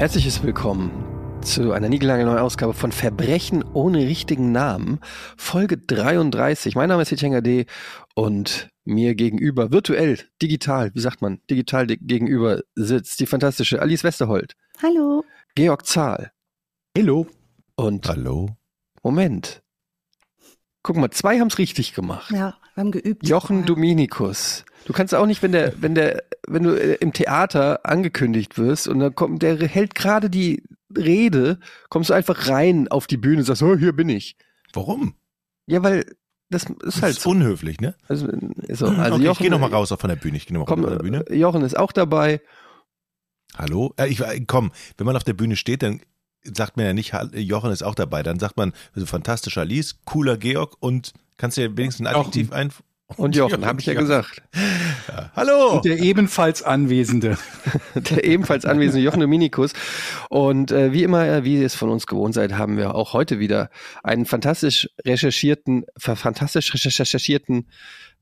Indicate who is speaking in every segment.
Speaker 1: Herzliches Willkommen zu einer niegelangen neuen Ausgabe von Verbrechen ohne richtigen Namen, Folge 33. Mein Name ist Etienne D. und mir gegenüber, virtuell, digital, wie sagt man, digital gegenüber sitzt die fantastische Alice Westerholt.
Speaker 2: Hallo.
Speaker 1: Georg Zahl.
Speaker 3: Hallo.
Speaker 1: Und
Speaker 3: Hallo.
Speaker 1: Moment. Guck mal, zwei haben es richtig gemacht.
Speaker 2: Ja, wir haben geübt.
Speaker 1: Jochen Dominikus. Du kannst auch nicht, wenn der, wenn der, wenn du äh, im Theater angekündigt wirst und dann kommt, der hält gerade die Rede, kommst du einfach rein auf die Bühne und sagst, oh, hier bin ich.
Speaker 3: Warum?
Speaker 1: Ja, weil das ist
Speaker 3: Das
Speaker 1: halt
Speaker 3: ist
Speaker 1: so.
Speaker 3: unhöflich, ne?
Speaker 1: Also, so. also
Speaker 3: okay,
Speaker 1: Jochen,
Speaker 3: ich gehe nochmal raus von der Bühne. Ich gehe nochmal
Speaker 1: Komm,
Speaker 3: raus von der Bühne.
Speaker 1: äh, Jochen ist auch dabei.
Speaker 3: Hallo? Äh, ich, äh, komm, wenn man auf der Bühne steht, dann sagt man ja nicht, Jochen ist auch dabei. Dann sagt man, also fantastischer Lies, cooler Georg und kannst du ja wenigstens ein. Adjektiv ein...
Speaker 1: Und Jochen, habe ich ja gesagt.
Speaker 3: Ja. Hallo!
Speaker 4: Und der ebenfalls Anwesende.
Speaker 1: der ebenfalls anwesende Jochen Dominikus. Und äh, wie immer, äh, wie ihr es von uns gewohnt seid, haben wir auch heute wieder einen fantastisch recherchierten, fantastisch recherchierten,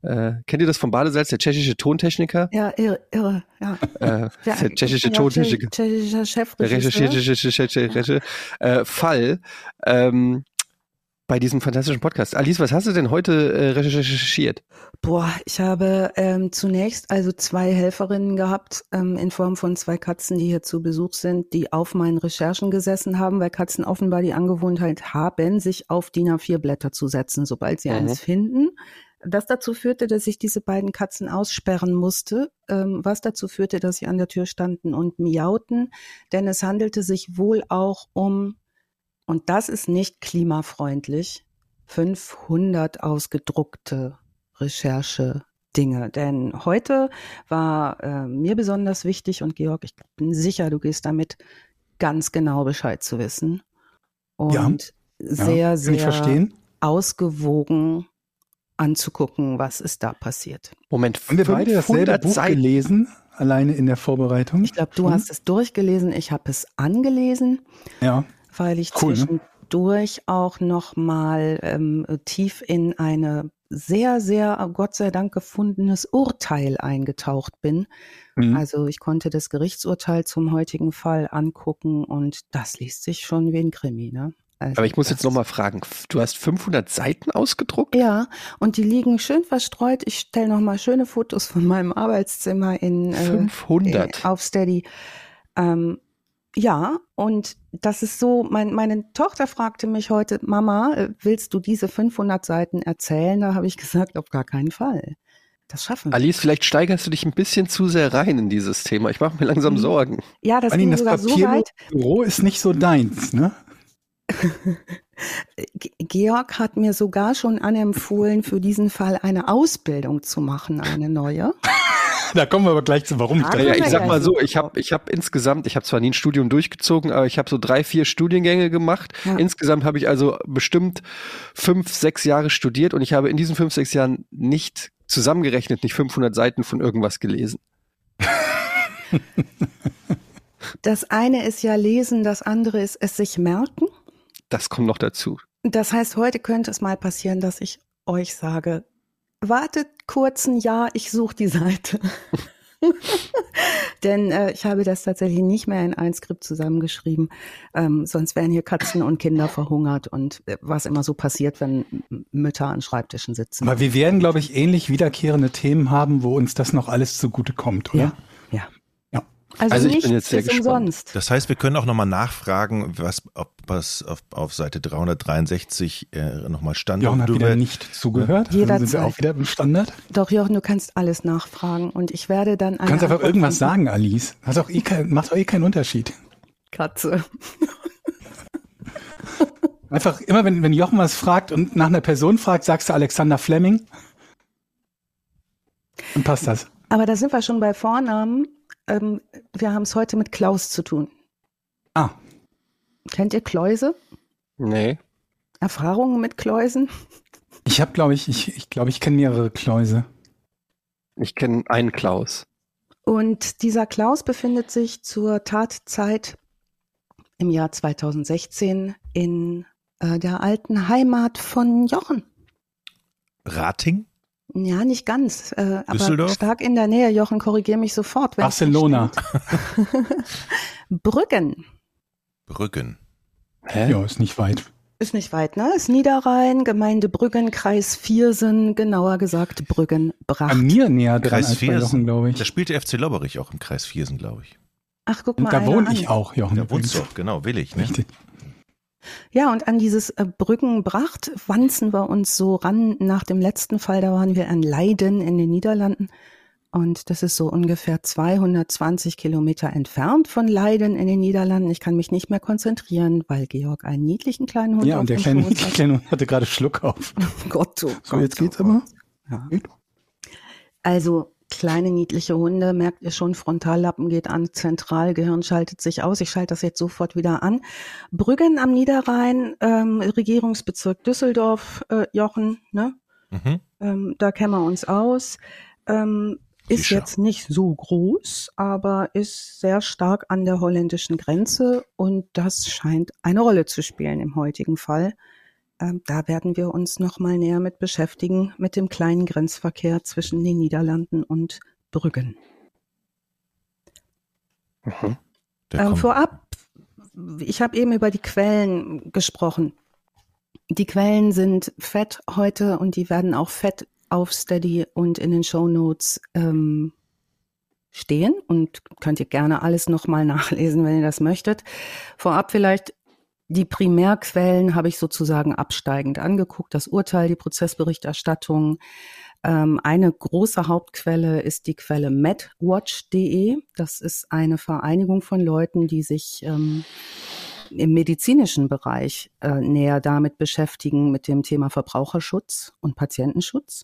Speaker 1: äh, kennt ihr das vom Badesalz, der tschechische Tontechniker?
Speaker 2: Ja, irre, irre, ja.
Speaker 1: Äh,
Speaker 2: ja
Speaker 1: der tschechische Tontechniker.
Speaker 2: Tschechischer
Speaker 1: Der
Speaker 2: Chefregisseur.
Speaker 1: recherchierte äh, Fall ähm, bei diesem fantastischen Podcast. Alice, was hast du denn heute äh, recherchiert?
Speaker 2: Boah, ich habe ähm, zunächst also zwei Helferinnen gehabt, ähm, in Form von zwei Katzen, die hier zu Besuch sind, die auf meinen Recherchen gesessen haben, weil Katzen offenbar die Angewohnheit haben, sich auf DIN A4-Blätter zu setzen, sobald sie
Speaker 1: Mhm.
Speaker 2: eins finden. Das dazu führte, dass ich diese beiden Katzen aussperren musste, ähm, was dazu führte, dass sie an der Tür standen und miauten, denn es handelte sich wohl auch um, und das ist nicht klimafreundlich, 500 ausgedruckte Recherche-Dinge. Denn heute war äh, mir besonders wichtig und Georg, ich bin sicher, du gehst damit ganz genau Bescheid zu wissen. Und
Speaker 4: Ja.
Speaker 2: sehr,
Speaker 4: ja,
Speaker 2: sehr
Speaker 4: verstehen.
Speaker 2: ausgewogen anzugucken, was ist da passiert.
Speaker 1: Moment,
Speaker 4: Haben wir beide dasselbe
Speaker 1: 500
Speaker 4: Buch
Speaker 1: Seiten.
Speaker 4: gelesen, alleine in der Vorbereitung?
Speaker 2: Ich glaube, du
Speaker 4: Hm?
Speaker 2: hast es durchgelesen, ich habe es angelesen.
Speaker 4: Ja.
Speaker 2: Weil ich
Speaker 4: Cool, ne?
Speaker 2: zwischendurch auch noch mal ähm, tief in eine sehr, sehr äh, Gott sei Dank gefundenes Urteil eingetaucht bin.
Speaker 4: Mhm.
Speaker 2: Also ich konnte das Gerichtsurteil zum heutigen Fall angucken und das liest sich schon wie ein Krimi. Ne? Also
Speaker 1: Aber ich muss jetzt nochmal fragen, du hast 500 Seiten ausgedruckt?
Speaker 2: Ja, und die liegen schön verstreut. Ich stelle noch mal schöne Fotos von meinem Arbeitszimmer in äh,
Speaker 1: 500.
Speaker 2: äh, auf Steady. Ähm, ja, und das ist so, mein, meine Tochter fragte mich heute, Mama, äh, willst du diese 500 Seiten erzählen? Da habe ich gesagt, auf gar keinen Fall. Das schaffen wir.
Speaker 1: Alice, vielleicht steigerst du dich ein bisschen zu sehr rein in dieses Thema. Ich mache mir langsam
Speaker 2: Mhm.
Speaker 1: Sorgen.
Speaker 2: Ja, das ging
Speaker 4: das
Speaker 2: sogar so
Speaker 4: Papier
Speaker 2: weit.
Speaker 4: im Büro ist nicht so deins, ne?
Speaker 2: Ge- Georg hat mir sogar schon anempfohlen, für diesen Fall eine Ausbildung zu machen, eine neue.
Speaker 4: Da kommen wir aber gleich zu, warum ich
Speaker 1: Naja,
Speaker 2: können
Speaker 1: ich sag
Speaker 2: ja
Speaker 1: mal so,
Speaker 2: so
Speaker 1: ich habe ich hab insgesamt, ich habe zwar nie ein Studium durchgezogen, aber ich habe so drei, vier Studiengänge gemacht.
Speaker 2: Ja.
Speaker 1: Insgesamt habe ich also bestimmt fünf, sechs Jahre studiert und ich habe in diesen fünf, sechs Jahren nicht zusammengerechnet, nicht 500 Seiten von irgendwas gelesen.
Speaker 2: Das eine ist ja lesen, das andere ist es sich merken.
Speaker 1: Das kommt noch dazu.
Speaker 2: Das heißt, heute könnte es mal passieren, dass ich euch sage, wartet kurz ein Jahr, ich suche die Seite. Denn äh, ich habe das tatsächlich nicht mehr in ein Skript zusammengeschrieben. Ähm, sonst wären hier Katzen und Kinder verhungert und äh, was immer so passiert, wenn Mütter an Schreibtischen sitzen.
Speaker 4: Aber wir werden, glaube ich, ähnlich wiederkehrende Themen haben, wo uns das noch alles zugute kommt, oder?
Speaker 2: ja, ja. Also,
Speaker 1: Also ich
Speaker 2: nichts
Speaker 1: bin jetzt sehr
Speaker 2: ist
Speaker 1: gespannt.
Speaker 2: umsonst.
Speaker 3: Das heißt, wir können auch nochmal nachfragen, was, ob was auf, auf Seite 363 äh, nochmal stand.
Speaker 4: Jochen hat wieder nicht zugehört. Dann sind wir auch wieder im Standard.
Speaker 2: Doch, Jochen, du kannst alles nachfragen und ich werde dann
Speaker 4: Du kannst einfach irgendwas
Speaker 2: finden.
Speaker 4: sagen, Alice. Hast auch eh kein, macht auch eh keinen Unterschied.
Speaker 2: Katze.
Speaker 4: Einfach immer, wenn, wenn Jochen was fragt und nach einer Person fragt, sagst du Alexander Fleming. Dann passt das.
Speaker 2: Aber da sind wir schon bei Vornamen. Ähm, wir haben es heute mit Klaus zu tun.
Speaker 4: Ah,
Speaker 2: Kennt ihr Kläuse?
Speaker 1: Nee.
Speaker 2: Erfahrungen mit Kläusen?
Speaker 4: ich habe, glaube ich, ich, ich glaube, ich kenne mehrere Kläuse.
Speaker 1: Ich kenne einen Klaus.
Speaker 2: Und dieser Klaus befindet sich zur Tatzeit im Jahr 2016 in äh, der alten Heimat von Jochen.
Speaker 3: Rating?
Speaker 2: Ja, nicht ganz, äh, aber
Speaker 3: Düsseldorf?
Speaker 2: stark in der Nähe. Jochen, korrigier mich sofort.
Speaker 4: Barcelona.
Speaker 2: Brüggen
Speaker 3: Brücken.
Speaker 1: Hä?
Speaker 4: Ja, ist nicht weit.
Speaker 2: ist nicht weit, ne? Ist Niederrhein, Gemeinde Brüggen, Kreis Viersen, genauer gesagt Brüggen, Bracht.
Speaker 4: An mir näher dran
Speaker 3: Kreis
Speaker 4: als bei
Speaker 3: Viersen.
Speaker 4: Jochen, glaube
Speaker 3: Da
Speaker 4: ich.
Speaker 3: spielt der FC Lobberich auch im Kreis Viersen, glaube ich.
Speaker 2: Ach, guck
Speaker 4: Und
Speaker 2: mal.
Speaker 4: da
Speaker 2: einer
Speaker 4: wohne
Speaker 2: an.
Speaker 4: ich auch, Jochen.
Speaker 3: Da wohnst du auch, genau, Willig, ne?
Speaker 4: Richtig.
Speaker 2: Ja, und an dieses äh, Brückenbracht wanzen wir uns so ran. Nach dem letzten Fall, da waren wir an Leiden in den Niederlanden. Und das ist so ungefähr 220 Kilometer entfernt von Leiden in den Niederlanden. Ich kann mich nicht mehr konzentrieren, weil Georg einen niedlichen kleinen Hund
Speaker 4: Ja,
Speaker 2: auf
Speaker 4: und der kleine,
Speaker 2: hat.
Speaker 4: kleine Hund hatte gerade Schluck auf.
Speaker 2: Gott, oh
Speaker 4: So,
Speaker 2: Gott,
Speaker 4: jetzt
Speaker 2: oh
Speaker 4: geht's
Speaker 2: Gott.
Speaker 4: aber.
Speaker 2: Ja.
Speaker 4: Geht.
Speaker 2: Also kleine niedliche Hunde, merkt ihr schon, Frontallappen geht an, Zentralgehirn schaltet sich aus. Ich schalte das jetzt sofort wieder an. Brüggen am Niederrhein, ähm, Regierungsbezirk Düsseldorf, äh, Jochen, ne?
Speaker 3: Mhm.
Speaker 2: Ähm, da kennen wir uns aus. Ähm, ist
Speaker 3: Sicher.
Speaker 2: jetzt nicht so groß, aber ist sehr stark an der holländischen Grenze und das scheint eine Rolle zu spielen im heutigen Fall. Ähm, da werden wir uns nochmal näher mit beschäftigen, mit dem kleinen Grenzverkehr zwischen den Niederlanden und Brüggen.
Speaker 1: Mhm.
Speaker 2: Ähm, vorab, ich habe eben über die Quellen gesprochen. Die Quellen sind fett heute und die werden auch fett auf Steady und in den Show Notes ähm, stehen und könnt ihr gerne alles nochmal nachlesen, wenn ihr das möchtet. Vorab vielleicht die Primärquellen habe ich sozusagen absteigend angeguckt. Das Urteil, die Prozessberichterstattung. Ähm, eine große Hauptquelle ist die Quelle medwatch.de. Das ist eine Vereinigung von Leuten, die sich ähm, im medizinischen Bereich äh, näher damit beschäftigen, mit dem Thema Verbraucherschutz und Patientenschutz.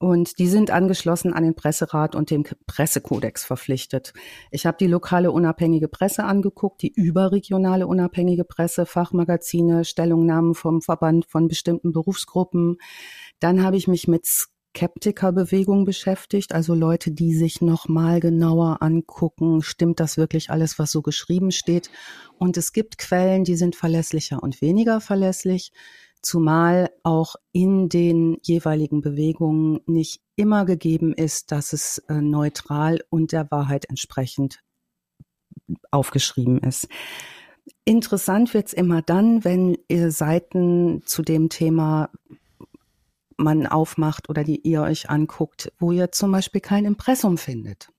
Speaker 2: Und die sind angeschlossen an den Presserat und dem Pressekodex verpflichtet. Ich habe die lokale unabhängige Presse angeguckt, die überregionale unabhängige Presse, Fachmagazine, Stellungnahmen vom Verband von bestimmten Berufsgruppen. Dann habe ich mich mit Skeptikerbewegung beschäftigt, also Leute, die sich nochmal genauer angucken, stimmt das wirklich alles, was so geschrieben steht. Und es gibt Quellen, die sind verlässlicher und weniger verlässlich zumal auch in den jeweiligen Bewegungen nicht immer gegeben ist, dass es äh, neutral und der Wahrheit entsprechend aufgeschrieben ist. Interessant wird's immer dann, wenn ihr Seiten zu dem Thema man aufmacht oder die ihr euch anguckt, wo ihr zum Beispiel kein Impressum findet.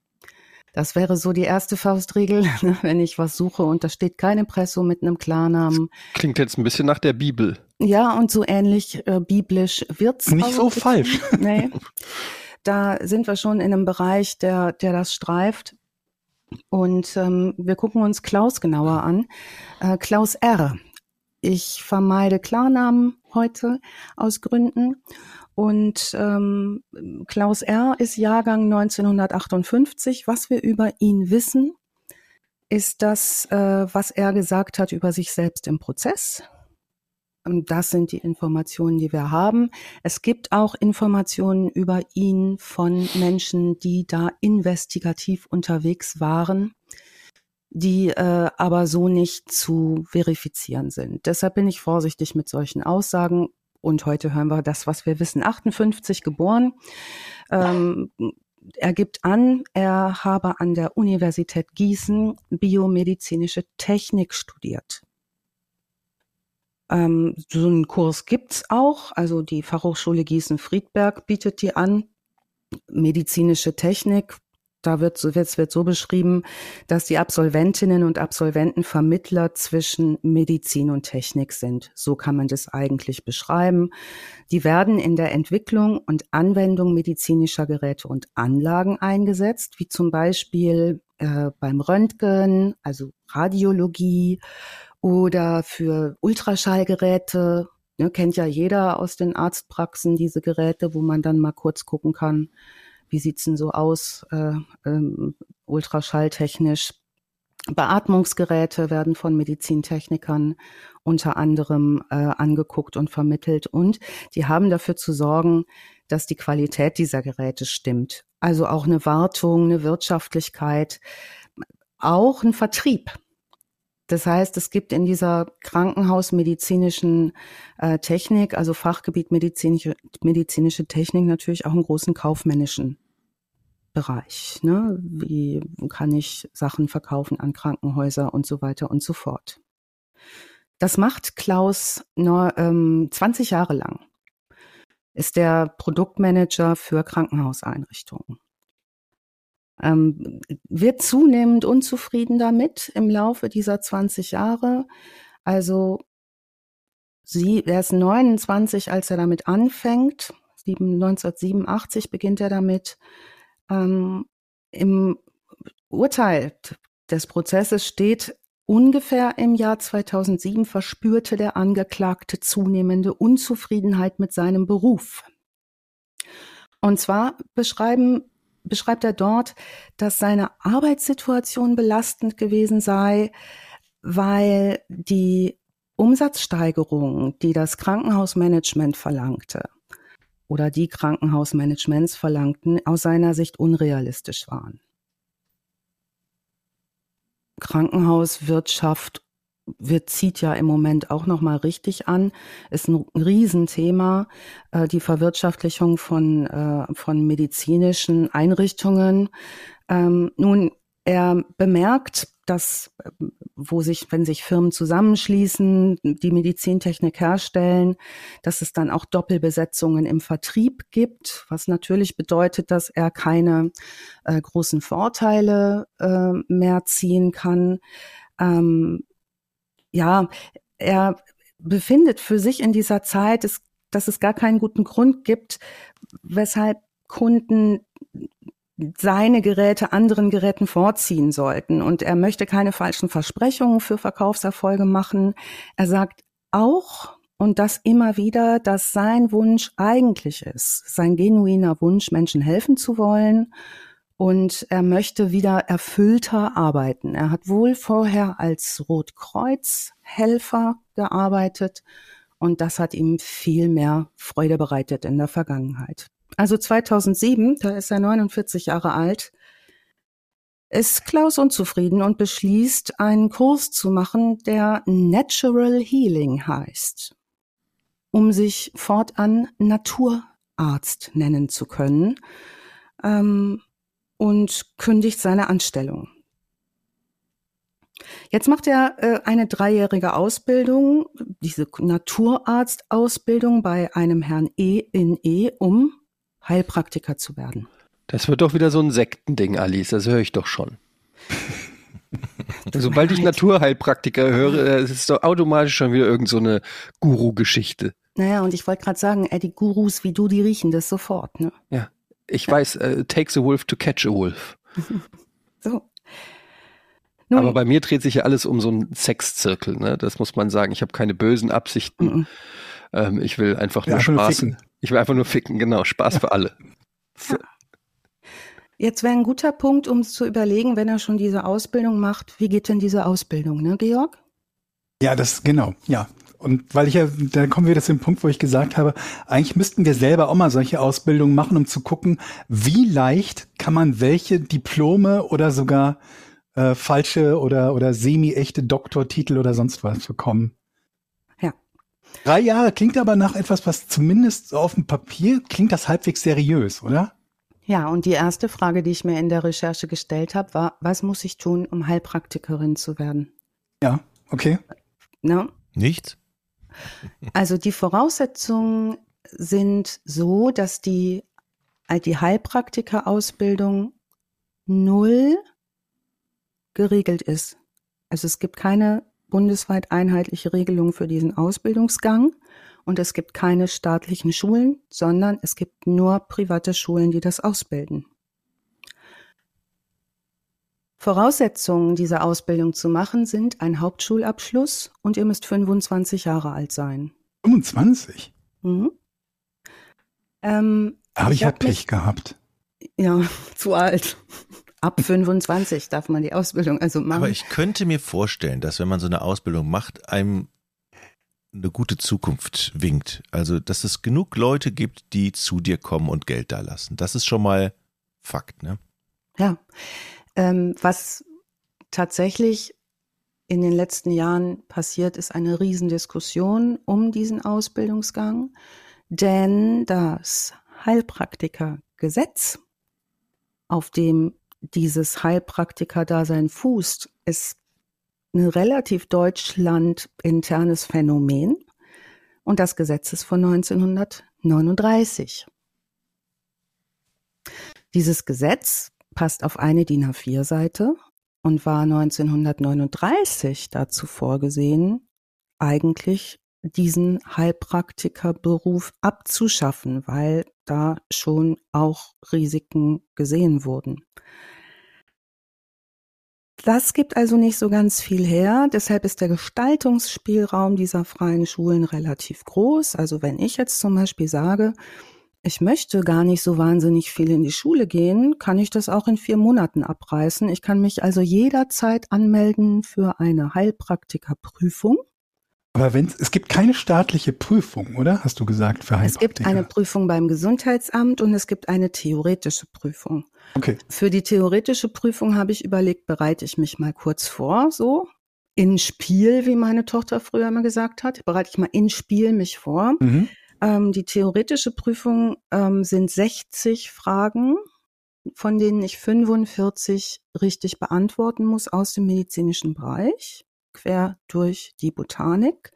Speaker 2: Das wäre so die erste Faustregel, wenn ich was suche und da steht kein Impressum mit einem Klarnamen.
Speaker 1: Klingt jetzt ein bisschen nach der Bibel.
Speaker 2: Ja, und so ähnlich äh, biblisch wird's.
Speaker 4: Nicht
Speaker 2: auch
Speaker 4: so falsch.
Speaker 2: Nee. Da sind wir schon in einem Bereich, der, der das streift. Und ähm, wir gucken uns Klaus genauer an. Äh, Klaus R. Ich vermeide Klarnamen heute aus Gründen. Und ähm, Klaus R. ist Jahrgang 1958. Was wir über ihn wissen, ist das, äh, was er gesagt hat über sich selbst im Prozess. Das sind die Informationen, die wir haben. Es gibt auch Informationen über ihn von Menschen, die da investigativ unterwegs waren, die äh, aber so nicht zu verifizieren sind. Deshalb bin ich vorsichtig mit solchen Aussagen. Und heute hören wir das, was wir wissen. 58 geboren. Ähm, er gibt an, er habe an der Universität Gießen biomedizinische Technik studiert. Ähm, so einen Kurs gibt's auch. Also die Fachhochschule Gießen-Friedberg bietet die an. Medizinische Technik. Da wird so, wird, wird so beschrieben, dass die Absolventinnen und Absolventen Vermittler zwischen Medizin und Technik sind. So kann man das eigentlich beschreiben. Die werden in der Entwicklung und Anwendung medizinischer Geräte und Anlagen eingesetzt, wie zum Beispiel äh, beim Röntgen, also Radiologie oder für Ultraschallgeräte. Ne, kennt ja jeder aus den Arztpraxen diese Geräte, wo man dann mal kurz gucken kann, wie sieht's denn so aus, äh, ähm, ultraschalltechnisch. Beatmungsgeräte werden von Medizintechnikern unter anderem äh, angeguckt und vermittelt und die haben dafür zu sorgen, dass die Qualität dieser Geräte stimmt. Also auch eine Wartung, eine Wirtschaftlichkeit, auch ein Vertrieb. Das heißt, es gibt in dieser krankenhausmedizinischen äh, Technik, also Fachgebiet medizinische, medizinische Technik, natürlich auch einen großen kaufmännischen Bereich. Ne? Wie kann ich Sachen verkaufen an Krankenhäuser und so weiter und so fort. Das macht Klaus nur, ähm, 20 Jahre lang. Ist der Produktmanager für Krankenhauseinrichtungen ähm, wird zunehmend unzufrieden damit im Laufe dieser 20 Jahre. Also sie, er ist 29, als er damit anfängt. 1987 beginnt er damit. Ähm, Im Urteil des Prozesses steht, ungefähr im Jahr 2007 verspürte der Angeklagte zunehmende Unzufriedenheit mit seinem Beruf. Und zwar beschreiben beschreibt er dort, dass seine Arbeitssituation belastend gewesen sei, weil die Umsatzsteigerungen, die das Krankenhausmanagement verlangte oder die Krankenhausmanagements verlangten, aus seiner Sicht unrealistisch waren. Krankenhauswirtschaft wird, zieht ja im Moment auch noch mal richtig an, ist ein Riesenthema, äh, die Verwirtschaftlichung von, äh, von medizinischen Einrichtungen. Ähm, nun, er bemerkt, dass, wo sich, wenn sich Firmen zusammenschließen, die Medizintechnik herstellen, dass es dann auch Doppelbesetzungen im Vertrieb gibt, was natürlich bedeutet, dass er keine äh, großen Vorteile äh, mehr ziehen kann. Ähm, ja, er befindet für sich in dieser Zeit, dass, dass es gar keinen guten Grund gibt, weshalb Kunden seine Geräte anderen Geräten vorziehen sollten. Und er möchte keine falschen Versprechungen für Verkaufserfolge machen. Er sagt auch, und das immer wieder, dass sein Wunsch eigentlich ist, sein genuiner Wunsch, Menschen helfen zu wollen und er möchte wieder erfüllter arbeiten. Er hat wohl vorher als Rotkreuz-Helfer gearbeitet und das hat ihm viel mehr Freude bereitet in der Vergangenheit. Also 2007, da ist er 49 Jahre alt, ist Klaus unzufrieden und beschließt, einen Kurs zu machen, der Natural Healing heißt, um sich fortan Naturarzt nennen zu können. Ähm, und kündigt seine Anstellung. Jetzt macht er äh, eine dreijährige Ausbildung, diese Naturarztausbildung bei einem Herrn E in E, um Heilpraktiker zu werden.
Speaker 1: Das wird doch wieder so ein Sektending, Alice, das höre ich doch schon. Sobald ich Naturheilpraktiker höre, äh, ist es doch automatisch schon wieder irgendeine so Guru-Geschichte.
Speaker 2: Naja, und ich wollte gerade sagen, äh, die Gurus wie du, die riechen das sofort, ne?
Speaker 1: Ja. Ich weiß, uh, takes a wolf to catch a wolf.
Speaker 2: so.
Speaker 1: Nun, Aber bei mir dreht sich ja alles um so einen Sexzirkel, ne? Das muss man sagen. Ich habe keine bösen Absichten. Mm ähm, ich will einfach nur ja, Spaß. Nur ich will einfach nur ficken, genau. Spaß ja. für alle. So.
Speaker 2: Jetzt wäre ein guter Punkt, um zu überlegen, wenn er schon diese Ausbildung macht, wie geht denn diese Ausbildung, ne, Georg?
Speaker 4: Ja, das genau, ja. Und weil ich ja, da kommen wir jetzt zu dem Punkt, wo ich gesagt habe, eigentlich müssten wir selber auch mal solche Ausbildungen machen, um zu gucken, wie leicht kann man welche Diplome oder sogar äh, falsche oder, oder semi-echte Doktortitel oder sonst was bekommen. Drei Jahre klingt aber nach etwas, was zumindest auf dem Papier klingt das halbwegs seriös, oder?
Speaker 2: Ja, und die erste Frage, die ich mir in der Recherche gestellt habe, war, was muss ich tun, um Heilpraktikerin zu werden?
Speaker 4: Ja, okay.
Speaker 2: Na?
Speaker 3: Nichts?
Speaker 2: Also die Voraussetzungen sind so, dass die, äh, die Heilpraktika-Ausbildung null geregelt ist. Also es gibt keine bundesweit einheitliche Regelung für diesen Ausbildungsgang und es gibt keine staatlichen Schulen, sondern es gibt nur private Schulen, die das ausbilden. Voraussetzungen, diese Ausbildung zu machen, sind ein Hauptschulabschluss und ihr müsst 25 Jahre alt sein.
Speaker 4: 25?
Speaker 2: Mhm. Ähm,
Speaker 4: Aber ich, ich habe Pech gehabt.
Speaker 2: Ja, zu alt. Ab 25 darf man die Ausbildung also machen.
Speaker 3: Aber ich könnte mir vorstellen, dass wenn man so eine Ausbildung macht, einem eine gute Zukunft winkt. Also, dass es genug Leute gibt, die zu dir kommen und Geld da lassen. Das ist schon mal Fakt, ne?
Speaker 2: Ja. Ähm, was tatsächlich in den letzten Jahren passiert ist eine Riesendiskussion um diesen Ausbildungsgang, denn das Heilpraktikergesetz, auf dem dieses Heilpraktiker-Dasein fußt, ist ein relativ deutschlandinternes Phänomen und das Gesetz ist von 1939. Dieses Gesetz passt auf eine DIN A4-Seite und war 1939 dazu vorgesehen, eigentlich diesen Heilpraktikerberuf abzuschaffen, weil da schon auch Risiken gesehen wurden. Das gibt also nicht so ganz viel her. Deshalb ist der Gestaltungsspielraum dieser freien Schulen relativ groß. Also wenn ich jetzt zum Beispiel sage, ich möchte gar nicht so wahnsinnig viel in die Schule gehen, kann ich das auch in vier Monaten abreißen. Ich kann mich also jederzeit anmelden für eine Heilpraktikerprüfung.
Speaker 4: Aber wenn es gibt keine staatliche Prüfung, oder? Hast du gesagt für
Speaker 2: Heilpraktiker? Es gibt eine Prüfung beim Gesundheitsamt und es gibt eine theoretische Prüfung.
Speaker 4: Okay.
Speaker 2: Für die theoretische Prüfung habe ich überlegt, bereite ich mich mal kurz vor, so in Spiel, wie meine Tochter früher immer gesagt hat, bereite ich mal in Spiel mich vor. Mhm. Ähm, die theoretische Prüfung ähm, sind 60 Fragen, von denen ich 45 richtig beantworten muss aus dem medizinischen Bereich, quer durch die Botanik.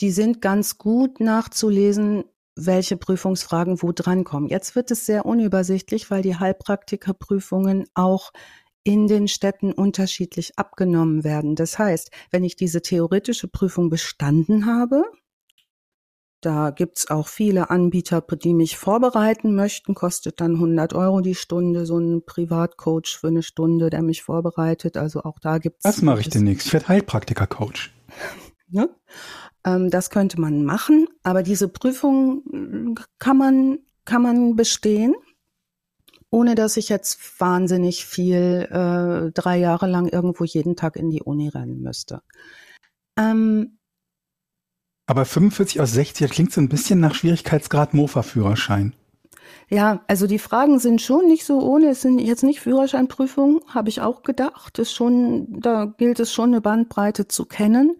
Speaker 2: Die sind ganz gut nachzulesen, welche Prüfungsfragen wo drankommen. Jetzt wird es sehr unübersichtlich, weil die Heilpraktikerprüfungen auch in den Städten unterschiedlich abgenommen werden. Das heißt, wenn ich diese theoretische Prüfung bestanden habe, da gibt's auch viele Anbieter, die mich vorbereiten möchten, kostet dann 100 Euro die Stunde, so ein Privatcoach für eine Stunde, der mich vorbereitet. Also auch da gibt's.
Speaker 4: Das mache ich demnächst. Ich werde Heilpraktiker-Coach.
Speaker 2: Ja? Ähm, das könnte man machen, aber diese Prüfung äh, kann man, kann man bestehen, ohne dass ich jetzt wahnsinnig viel äh, drei Jahre lang irgendwo jeden Tag in die Uni rennen müsste. Ähm,
Speaker 4: aber 45 aus 60, das klingt so ein bisschen nach Schwierigkeitsgrad Mofa-Führerschein.
Speaker 2: Ja, also die Fragen sind schon nicht so ohne. Es sind jetzt nicht Führerscheinprüfungen, habe ich auch gedacht. Ist schon, da gilt es schon eine Bandbreite zu kennen.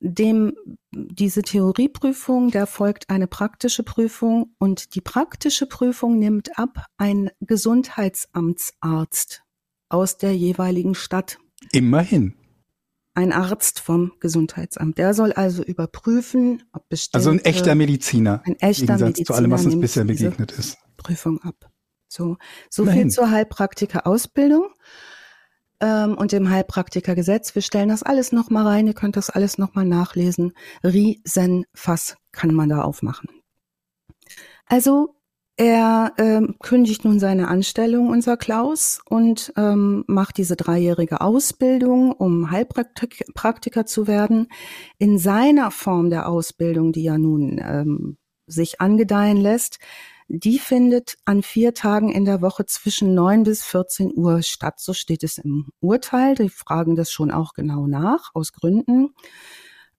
Speaker 2: Dem diese Theorieprüfung, der folgt eine praktische Prüfung und die praktische Prüfung nimmt ab ein Gesundheitsamtsarzt aus der jeweiligen Stadt.
Speaker 4: Immerhin
Speaker 2: ein Arzt vom Gesundheitsamt. Der soll also überprüfen, ob bestimmte
Speaker 4: Also ein echter Mediziner.
Speaker 2: Ein echter Mediziner.
Speaker 4: zu allem, was uns bisher begegnet ist.
Speaker 2: Prüfung ab. So, so viel zur Heilpraktiker-Ausbildung ähm, und dem Heilpraktikergesetz. Wir stellen das alles nochmal rein. Ihr könnt das alles nochmal nachlesen. Riesenfass kann man da aufmachen. Also er ähm, kündigt nun seine Anstellung, unser Klaus, und ähm, macht diese dreijährige Ausbildung, um Heilpraktiker zu werden. In seiner Form der Ausbildung, die ja nun ähm, sich angedeihen lässt, die findet an vier Tagen in der Woche zwischen neun bis 14 Uhr statt. So steht es im Urteil. Die fragen das schon auch genau nach, aus Gründen.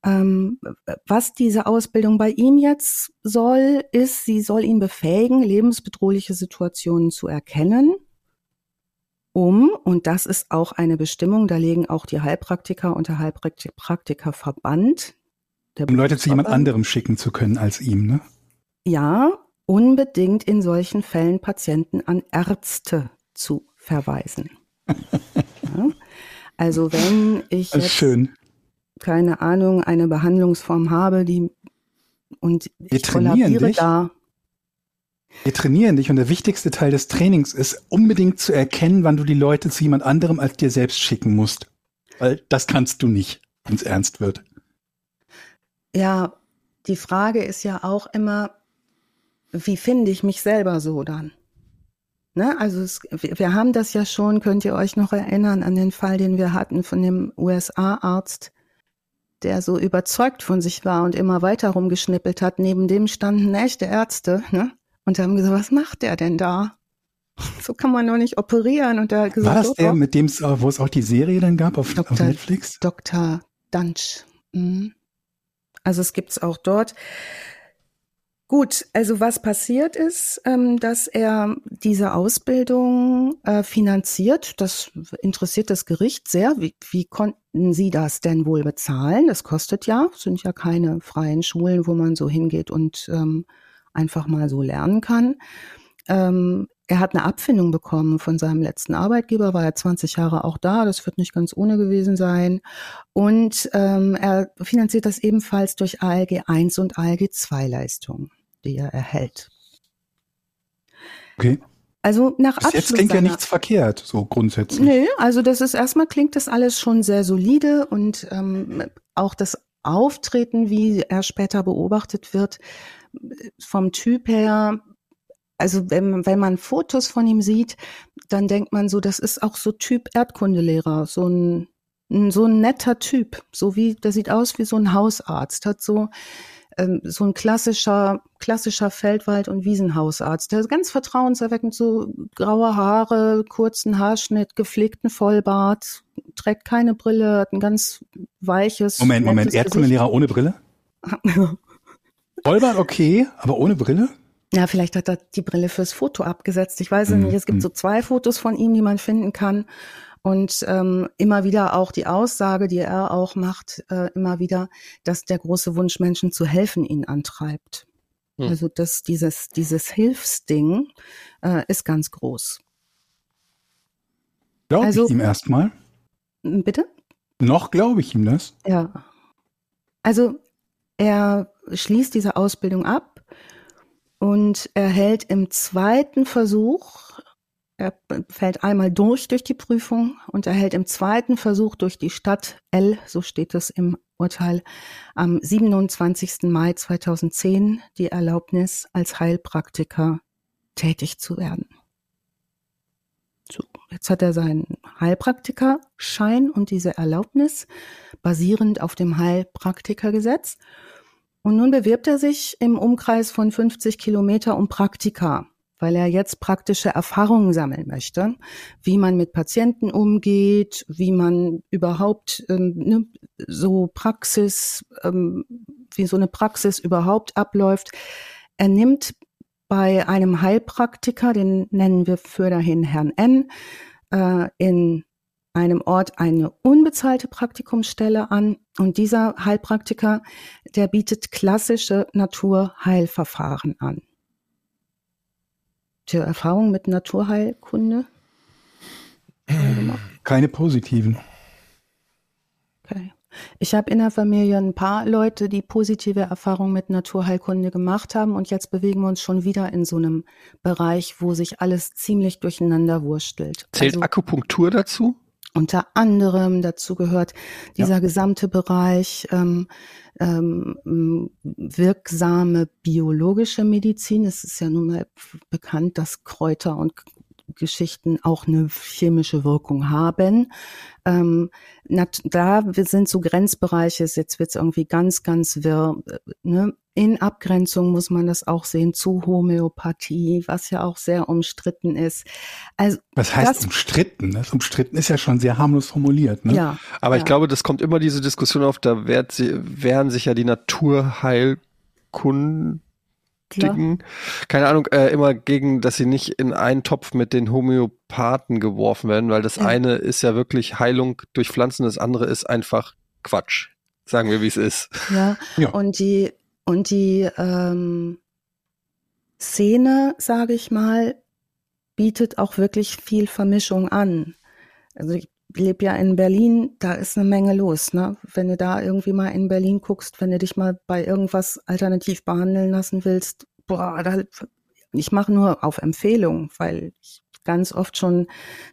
Speaker 2: Ähm, was diese Ausbildung bei ihm jetzt soll, ist, sie soll ihn befähigen, lebensbedrohliche Situationen zu erkennen, um, und das ist auch eine Bestimmung, da legen auch die Heilpraktiker und der Heilpraktikerverband.
Speaker 4: Der um Leute zu jemand anderem schicken zu können als ihm, ne?
Speaker 2: Ja, unbedingt in solchen Fällen Patienten an Ärzte zu verweisen. ja. Also wenn ich
Speaker 4: jetzt,
Speaker 2: schön keine Ahnung, eine Behandlungsform habe, die und
Speaker 4: wir ich trainieren dich.
Speaker 2: da.
Speaker 4: Wir trainieren dich und der wichtigste Teil des Trainings ist unbedingt zu erkennen, wann du die Leute zu jemand anderem als dir selbst schicken musst. Weil das kannst du nicht, wenn es ernst wird.
Speaker 2: Ja, die Frage ist ja auch immer, wie finde ich mich selber so dann? Ne? Also es, wir haben das ja schon, könnt ihr euch noch erinnern an den Fall, den wir hatten von dem USA-Arzt, der so überzeugt von sich war und immer weiter rumgeschnippelt hat. Neben dem standen echte Ärzte, ne? Und haben gesagt, was macht der denn da? So kann man doch nicht operieren. Und der
Speaker 4: gesagt, war das der, oh, mit dem es, wo es auch die Serie dann gab auf, Dr. auf Netflix?
Speaker 2: Dr. Dunch. Mhm. Also es gibt's auch dort. Gut, also was passiert ist, ähm, dass er diese Ausbildung äh, finanziert. Das interessiert das Gericht sehr. Wie, wie, kon sie das denn wohl bezahlen? Das kostet ja, sind ja keine freien Schulen, wo man so hingeht und ähm, einfach mal so lernen kann. Ähm, er hat eine Abfindung bekommen von seinem letzten Arbeitgeber, war er 20 Jahre auch da, das wird nicht ganz ohne gewesen sein. Und ähm, er finanziert das ebenfalls durch ALG 1 und ALG 2 Leistungen, die er erhält.
Speaker 4: Okay.
Speaker 2: Also nach
Speaker 4: Bis jetzt klingt ja nichts verkehrt, so grundsätzlich.
Speaker 2: Nee, also das ist erstmal klingt das alles schon sehr solide und ähm, auch das Auftreten, wie er später beobachtet wird, vom Typ her, also wenn, wenn man Fotos von ihm sieht, dann denkt man so, das ist auch so Typ Erdkundelehrer, so ein, so ein netter Typ, so wie, der sieht aus wie so ein Hausarzt, hat so ähm, so ein klassischer, klassischer Feldwald- und Wiesenhausarzt. Der ist ganz vertrauenserweckend, so graue Haare, kurzen Haarschnitt, gepflegten Vollbart, trägt keine Brille, hat ein ganz weiches.
Speaker 4: Moment, Moment, Erdkundelehrer ohne Brille? Vollbart okay, aber ohne Brille?
Speaker 2: Ja, vielleicht hat er die Brille fürs Foto abgesetzt. Ich weiß es mhm. nicht. Es gibt so zwei Fotos von ihm, die man finden kann. Und ähm, immer wieder auch die Aussage, die er auch macht, äh, immer wieder, dass der große Wunsch, Menschen zu helfen, ihn antreibt. Hm. Also dass dieses, dieses Hilfsding äh, ist ganz groß.
Speaker 4: Glaube also, ich ihm erstmal?
Speaker 2: Bitte?
Speaker 4: Noch glaube ich ihm das.
Speaker 2: Ja. Also er schließt diese Ausbildung ab und erhält im zweiten Versuch er fällt einmal durch durch die Prüfung und erhält im zweiten Versuch durch die Stadt L, so steht es im Urteil, am 27. Mai 2010 die Erlaubnis, als Heilpraktiker tätig zu werden. So, jetzt hat er seinen Heilpraktikerschein und diese Erlaubnis basierend auf dem Heilpraktikergesetz. Und nun bewirbt er sich im Umkreis von 50 Kilometer um Praktika weil er jetzt praktische Erfahrungen sammeln möchte, wie man mit Patienten umgeht, wie man überhaupt ähm, ne, so Praxis, ähm, wie so eine Praxis überhaupt abläuft. Er nimmt bei einem Heilpraktiker, den nennen wir für dahin Herrn N, äh, in einem Ort eine unbezahlte Praktikumsstelle an und dieser Heilpraktiker, der bietet klassische Naturheilverfahren an. Ihr Erfahrung mit Naturheilkunde?
Speaker 4: Keine positiven.
Speaker 2: Okay. Ich habe in der Familie ein paar Leute, die positive Erfahrungen mit Naturheilkunde gemacht haben und jetzt bewegen wir uns schon wieder in so einem Bereich, wo sich alles ziemlich durcheinander wurstelt.
Speaker 1: Zählt also, Akupunktur dazu?
Speaker 2: Unter anderem dazu gehört dieser ja. gesamte Bereich ähm, ähm, wirksame biologische Medizin. Es ist ja nun mal bekannt, dass Kräuter und Geschichten auch eine chemische Wirkung haben. Ähm, da sind so Grenzbereiche, jetzt wird es irgendwie ganz, ganz wirr. Ne? In Abgrenzung muss man das auch sehen zu Homöopathie, was ja auch sehr umstritten ist.
Speaker 4: Also was heißt das, umstritten? Das umstritten ist ja schon sehr harmlos formuliert. Ne?
Speaker 1: Ja. Aber ja. ich glaube, das kommt immer diese Diskussion auf, da wehren sich ja die Naturheilkunden Dicken, keine Ahnung, äh, immer gegen, dass sie nicht in einen Topf mit den Homöopathen geworfen werden, weil das ja. eine ist ja wirklich Heilung durch Pflanzen, das andere ist einfach Quatsch. Sagen wir, wie es ist.
Speaker 2: Ja, ja. und die, und die ähm, Szene, sage ich mal, bietet auch wirklich viel Vermischung an. Also ich lebe ja in Berlin, da ist eine Menge los, ne? Wenn du da irgendwie mal in Berlin guckst, wenn du dich mal bei irgendwas alternativ behandeln lassen willst, boah, da, ich mache nur auf Empfehlung, weil ich ganz oft schon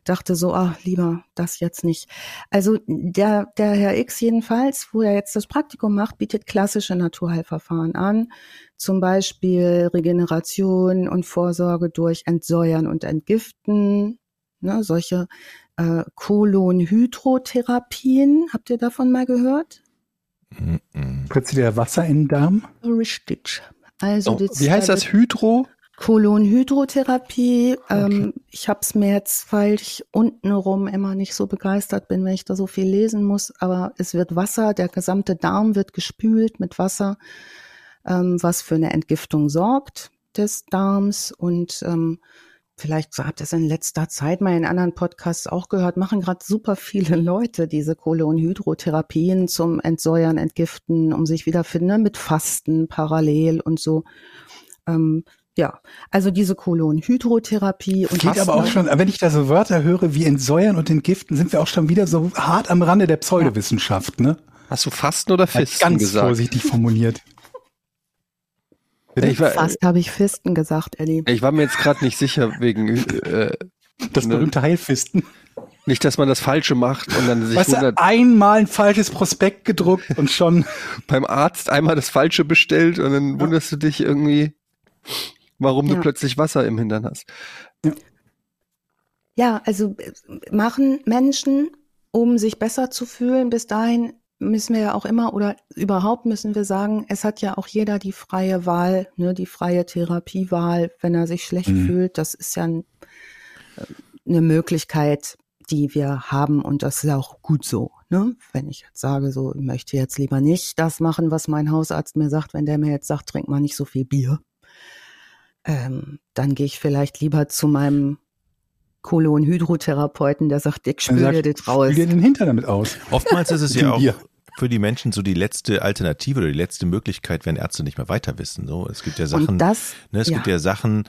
Speaker 2: dachte so, ach, lieber das jetzt nicht. Also der, der Herr X jedenfalls, wo er jetzt das Praktikum macht, bietet klassische Naturheilverfahren an. Zum Beispiel Regeneration und Vorsorge durch Entsäuern und Entgiften. Ne, solche äh, Kolonhydrotherapien. Habt ihr davon mal gehört?
Speaker 4: Putzt dir Wasser in den Darm?
Speaker 2: Richtig.
Speaker 1: Also oh, wie heißt das Hydro?
Speaker 2: Kolonhydrotherapie. Okay. Ähm, ich habe es mir jetzt, weil ich untenrum immer nicht so begeistert bin, wenn ich da so viel lesen muss. Aber es wird Wasser, der gesamte Darm wird gespült mit Wasser, ähm, was für eine Entgiftung sorgt des Darms und ähm, vielleicht habt ihr es in letzter Zeit mal in anderen Podcasts auch gehört, machen gerade super viele Leute diese Kohlenhydrotherapien zum Entsäuern, Entgiften, um sich wiederfinden, ne, mit Fasten parallel und so. Ähm, ja, also diese Kolonhydrotherapie
Speaker 4: und geht aber auch schon, wenn ich da so Wörter höre wie entsäuern und entgiften, sind wir auch schon wieder so hart am Rande der Pseudowissenschaft, ne?
Speaker 1: Hast du Fasten oder Fisten
Speaker 4: ganz
Speaker 1: gesagt?
Speaker 4: vorsichtig formuliert.
Speaker 2: Ich war, Fast habe ich Fisten gesagt, Ellie.
Speaker 1: Ich war mir jetzt gerade nicht sicher wegen äh,
Speaker 4: das ne? berühmte Heilfisten.
Speaker 1: Nicht, dass man das Falsche macht und dann sich
Speaker 4: weißt wundert. Du, einmal ein falsches Prospekt gedruckt und schon
Speaker 1: beim Arzt einmal das Falsche bestellt und dann ja. wunderst du dich irgendwie, warum ja. du plötzlich Wasser im Hintern hast.
Speaker 2: Ja. ja, also äh, machen Menschen, um sich besser zu fühlen, bis dahin müssen wir ja auch immer oder überhaupt müssen wir sagen, es hat ja auch jeder die freie Wahl, ne, die freie Therapiewahl, wenn er sich schlecht mhm. fühlt. Das ist ja ein, äh, eine Möglichkeit, die wir haben und das ist auch gut so. Ne? Wenn ich jetzt sage, so, ich möchte jetzt lieber nicht das machen, was mein Hausarzt mir sagt, wenn der mir jetzt sagt, trink mal nicht so viel Bier, ähm, dann gehe ich vielleicht lieber zu meinem Kolonhydrotherapeuten, der sagt, ich spüle dir das raus.
Speaker 4: Spül dir den Hintern damit aus.
Speaker 3: Oftmals ist es ja auch für die Menschen so die letzte Alternative oder die letzte Möglichkeit, wenn Ärzte nicht mehr weiter wissen. So, es gibt ja Sachen,
Speaker 2: das,
Speaker 3: ne, es
Speaker 2: ja.
Speaker 3: gibt ja Sachen,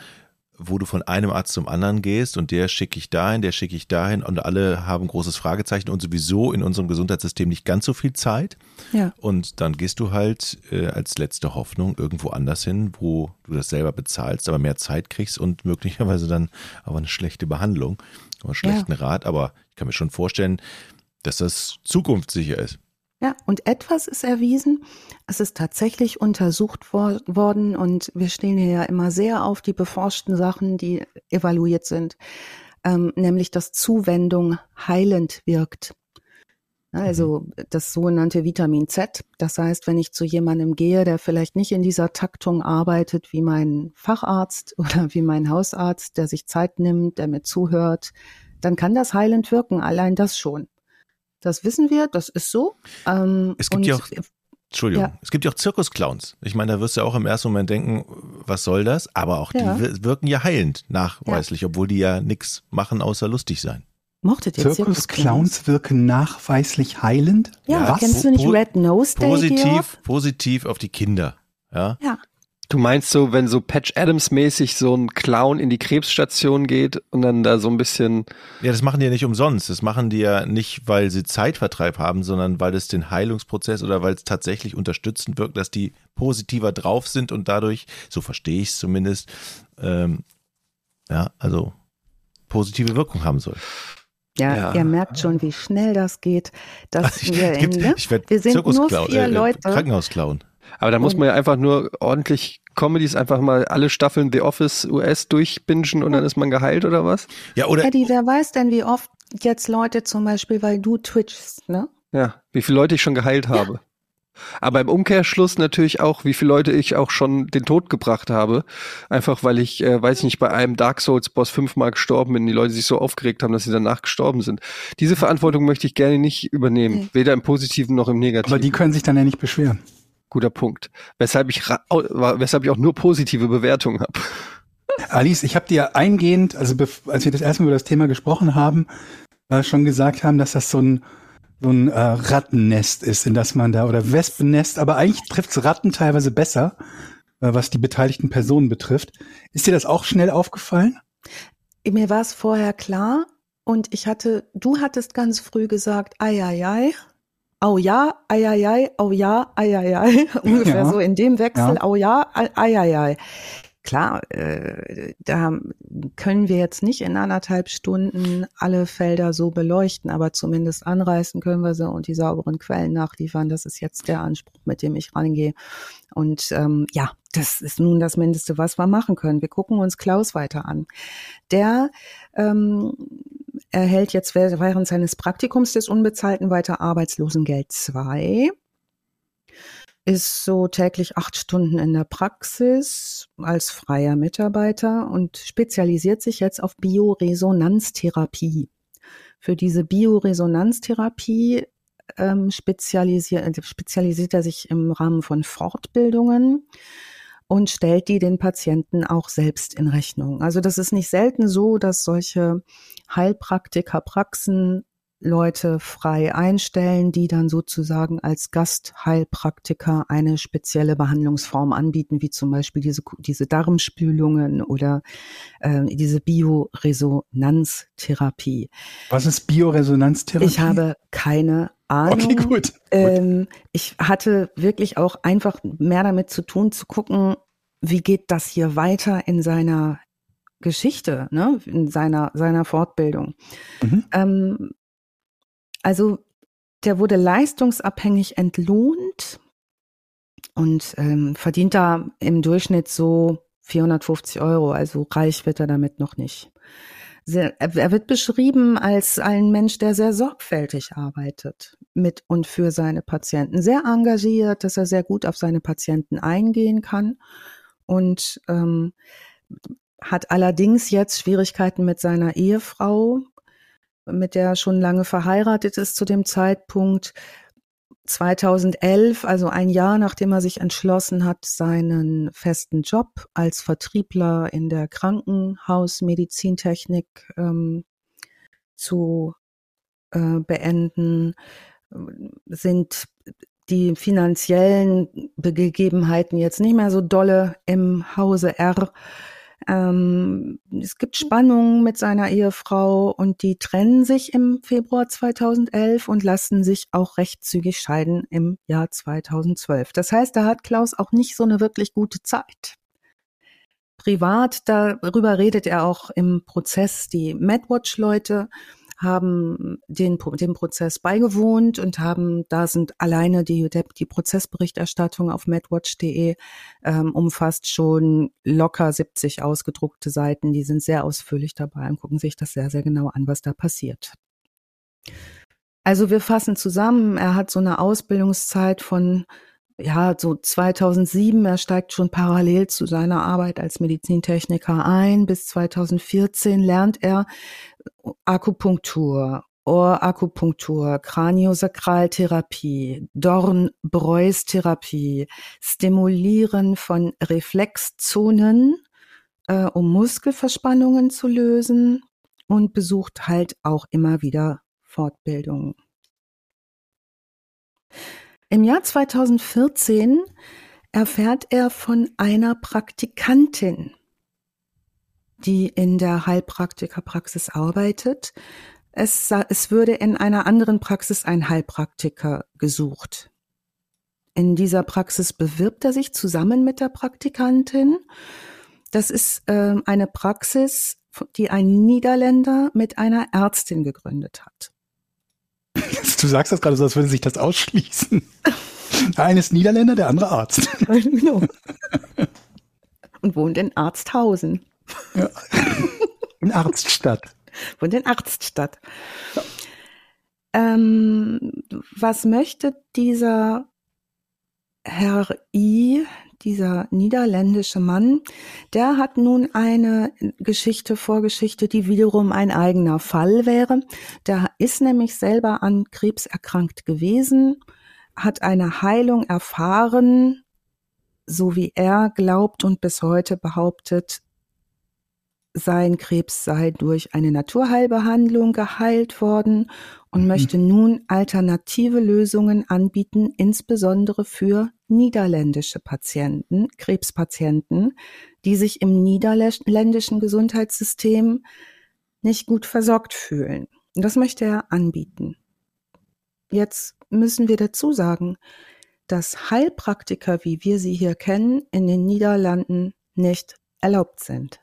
Speaker 3: wo du von einem Arzt zum anderen gehst und der schicke ich dahin, der schicke ich dahin und alle haben großes Fragezeichen und sowieso in unserem Gesundheitssystem nicht ganz so viel Zeit.
Speaker 2: Ja.
Speaker 3: Und dann gehst du halt äh, als letzte Hoffnung irgendwo anders hin, wo du das selber bezahlst, aber mehr Zeit kriegst und möglicherweise dann aber eine schlechte Behandlung oder einen schlechten ja. Rat. Aber ich kann mir schon vorstellen, dass das zukunftssicher ist.
Speaker 2: Ja, und etwas ist erwiesen. Es ist tatsächlich untersucht wor worden und wir stehen hier ja immer sehr auf die beforschten Sachen, die evaluiert sind, ähm, nämlich dass Zuwendung heilend wirkt. Also mhm. das sogenannte Vitamin Z. Das heißt, wenn ich zu jemandem gehe, der vielleicht nicht in dieser Taktung arbeitet wie mein Facharzt oder wie mein Hausarzt, der sich Zeit nimmt, der mir zuhört, dann kann das heilend wirken. Allein das schon. Das wissen wir, das ist so.
Speaker 3: Ähm, es gibt ja auch, Entschuldigung, ja. es gibt ja auch Zirkusclowns. Ich meine, da wirst du auch im ersten Moment denken, was soll das? Aber auch
Speaker 2: ja.
Speaker 3: die wirken ja heilend nachweislich, ja. obwohl die ja nichts machen, außer lustig sein.
Speaker 2: Mochtet ihr
Speaker 4: Zirkusclowns wirken nachweislich heilend?
Speaker 2: Ja, was? kennst du nicht Red Nose Day?
Speaker 3: Positiv, positiv auf die Kinder. Ja.
Speaker 2: Ja.
Speaker 1: Du meinst so, wenn so Patch Adams mäßig so ein Clown in die Krebsstation geht und dann da so ein bisschen.
Speaker 3: Ja, das machen die ja nicht umsonst. Das machen die ja nicht, weil sie Zeitvertreib haben, sondern weil es den Heilungsprozess oder weil es tatsächlich unterstützend wirkt, dass die positiver drauf sind und dadurch, so verstehe ich es zumindest, ähm, ja, also positive Wirkung haben soll.
Speaker 2: Ja, ja, ihr merkt schon, wie schnell das geht. Dass
Speaker 3: ich,
Speaker 2: wir,
Speaker 3: gibt,
Speaker 2: ne?
Speaker 3: ich
Speaker 2: wir sind nur vier
Speaker 3: äh,
Speaker 2: Leute.
Speaker 3: Krankenhausclown.
Speaker 1: Aber da muss man ja einfach nur ordentlich Comedies einfach mal alle Staffeln The Office US durchbingen und dann ist man geheilt oder was?
Speaker 3: Ja, oder?
Speaker 2: Eddie, wer weiß denn, wie oft jetzt Leute zum Beispiel, weil du twitchst, ne?
Speaker 1: Ja, wie viele Leute ich schon geheilt habe. Ja. Aber im Umkehrschluss natürlich auch, wie viele Leute ich auch schon den Tod gebracht habe. Einfach weil ich, äh, weiß ich nicht, bei einem Dark Souls Boss fünfmal gestorben bin, die Leute sich so aufgeregt haben, dass sie danach gestorben sind. Diese Verantwortung möchte ich gerne nicht übernehmen, okay. weder im Positiven noch im Negativen.
Speaker 4: Aber die können sich dann ja nicht beschweren.
Speaker 1: Guter Punkt. Weshalb ich, weshalb ich auch nur positive Bewertungen habe.
Speaker 4: Alice, ich habe dir eingehend, also als wir das erste Mal über das Thema gesprochen haben, äh, schon gesagt haben, dass das so ein so ein äh, Rattennest ist, in das man da oder Wespennest, aber eigentlich trifft's Ratten teilweise besser, äh, was die beteiligten Personen betrifft. Ist dir das auch schnell aufgefallen?
Speaker 2: Mir war es vorher klar und ich hatte, du hattest ganz früh gesagt, ei, ei, ei, au ja, ei, ei, ei, au ja, ei, ei, ei, ungefähr ja. so in dem Wechsel, ja. au ja, ei, ei, ei. Klar, äh, da können wir jetzt nicht in anderthalb Stunden alle Felder so beleuchten, aber zumindest anreißen können wir sie und die sauberen Quellen nachliefern. Das ist jetzt der Anspruch, mit dem ich rangehe. Und ähm, ja, das ist nun das Mindeste, was wir machen können. Wir gucken uns Klaus weiter an. Der ähm, erhält jetzt während seines Praktikums des unbezahlten weiter Arbeitslosengeld 2 ist so täglich acht Stunden in der Praxis als freier Mitarbeiter und spezialisiert sich jetzt auf Bioresonanztherapie. Für diese Bioresonanztherapie ähm, spezialisiert, spezialisiert er sich im Rahmen von Fortbildungen und stellt die den Patienten auch selbst in Rechnung. Also das ist nicht selten so, dass solche Heilpraktiker Praxen Leute frei einstellen, die dann sozusagen als Gastheilpraktiker eine spezielle Behandlungsform anbieten, wie zum Beispiel diese, diese Darmspülungen oder äh, diese Bioresonanztherapie.
Speaker 4: Was ist Bioresonanztherapie?
Speaker 2: Ich habe keine Ahnung.
Speaker 4: Okay, gut.
Speaker 2: Ähm, ich hatte wirklich auch einfach mehr damit zu tun, zu gucken, wie geht das hier weiter in seiner Geschichte, ne, in seiner, seiner Fortbildung. Mhm. Ähm, also der wurde leistungsabhängig entlohnt und ähm, verdient da im Durchschnitt so 450 Euro. Also reich wird er damit noch nicht. Sehr, er wird beschrieben als ein Mensch, der sehr sorgfältig arbeitet mit und für seine Patienten, sehr engagiert, dass er sehr gut auf seine Patienten eingehen kann und ähm, hat allerdings jetzt Schwierigkeiten mit seiner Ehefrau, mit der er schon lange verheiratet ist zu dem Zeitpunkt. 2011, also ein Jahr nachdem er sich entschlossen hat, seinen festen Job als Vertriebler in der Krankenhausmedizintechnik ähm, zu äh, beenden, sind die finanziellen Gegebenheiten jetzt nicht mehr so dolle im Hause R. Ähm, es gibt Spannungen mit seiner Ehefrau und die trennen sich im Februar 2011 und lassen sich auch recht zügig scheiden im Jahr 2012. Das heißt, da hat Klaus auch nicht so eine wirklich gute Zeit. Privat, darüber redet er auch im Prozess die MadWatch-Leute haben den, dem Prozess beigewohnt und haben, da sind alleine die, die Prozessberichterstattung auf medwatch.de ähm, umfasst schon locker 70 ausgedruckte Seiten. Die sind sehr ausführlich dabei und gucken sich das sehr, sehr genau an, was da passiert. Also wir fassen zusammen, er hat so eine Ausbildungszeit von ja, so 2007, er steigt schon parallel zu seiner Arbeit als Medizintechniker ein. Bis 2014 lernt er Akupunktur, Ohrakupunktur, Kraniosakraltherapie, Dorn-Breus-Therapie, Stimulieren von Reflexzonen, äh, um Muskelverspannungen zu lösen und besucht halt auch immer wieder Fortbildungen. Im Jahr 2014 erfährt er von einer Praktikantin, die in der Heilpraktikerpraxis arbeitet. Es, es würde in einer anderen Praxis ein Heilpraktiker gesucht. In dieser Praxis bewirbt er sich zusammen mit der Praktikantin. Das ist äh, eine Praxis, die ein Niederländer mit einer Ärztin gegründet hat.
Speaker 4: Du sagst das gerade so, als würde sich das ausschließen. Der eine ist Niederländer, der andere Arzt. Genau.
Speaker 2: Und wohnt in Arzthausen. Ja.
Speaker 4: In Arztstadt.
Speaker 2: Wohnt in Arztstadt. Ähm, was möchte dieser Herr I, dieser niederländische Mann, der hat nun eine Geschichte, Vorgeschichte, die wiederum ein eigener Fall wäre. Der ist nämlich selber an Krebs erkrankt gewesen, hat eine Heilung erfahren, so wie er glaubt und bis heute behauptet, sein Krebs sei durch eine Naturheilbehandlung geheilt worden und mhm. möchte nun alternative Lösungen anbieten, insbesondere für niederländische Patienten, Krebspatienten, die sich im niederländischen Gesundheitssystem nicht gut versorgt fühlen. Das möchte er anbieten. Jetzt müssen wir dazu sagen, dass Heilpraktiker, wie wir sie hier kennen, in den Niederlanden nicht erlaubt sind.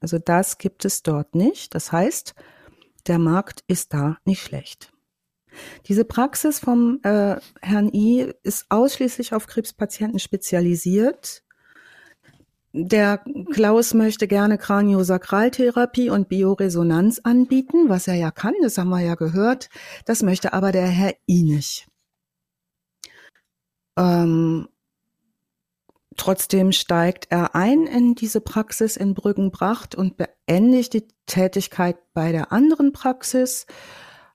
Speaker 2: Also das gibt es dort nicht. Das heißt, der Markt ist da nicht schlecht. Diese Praxis vom äh, Herrn I ist ausschließlich auf Krebspatienten spezialisiert. Der Klaus möchte gerne Kraniosakraltherapie und Bioresonanz anbieten, was er ja kann, das haben wir ja gehört. Das möchte aber der Herr I nicht. Ähm, Trotzdem steigt er ein in diese Praxis in Brüggenbracht und beendigt die Tätigkeit bei der anderen Praxis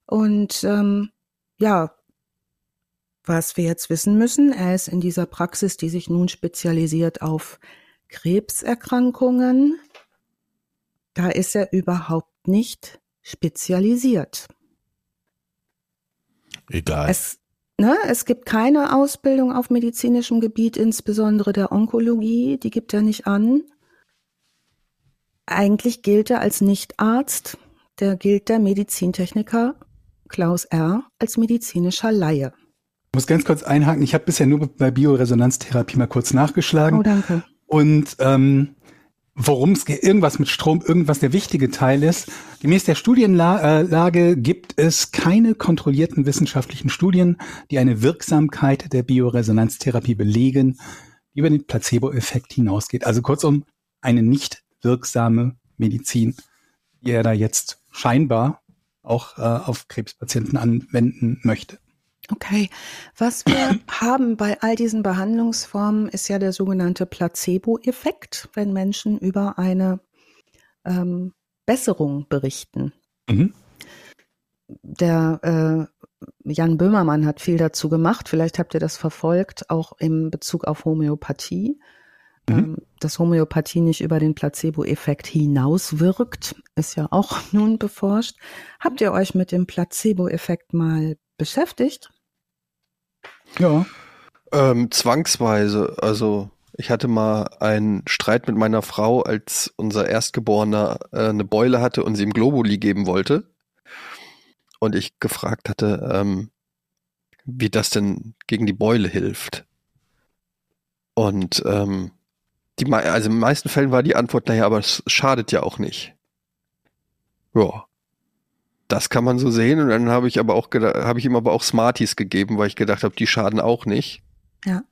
Speaker 2: und ähm, ja, was wir jetzt wissen müssen, er ist in dieser Praxis, die sich nun spezialisiert auf Krebserkrankungen, da ist er überhaupt nicht spezialisiert.
Speaker 3: Egal.
Speaker 2: Es, ne, es gibt keine Ausbildung auf medizinischem Gebiet, insbesondere der Onkologie, die gibt er nicht an. Eigentlich gilt er als Nichtarzt, der gilt der Medizintechniker Klaus R. als medizinischer Laie.
Speaker 4: Ich muss ganz kurz einhaken. Ich habe bisher nur bei Bioresonanztherapie mal kurz nachgeschlagen.
Speaker 2: Oh, danke.
Speaker 4: Und ähm, worum es geht, irgendwas mit Strom, irgendwas der wichtige Teil ist. Gemäß der Studienlage gibt es keine kontrollierten wissenschaftlichen Studien, die eine Wirksamkeit der Bioresonanztherapie belegen, die über den Placebo-Effekt hinausgeht. Also kurzum, eine nicht wirksame Medizin, die er da jetzt scheinbar auch äh, auf Krebspatienten anwenden möchte.
Speaker 2: Okay, was wir haben bei all diesen Behandlungsformen ist ja der sogenannte Placebo-Effekt, wenn Menschen über eine ähm, Besserung berichten.
Speaker 4: Mhm.
Speaker 2: Der äh, Jan Böhmermann hat viel dazu gemacht, vielleicht habt ihr das verfolgt, auch im Bezug auf Homöopathie.
Speaker 4: Mhm.
Speaker 2: Ähm, dass Homöopathie nicht über den Placebo-Effekt hinauswirkt, ist ja auch nun beforscht. Habt ihr euch mit dem Placebo-Effekt mal beschäftigt?
Speaker 4: Ja.
Speaker 1: Ähm, zwangsweise. Also ich hatte mal einen Streit mit meiner Frau, als unser Erstgeborener äh, eine Beule hatte und sie ihm Globuli geben wollte. Und ich gefragt hatte, ähm, wie das denn gegen die Beule hilft. Und ähm, die, also in den meisten Fällen war die Antwort, naja, aber es schadet ja auch nicht. Ja. Das kann man so sehen. Und dann habe ich aber auch gedacht, habe ich ihm aber auch Smarties gegeben, weil ich gedacht habe, die schaden auch nicht.
Speaker 2: Ja.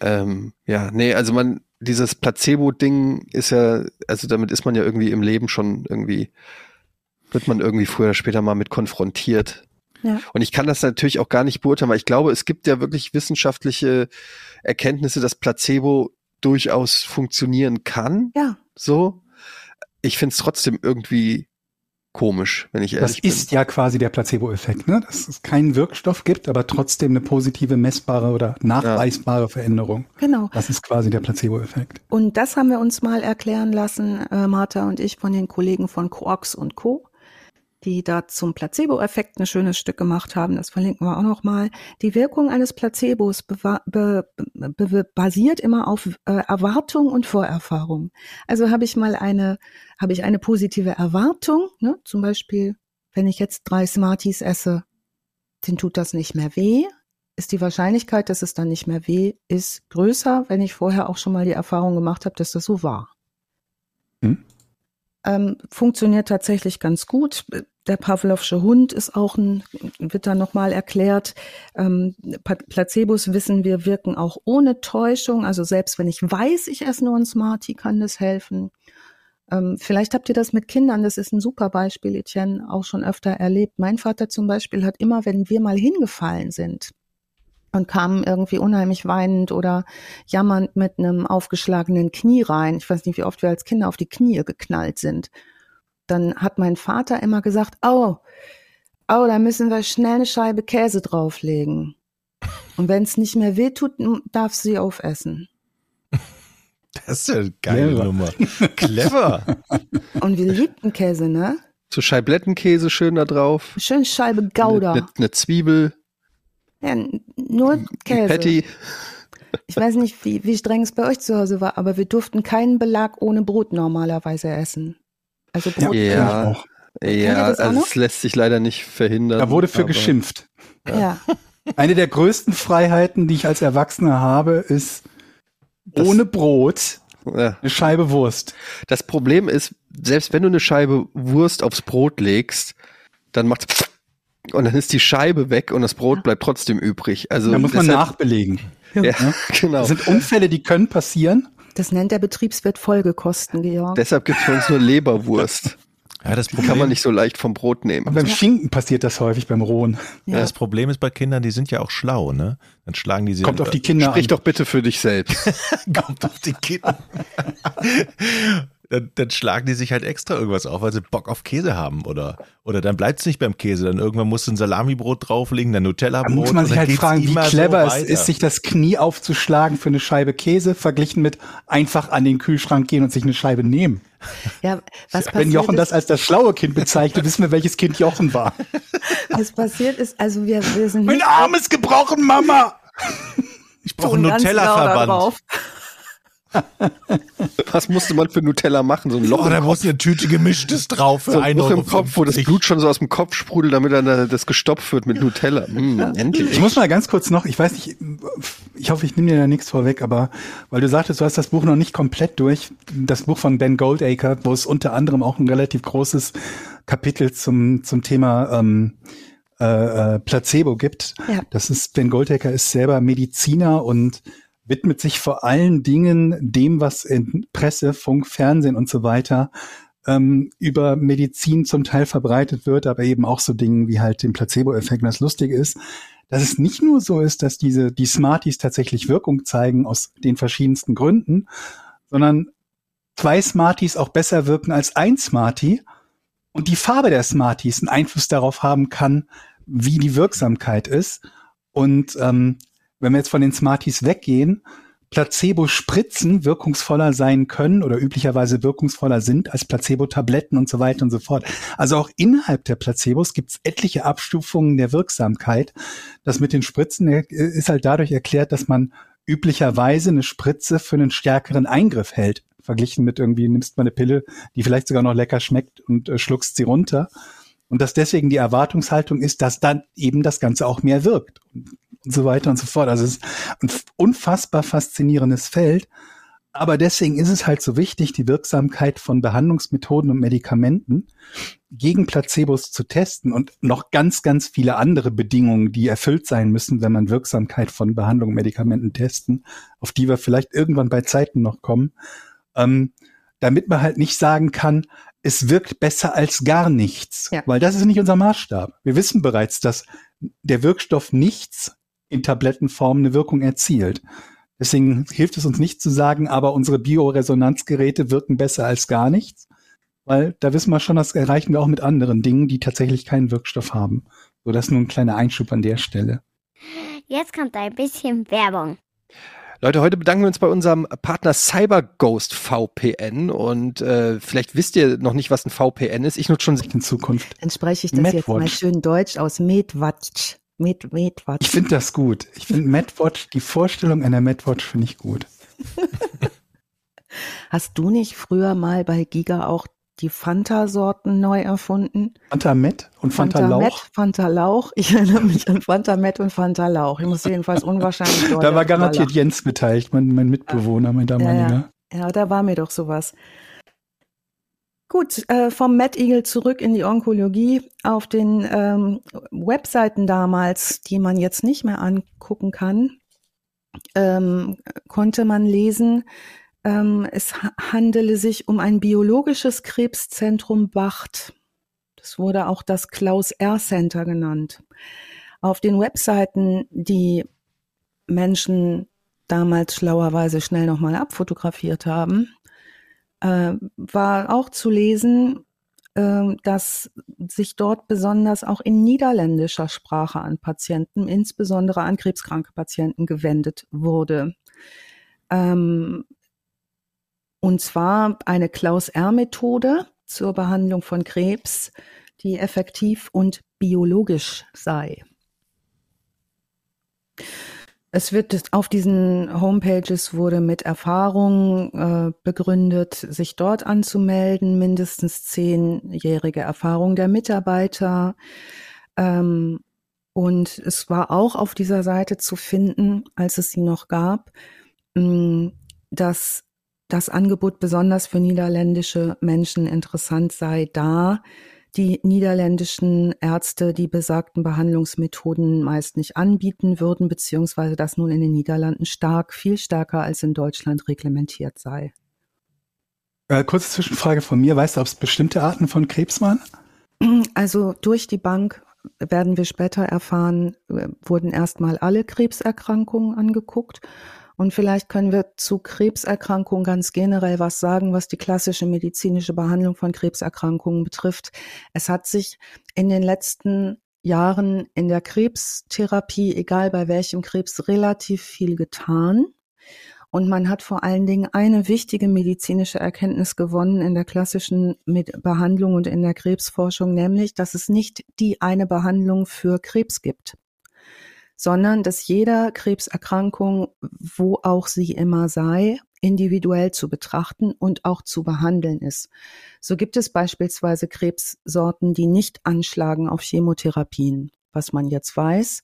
Speaker 1: Ähm, ja, nee, also man, dieses Placebo-Ding ist ja, also damit ist man ja irgendwie im Leben schon irgendwie, wird man irgendwie früher oder später mal mit konfrontiert.
Speaker 2: Ja.
Speaker 1: Und ich kann das natürlich auch gar nicht beurteilen, weil ich glaube, es gibt ja wirklich wissenschaftliche Erkenntnisse, dass Placebo durchaus funktionieren kann.
Speaker 2: Ja.
Speaker 1: So. Ich finde es trotzdem irgendwie komisch, wenn ich
Speaker 4: Das
Speaker 1: ehrlich bin.
Speaker 4: ist ja quasi der Placebo-Effekt, ne? dass es keinen Wirkstoff gibt, aber trotzdem eine positive, messbare oder nachweisbare Veränderung.
Speaker 2: Genau.
Speaker 4: Das ist quasi der Placebo-Effekt.
Speaker 2: Und das haben wir uns mal erklären lassen, äh, Martha und ich, von den Kollegen von Quarks und Co., die da zum Placebo-Effekt ein schönes Stück gemacht haben. Das verlinken wir auch noch mal. Die Wirkung eines Placebos be, be, basiert immer auf äh, Erwartung und Vorerfahrung. Also habe ich mal eine, habe ich eine positive Erwartung, ne? zum Beispiel, wenn ich jetzt drei Smarties esse, den tut das nicht mehr weh. Ist die Wahrscheinlichkeit, dass es dann nicht mehr weh ist, größer, wenn ich vorher auch schon mal die Erfahrung gemacht habe, dass das so war.
Speaker 4: Hm?
Speaker 2: Ähm, funktioniert tatsächlich ganz gut. Der Pavlovsche Hund ist auch ein, wird da nochmal erklärt. Ähm, Placebos wissen wir wirken auch ohne Täuschung. Also selbst wenn ich weiß, ich esse nur ein Smartie, kann das helfen. Ähm, vielleicht habt ihr das mit Kindern, das ist ein super Beispiel, Etienne, auch schon öfter erlebt. Mein Vater zum Beispiel hat immer, wenn wir mal hingefallen sind und kamen irgendwie unheimlich weinend oder jammernd mit einem aufgeschlagenen Knie rein, ich weiß nicht, wie oft wir als Kinder auf die Knie geknallt sind, dann hat mein Vater immer gesagt, oh, oh, da müssen wir schnell eine Scheibe Käse drauflegen. Und wenn es nicht mehr wehtut, darf sie aufessen.
Speaker 3: Das ist ja eine geile
Speaker 4: Clever.
Speaker 3: Nummer. Clever.
Speaker 2: Und wir liebten Käse, ne?
Speaker 1: So Scheiblettenkäse schön da drauf.
Speaker 2: Schön Scheibe Gouda.
Speaker 1: Eine, eine Zwiebel,
Speaker 2: Ja, nur Käse.
Speaker 1: Patty.
Speaker 2: Ich weiß nicht, wie, wie streng es bei euch zu Hause war, aber wir durften keinen Belag ohne Brot normalerweise essen. Also Brot.
Speaker 1: Ja.
Speaker 4: auch.
Speaker 1: Ja,
Speaker 2: das auch
Speaker 1: also es lässt sich leider nicht verhindern.
Speaker 4: Da wurde für
Speaker 1: aber-
Speaker 4: geschimpft.
Speaker 2: Ja.
Speaker 4: Eine der größten Freiheiten, die ich als Erwachsener habe, ist
Speaker 1: Das-
Speaker 4: ohne Brot
Speaker 1: Ja.
Speaker 4: eine Scheibe Wurst.
Speaker 1: Das Problem ist, selbst wenn du eine Scheibe Wurst aufs Brot legst, dann macht's und dann ist die Scheibe weg und das Brot
Speaker 2: Ja.
Speaker 1: bleibt trotzdem übrig. Also
Speaker 4: da muss man
Speaker 1: deshalb-
Speaker 4: nachbelegen.
Speaker 1: Ja, genau.
Speaker 4: Das sind Unfälle, die können passieren.
Speaker 2: Das nennt der Betriebswirt Folgekosten, Georg.
Speaker 1: Deshalb gibt es für uns nur Leberwurst.
Speaker 3: Ja, das
Speaker 1: Die
Speaker 3: Problem,
Speaker 1: kann man nicht so leicht vom Brot
Speaker 4: Und
Speaker 1: nehmen.
Speaker 4: beim Schinken passiert das häufig beim Rohen.
Speaker 2: Ja.
Speaker 3: das Problem ist bei Kindern, die sind ja auch schlau, ne? Dann schlagen die sie
Speaker 4: Kommt auf die Kinder
Speaker 1: Sprich
Speaker 4: an.
Speaker 1: doch bitte für dich selbst.
Speaker 3: Kommt auf die Kinder. Dann, dann, schlagen die sich halt extra irgendwas auf, weil sie Bock auf Käse haben. Oder, oder dann bleibt es nicht beim Käse. Dann irgendwann musst du ein Salamibrot drauflegen, dann Nutella-Brot. Da
Speaker 4: muss man sich halt fragen, wie clever so es ist, sich das Knie aufzuschlagen für eine Scheibe Käse, verglichen mit einfach an den Kühlschrank gehen und sich eine Scheibe nehmen.
Speaker 2: Ja, was
Speaker 4: Wenn Jochen das als das schlaue Kind bezeichnet, wissen wir, welches Kind Jochen war.
Speaker 2: Was passiert ist, also wir, wir sind.
Speaker 4: Mein Arm ist gebrochen, Mama!
Speaker 3: Ich brauche einen Nutella-Verband.
Speaker 1: Was musste man für Nutella machen? So ein Loch.
Speaker 3: Oh, da muss eine Tüte gemischtes drauf für
Speaker 1: so
Speaker 3: ein
Speaker 1: Loch im Kopf, wo das Blut schon so aus dem Kopf sprudelt, damit dann das gestopft wird mit Nutella. Mm, endlich.
Speaker 4: Ich muss mal ganz kurz noch, ich weiß nicht, ich hoffe, ich nehme dir da nichts vorweg, aber weil du sagtest, du hast das Buch noch nicht komplett durch, das Buch von Ben Goldacre, wo es unter anderem auch ein relativ großes Kapitel zum, zum Thema ähm, äh, äh Placebo gibt. Ja. Das ist, Ben Goldacre ist selber Mediziner und widmet sich vor allen Dingen dem, was in Presse, Funk, Fernsehen und so weiter ähm, über Medizin zum Teil verbreitet wird, aber eben auch so Dingen wie halt den Placebo-Effekt. das Lustige ist, dass es nicht nur so ist, dass diese die Smarties tatsächlich Wirkung zeigen aus den verschiedensten Gründen, sondern zwei Smarties auch besser wirken als ein Smartie und die Farbe der Smarties einen Einfluss darauf haben kann, wie die Wirksamkeit ist. Und ähm, wenn wir jetzt von den Smarties weggehen, Placebo-Spritzen wirkungsvoller sein können oder üblicherweise wirkungsvoller sind als Placebo-Tabletten und so weiter und so fort. Also auch innerhalb der Placebos gibt es etliche Abstufungen der Wirksamkeit. Das mit den Spritzen äh, ist halt dadurch erklärt, dass man üblicherweise eine Spritze für einen stärkeren Eingriff hält. Verglichen mit irgendwie nimmst man eine Pille, die vielleicht sogar noch lecker schmeckt und äh, schluckst sie runter. Und dass deswegen die Erwartungshaltung ist, dass dann eben das Ganze auch mehr wirkt und so weiter und so fort. Also es ist ein unfassbar faszinierendes Feld. Aber deswegen ist es halt so wichtig, die Wirksamkeit von Behandlungsmethoden und Medikamenten gegen Placebos zu testen und noch ganz, ganz viele andere Bedingungen, die erfüllt sein müssen, wenn man Wirksamkeit von Behandlungen und Medikamenten testen, auf die wir vielleicht irgendwann bei Zeiten noch kommen, ähm, damit man halt nicht sagen kann, es wirkt besser als gar nichts, ja. weil das ist nicht unser Maßstab. Wir wissen bereits, dass der Wirkstoff nichts in Tablettenform eine Wirkung erzielt. Deswegen hilft es uns nicht zu sagen, aber unsere Bioresonanzgeräte wirken besser als gar nichts, weil da wissen wir schon, das erreichen wir auch mit anderen Dingen, die tatsächlich keinen Wirkstoff haben. So, das ist nur ein kleiner Einschub an der Stelle.
Speaker 5: Jetzt kommt ein bisschen Werbung.
Speaker 1: Leute, heute bedanken wir uns bei unserem Partner CyberGhost VPN und äh, vielleicht wisst ihr noch nicht, was ein VPN ist. Ich nutze schon in Zukunft.
Speaker 2: Dann spreche ich das Medwatch. jetzt mal schön deutsch aus. Medwatch. Med, Medwatch.
Speaker 4: Ich finde das gut. Ich finde Medwatch, die Vorstellung einer Medwatch finde ich gut.
Speaker 2: Hast du nicht früher mal bei Giga auch die Fanta-Sorten neu erfunden?
Speaker 4: Fanta Met und Fanta, Fanta Lauch? Met,
Speaker 2: Fanta Lauch. Ich erinnere mich an Fanta Met und Fanta Lauch. Ich muss jedenfalls unwahrscheinlich
Speaker 4: Da war garantiert Jens beteiligt, mein, mein Mitbewohner, mein damaliger.
Speaker 2: Ja, ja. ja, da war mir doch sowas. Gut, äh, vom Mad Eagle zurück in die Onkologie. Auf den ähm, Webseiten damals, die man jetzt nicht mehr angucken kann, ähm, konnte man lesen, es handele sich um ein biologisches Krebszentrum Bacht. Das wurde auch das Klaus R Center genannt. Auf den Webseiten, die Menschen damals schlauerweise schnell nochmal abfotografiert haben, äh, war auch zu lesen, äh, dass sich dort besonders auch in niederländischer Sprache an Patienten, insbesondere an krebskranke Patienten, gewendet wurde. Ähm, und zwar eine Klaus-R-Methode zur Behandlung von Krebs, die effektiv und biologisch sei. Es wird auf diesen Homepages wurde mit Erfahrung äh, begründet, sich dort anzumelden, mindestens zehnjährige Erfahrung der Mitarbeiter. Ähm, und es war auch auf dieser Seite zu finden, als es sie noch gab, mh, dass das Angebot besonders für niederländische Menschen interessant sei, da die niederländischen Ärzte die besagten Behandlungsmethoden meist nicht anbieten würden, beziehungsweise das nun in den Niederlanden stark, viel stärker als in Deutschland reglementiert sei.
Speaker 4: Äh, kurze Zwischenfrage von mir. Weißt du, ob es bestimmte Arten von Krebs waren?
Speaker 2: Also durch die Bank werden wir später erfahren, äh, wurden erstmal alle Krebserkrankungen angeguckt Und vielleicht können wir zu Krebserkrankungen ganz generell was sagen, was die klassische medizinische Behandlung von Krebserkrankungen betrifft. Es hat sich in den letzten Jahren in der Krebstherapie, egal bei welchem Krebs, relativ viel getan. Und man hat vor allen Dingen eine wichtige medizinische Erkenntnis gewonnen in der klassischen Behandlung und in der Krebsforschung, nämlich, dass es nicht die eine Behandlung für Krebs gibt sondern dass jeder Krebserkrankung, wo auch sie immer sei, individuell zu betrachten und auch zu behandeln ist. So gibt es beispielsweise Krebssorten, die nicht anschlagen auf Chemotherapien, was man jetzt weiß,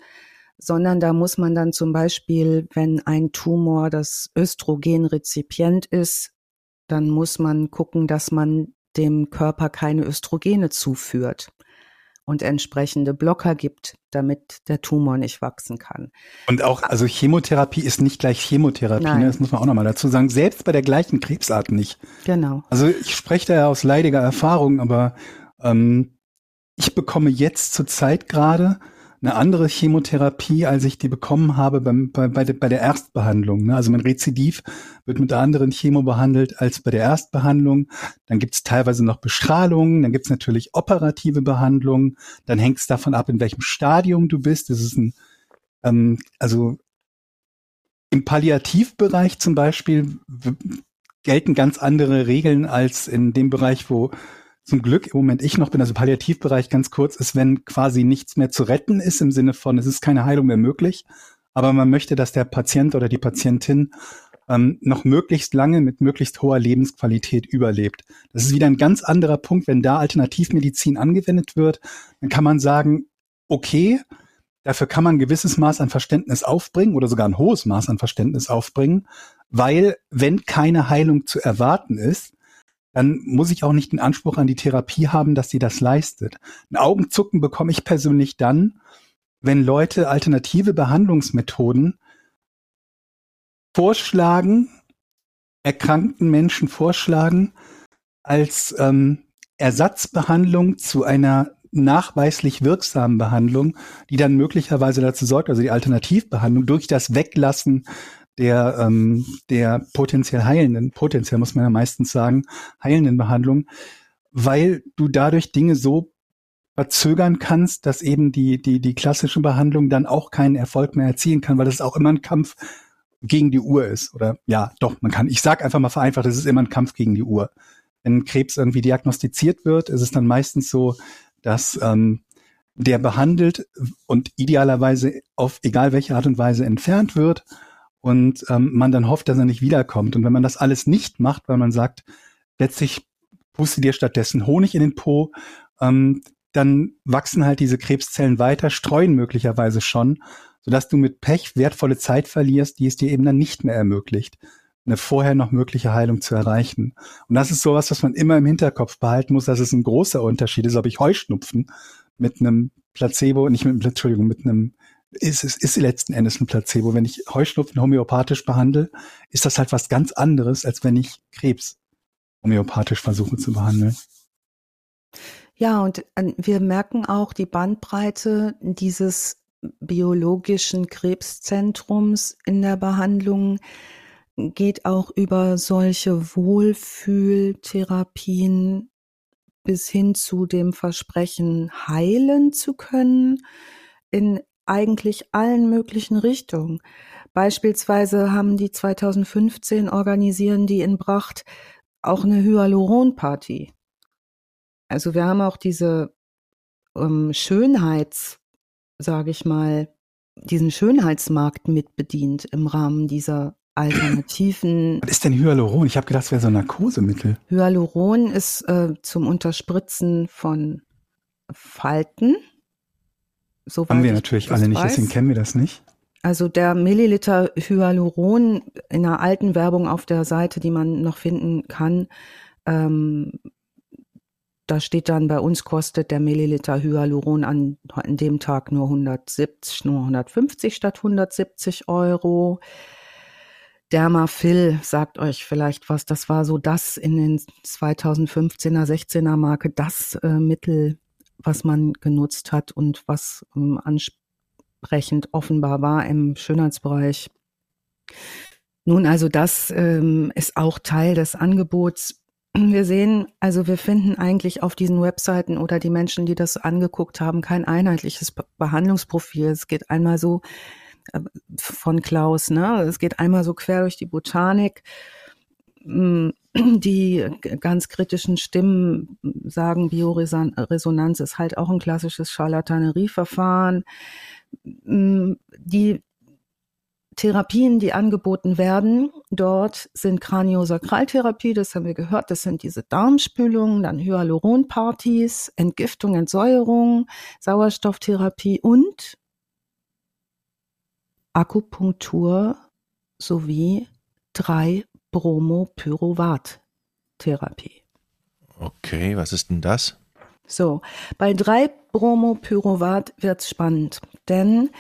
Speaker 2: sondern da muss man dann zum Beispiel, wenn ein Tumor das Östrogenrezipient ist, dann muss man gucken, dass man dem Körper keine Östrogene zuführt und entsprechende Blocker gibt, damit der Tumor nicht wachsen kann.
Speaker 4: Und auch, also Chemotherapie ist nicht gleich Chemotherapie, ne? das muss man auch nochmal dazu sagen, selbst bei der gleichen Krebsart nicht.
Speaker 2: Genau.
Speaker 4: Also ich spreche da ja aus leidiger Erfahrung, aber ähm, ich bekomme jetzt zur Zeit gerade eine andere Chemotherapie, als ich die bekommen habe beim, bei, bei, bei der Erstbehandlung. Ne? Also mein Rezidiv wird mit einer anderen Chemo behandelt als bei der Erstbehandlung. Dann gibt es teilweise noch Bestrahlungen, dann gibt es natürlich operative Behandlungen, dann hängt es davon ab, in welchem Stadium du bist. Das ist ein, ähm, also im Palliativbereich zum Beispiel gelten ganz andere Regeln als in dem Bereich, wo zum Glück im Moment ich noch bin, also Palliativbereich ganz kurz, ist, wenn quasi nichts mehr zu retten ist, im Sinne von, es ist keine Heilung mehr möglich, aber man möchte, dass der Patient oder die Patientin ähm, noch möglichst lange mit möglichst hoher Lebensqualität überlebt. Das ist wieder ein ganz anderer Punkt, wenn da Alternativmedizin angewendet wird, dann kann man sagen, okay, dafür kann man ein gewisses Maß an Verständnis aufbringen oder sogar ein hohes Maß an Verständnis aufbringen, weil wenn keine Heilung zu erwarten ist, dann muss ich auch nicht den Anspruch an die Therapie haben, dass sie das leistet. Ein Augenzucken bekomme ich persönlich dann, wenn Leute alternative Behandlungsmethoden vorschlagen, erkrankten Menschen vorschlagen, als ähm, Ersatzbehandlung zu einer nachweislich wirksamen Behandlung, die dann möglicherweise dazu sorgt, also die Alternativbehandlung durch das Weglassen der, ähm, der potenziell heilenden, potenziell muss man ja meistens sagen, heilenden Behandlung, weil du dadurch Dinge so verzögern kannst, dass eben die, die, die klassische Behandlung dann auch keinen Erfolg mehr erzielen kann, weil das auch immer ein Kampf gegen die Uhr ist. Oder ja, doch, man kann, ich sag einfach mal vereinfacht, es ist immer ein Kampf gegen die Uhr. Wenn Krebs irgendwie diagnostiziert wird, ist es dann meistens so, dass ähm, der behandelt und idealerweise auf egal welche Art und Weise entfernt wird und ähm, man dann hofft, dass er nicht wiederkommt. Und wenn man das alles nicht macht, weil man sagt, letztlich puste dir stattdessen Honig in den Po, ähm, dann wachsen halt diese Krebszellen weiter, streuen möglicherweise schon, sodass du mit Pech wertvolle Zeit verlierst, die es dir eben dann nicht mehr ermöglicht, eine vorher noch mögliche Heilung zu erreichen. Und das ist sowas, was man immer im Hinterkopf behalten muss, dass es ein großer Unterschied ist, ob ich Heuschnupfen mit einem Placebo, nicht mit, Entschuldigung, mit einem ist es ist letzten Endes ein Placebo. Wenn ich Heuschnupfen homöopathisch behandle, ist das halt was ganz anderes, als wenn ich Krebs homöopathisch versuche zu behandeln.
Speaker 2: Ja, und äh, wir merken auch die Bandbreite dieses biologischen Krebszentrums in der Behandlung geht auch über solche Wohlfühltherapien bis hin zu dem Versprechen heilen zu können in eigentlich allen möglichen Richtungen. Beispielsweise haben die 2015 organisieren die in Bracht auch eine Hyaluron-Party. Also wir haben auch diese ähm, Schönheits, sage ich mal, diesen Schönheitsmarkt mitbedient im Rahmen dieser alternativen.
Speaker 4: Was ist denn Hyaluron? Ich habe gedacht, es wäre so ein Narkosemittel.
Speaker 2: Hyaluron ist äh, zum Unterspritzen von Falten
Speaker 4: Soweit Haben wir natürlich alle nicht, weiß. deswegen kennen wir das nicht.
Speaker 2: Also der Milliliter Hyaluron in einer alten Werbung auf der Seite, die man noch finden kann, ähm, da steht dann, bei uns kostet der Milliliter Hyaluron an, an dem Tag nur 170, nur 150 statt 170 Euro. Dermafil sagt euch vielleicht was. Das war so das in den 2015er, 16er Marke, das äh, Mittel, was man genutzt hat und was ähm, ansprechend offenbar war im Schönheitsbereich. Nun, also das ähm, ist auch Teil des Angebots. Wir sehen, also wir finden eigentlich auf diesen Webseiten oder die Menschen, die das angeguckt haben, kein einheitliches Behandlungsprofil. Es geht einmal so äh, von Klaus, ne? Es geht einmal so quer durch die Botanik. Hm, die ganz kritischen Stimmen sagen, Bioresonanz ist halt auch ein klassisches Charlatanerieverfahren. Hm, die Therapien, die angeboten werden, dort sind Kraniosakraltherapie, das haben wir gehört, das sind diese Darmspülungen, dann Hyaluronpartys, Entgiftung, Entsäuerung, Sauerstofftherapie und Akupunktur sowie drei Bromopyruvat-Therapie.
Speaker 3: Okay, was ist denn das?
Speaker 2: So, bei drei Bromopyruvat wird's spannend, denn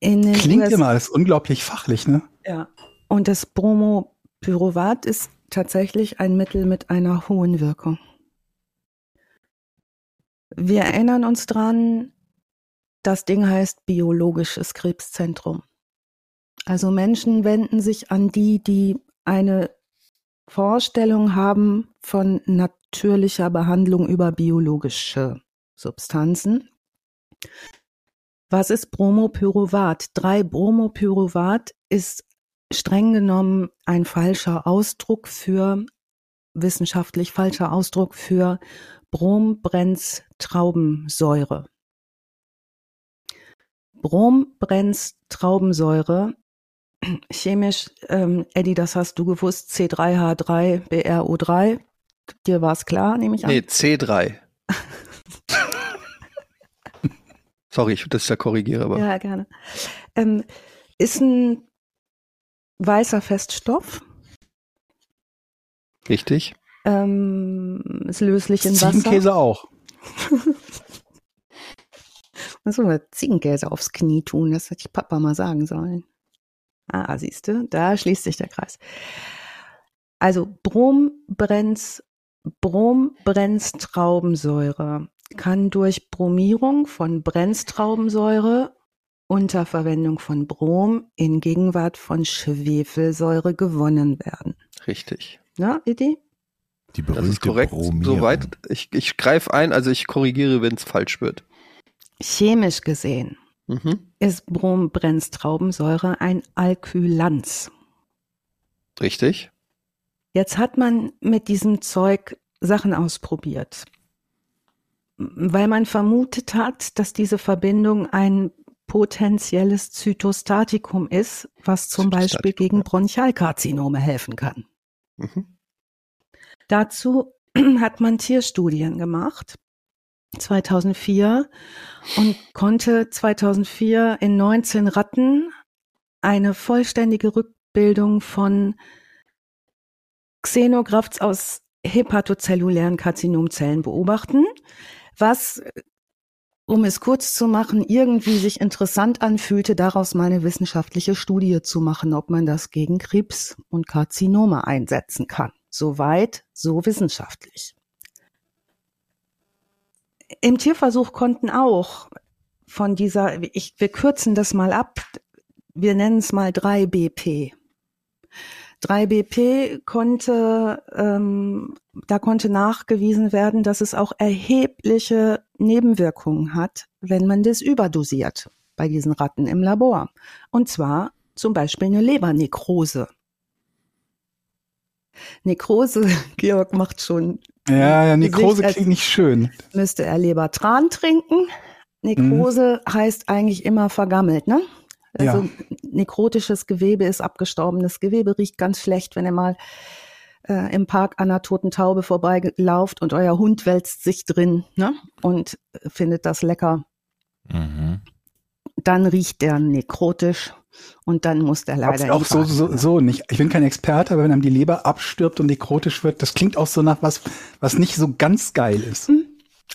Speaker 2: in den
Speaker 4: Klingt US immer alles unglaublich fachlich, ne?
Speaker 2: Ja. Und das Bromopyruvat ist tatsächlich ein Mittel mit einer hohen Wirkung. Wir erinnern uns dran, das Ding heißt biologisches Krebszentrum. Also Menschen wenden sich an die, die eine Vorstellung haben von natürlicher Behandlung über biologische Substanzen. Was ist Bromopyruvat? 3-Bromopyruvat ist streng genommen ein falscher Ausdruck wissenschaftlich falscher Ausdruck für Brombrenztraubensäure. Brombrenztraubensäure chemisch, ähm, Eddie, das hast du gewusst, C3H3BRO3. Dir war es klar, nehme ich an?
Speaker 1: Nee, C3. Sorry, ich, dass ich da korrigiere, aber.
Speaker 2: Ja, gerne. Ähm, ist ein weißer Feststoff.
Speaker 1: Richtig.
Speaker 2: Ähm, ist löslich in Wasser.
Speaker 4: Ziegenkäse auch.
Speaker 2: Muss man Ziegenkäse aufs Knie tun, das hätte ich Papa mal sagen sollen. Ah, siehst du, da schließt sich der Kreis. Also Brombrenz, Brombrenztraubensäure kann durch Bromierung von Brenztraubensäure unter Verwendung von Brom in Gegenwart von Schwefelsäure gewonnen werden.
Speaker 1: Richtig.
Speaker 2: Ja, Idee?
Speaker 3: Die berühmte
Speaker 1: Das ist korrekt.
Speaker 3: Bromierung.
Speaker 1: Soweit. Ich, ich greife ein, also ich korrigiere, wenn es falsch wird.
Speaker 2: Chemisch gesehen
Speaker 1: Mhm.
Speaker 2: ist Brombrenztraubensäure ein Alkylanz.
Speaker 1: Richtig.
Speaker 2: Jetzt hat man mit diesem Zeug Sachen ausprobiert, weil man vermutet hat, dass diese Verbindung ein potenzielles Zytostatikum ist, was zum Beispiel gegen. Bronchialkarzinome helfen kann.
Speaker 1: Mhm.
Speaker 2: Dazu hat man Tierstudien gemacht, 2004, und konnte 2004 in 19 Ratten eine vollständige Rückbildung von Xenografts aus hepatozellulären Karzinomzellen beobachten, was, um es kurz zu machen, irgendwie sich interessant anfühlte, daraus mal eine wissenschaftliche Studie zu machen, ob man das gegen Krebs und Karzinome einsetzen kann. Soweit, so wissenschaftlich. Im Tierversuch konnten auch von dieser, ich, wir kürzen das mal ab, wir nennen es mal 3BP. 3BP konnte, ähm, da konnte nachgewiesen werden, dass es auch erhebliche Nebenwirkungen hat, wenn man das überdosiert bei diesen Ratten im Labor. Und zwar zum Beispiel eine Lebernekrose. Nekrose, Georg macht schon,
Speaker 4: Ja, ja, Nekrose
Speaker 2: Gesicht
Speaker 4: klingt nicht schön.
Speaker 2: müsste er Lebertran trinken. Nekrose heißt eigentlich immer vergammelt, ne? Also
Speaker 4: Ja.
Speaker 2: nekrotisches Gewebe ist abgestorbenes Gewebe, riecht ganz schlecht, wenn ihr mal äh, im Park an einer toten Taube vorbeilauft und euer Hund wälzt sich drin ne? und äh, findet das lecker.
Speaker 3: Mhm.
Speaker 2: Dann riecht der nekrotisch und dann muss der leider
Speaker 4: auch so, so,
Speaker 2: Badewanne.
Speaker 4: so nicht. Ich bin kein Experte, aber wenn einem die Leber abstirbt und nekrotisch wird, das klingt auch so nach was, was nicht so ganz geil ist.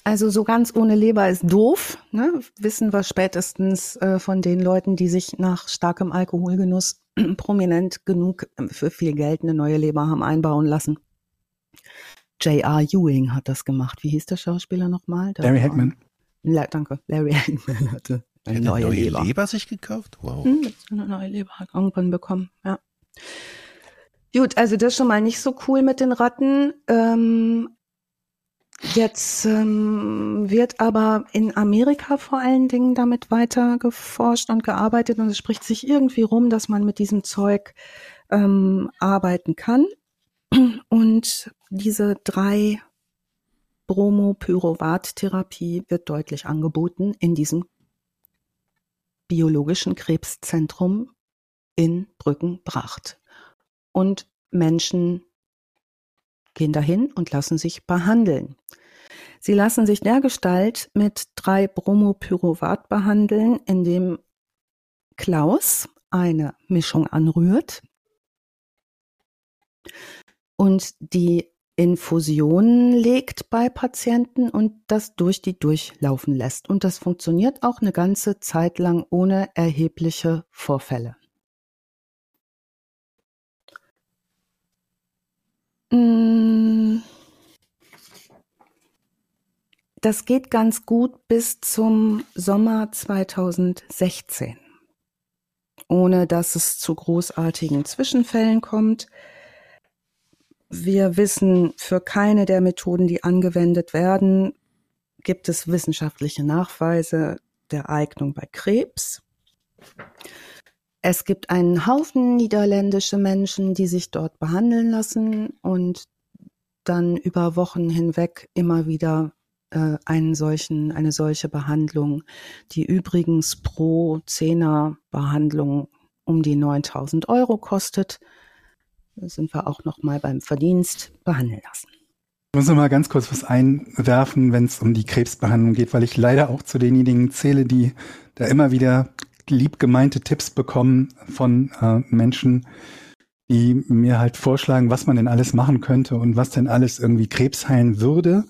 Speaker 2: Also so ganz ohne Leber ist doof, ne? wissen wir spätestens äh, von den Leuten, die sich nach starkem Alkoholgenuss prominent genug äh, für viel Geld eine neue Leber haben einbauen lassen. J.R. Ewing hat das gemacht. Wie hieß der Schauspieler nochmal?
Speaker 4: Larry Hackman.
Speaker 2: La danke, Larry Hackman hatte eine neue,
Speaker 3: neue
Speaker 2: Leber.
Speaker 3: Leber sich gekauft? Wow.
Speaker 2: Hm, eine neue Leber hat irgendwann bekommen, ja. Gut, also das schon mal nicht so cool mit den Ratten. Ähm, jetzt ähm, wird aber in Amerika vor allen Dingen damit weiter geforscht und gearbeitet und es spricht sich irgendwie rum, dass man mit diesem Zeug ähm, arbeiten kann. Und diese drei Bromopyruvat-Therapie wird deutlich angeboten in diesem biologischen Krebszentrum in Brückenbracht. Und Menschen gehen dahin und lassen sich behandeln. Sie lassen sich dergestalt mit drei Bromopyruvat behandeln, indem Klaus eine Mischung anrührt und die Infusionen legt bei Patienten und das durch die durchlaufen lässt. Und das funktioniert auch eine ganze Zeit lang ohne erhebliche Vorfälle. Mm. Das geht ganz gut bis zum Sommer 2016, ohne dass es zu großartigen Zwischenfällen kommt. Wir wissen, für keine der Methoden, die angewendet werden, gibt es wissenschaftliche Nachweise der Eignung bei Krebs. Es gibt einen Haufen niederländische Menschen, die sich dort behandeln lassen und dann über Wochen hinweg immer wieder äh, einen solchen, eine solche Behandlung, die übrigens pro Zehner Behandlung um die 9000 Euro kostet, sind wir auch noch mal beim Verdienst behandeln lassen.
Speaker 4: Ich muss noch mal ganz kurz was einwerfen, wenn es um die Krebsbehandlung geht, weil ich leider auch zu denjenigen zähle, die da immer wieder lieb gemeinte Tipps bekommen von äh, Menschen, die mir halt vorschlagen, was man denn alles machen könnte und was denn alles irgendwie Krebs heilen würde.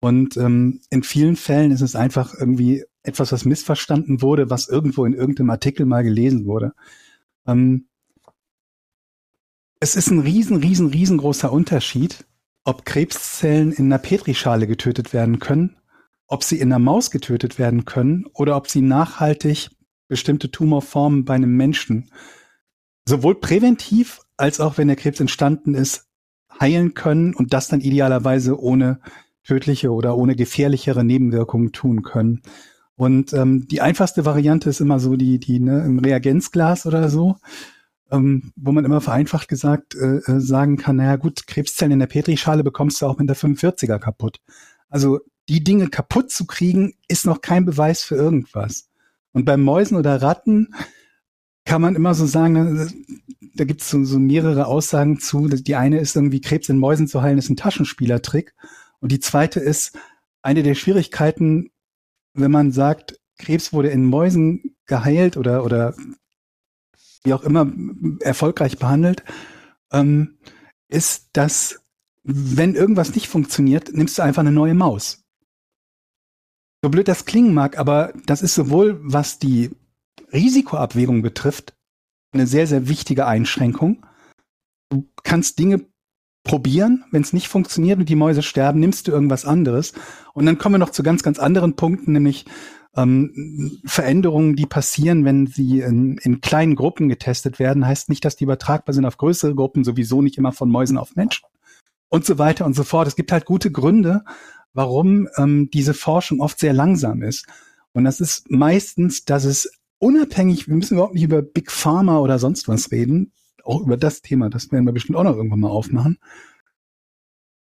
Speaker 4: Und ähm, in vielen Fällen ist es einfach irgendwie etwas, was missverstanden wurde, was irgendwo in irgendeinem Artikel mal gelesen wurde. Ähm, es ist ein riesen, riesen, riesengroßer Unterschied, ob Krebszellen in einer Petrischale getötet werden können, ob sie in einer Maus getötet werden können oder ob sie nachhaltig bestimmte Tumorformen bei einem Menschen sowohl präventiv als auch wenn der Krebs entstanden ist, heilen können und das dann idealerweise ohne tödliche oder ohne gefährlichere Nebenwirkungen tun können. Und ähm, die einfachste Variante ist immer so die, die ne, im Reagenzglas oder so ähm, wo man immer vereinfacht gesagt äh, äh, sagen kann, naja gut, Krebszellen in der Petrischale bekommst du auch mit der 45er kaputt. Also die Dinge kaputt zu kriegen, ist noch kein Beweis für irgendwas. Und bei Mäusen oder Ratten kann man immer so sagen, ne, da gibt es so, so mehrere Aussagen zu. Die eine ist irgendwie, Krebs in Mäusen zu heilen, ist ein Taschenspielertrick. Und die zweite ist, eine der Schwierigkeiten, wenn man sagt, Krebs wurde in Mäusen geheilt oder, oder wie auch immer erfolgreich behandelt, ähm, ist, dass wenn irgendwas nicht funktioniert, nimmst du einfach eine neue Maus. So blöd das klingen mag, aber das ist sowohl, was die Risikoabwägung betrifft, eine sehr, sehr wichtige Einschränkung. Du kannst Dinge probieren, wenn es nicht funktioniert und die Mäuse sterben, nimmst du irgendwas anderes. Und dann kommen wir noch zu ganz, ganz anderen Punkten, nämlich ähm, Veränderungen, die passieren, wenn sie in, in kleinen Gruppen getestet werden, heißt nicht, dass die übertragbar sind auf größere Gruppen, sowieso nicht immer von Mäusen auf Menschen und so weiter und so fort. Es gibt halt gute Gründe, warum ähm, diese Forschung oft sehr langsam ist. Und das ist meistens, dass es unabhängig, wir müssen überhaupt nicht über Big Pharma oder sonst was reden, auch über das Thema, das werden wir bestimmt auch noch irgendwann mal aufmachen,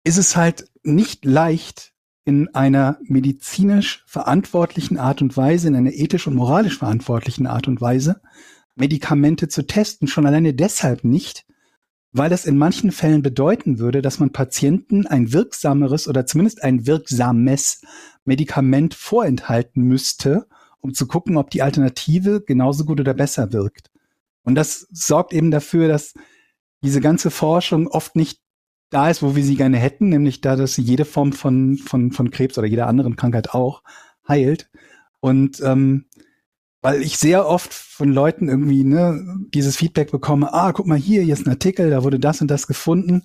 Speaker 4: ist es halt nicht leicht, in einer medizinisch verantwortlichen Art und Weise, in einer ethisch und moralisch verantwortlichen Art und Weise, Medikamente zu testen. Schon alleine deshalb nicht, weil das in manchen Fällen bedeuten würde, dass man Patienten ein wirksameres oder zumindest ein wirksames Medikament vorenthalten müsste, um zu gucken, ob die Alternative genauso gut oder besser wirkt. Und das sorgt eben dafür, dass diese ganze Forschung oft nicht da ist, wo wir sie gerne hätten, nämlich da, dass jede Form von, von, von Krebs oder jeder anderen Krankheit auch heilt. Und ähm, weil ich sehr oft von Leuten irgendwie ne, dieses Feedback bekomme, ah, guck mal hier, hier ist ein Artikel, da wurde das und das gefunden.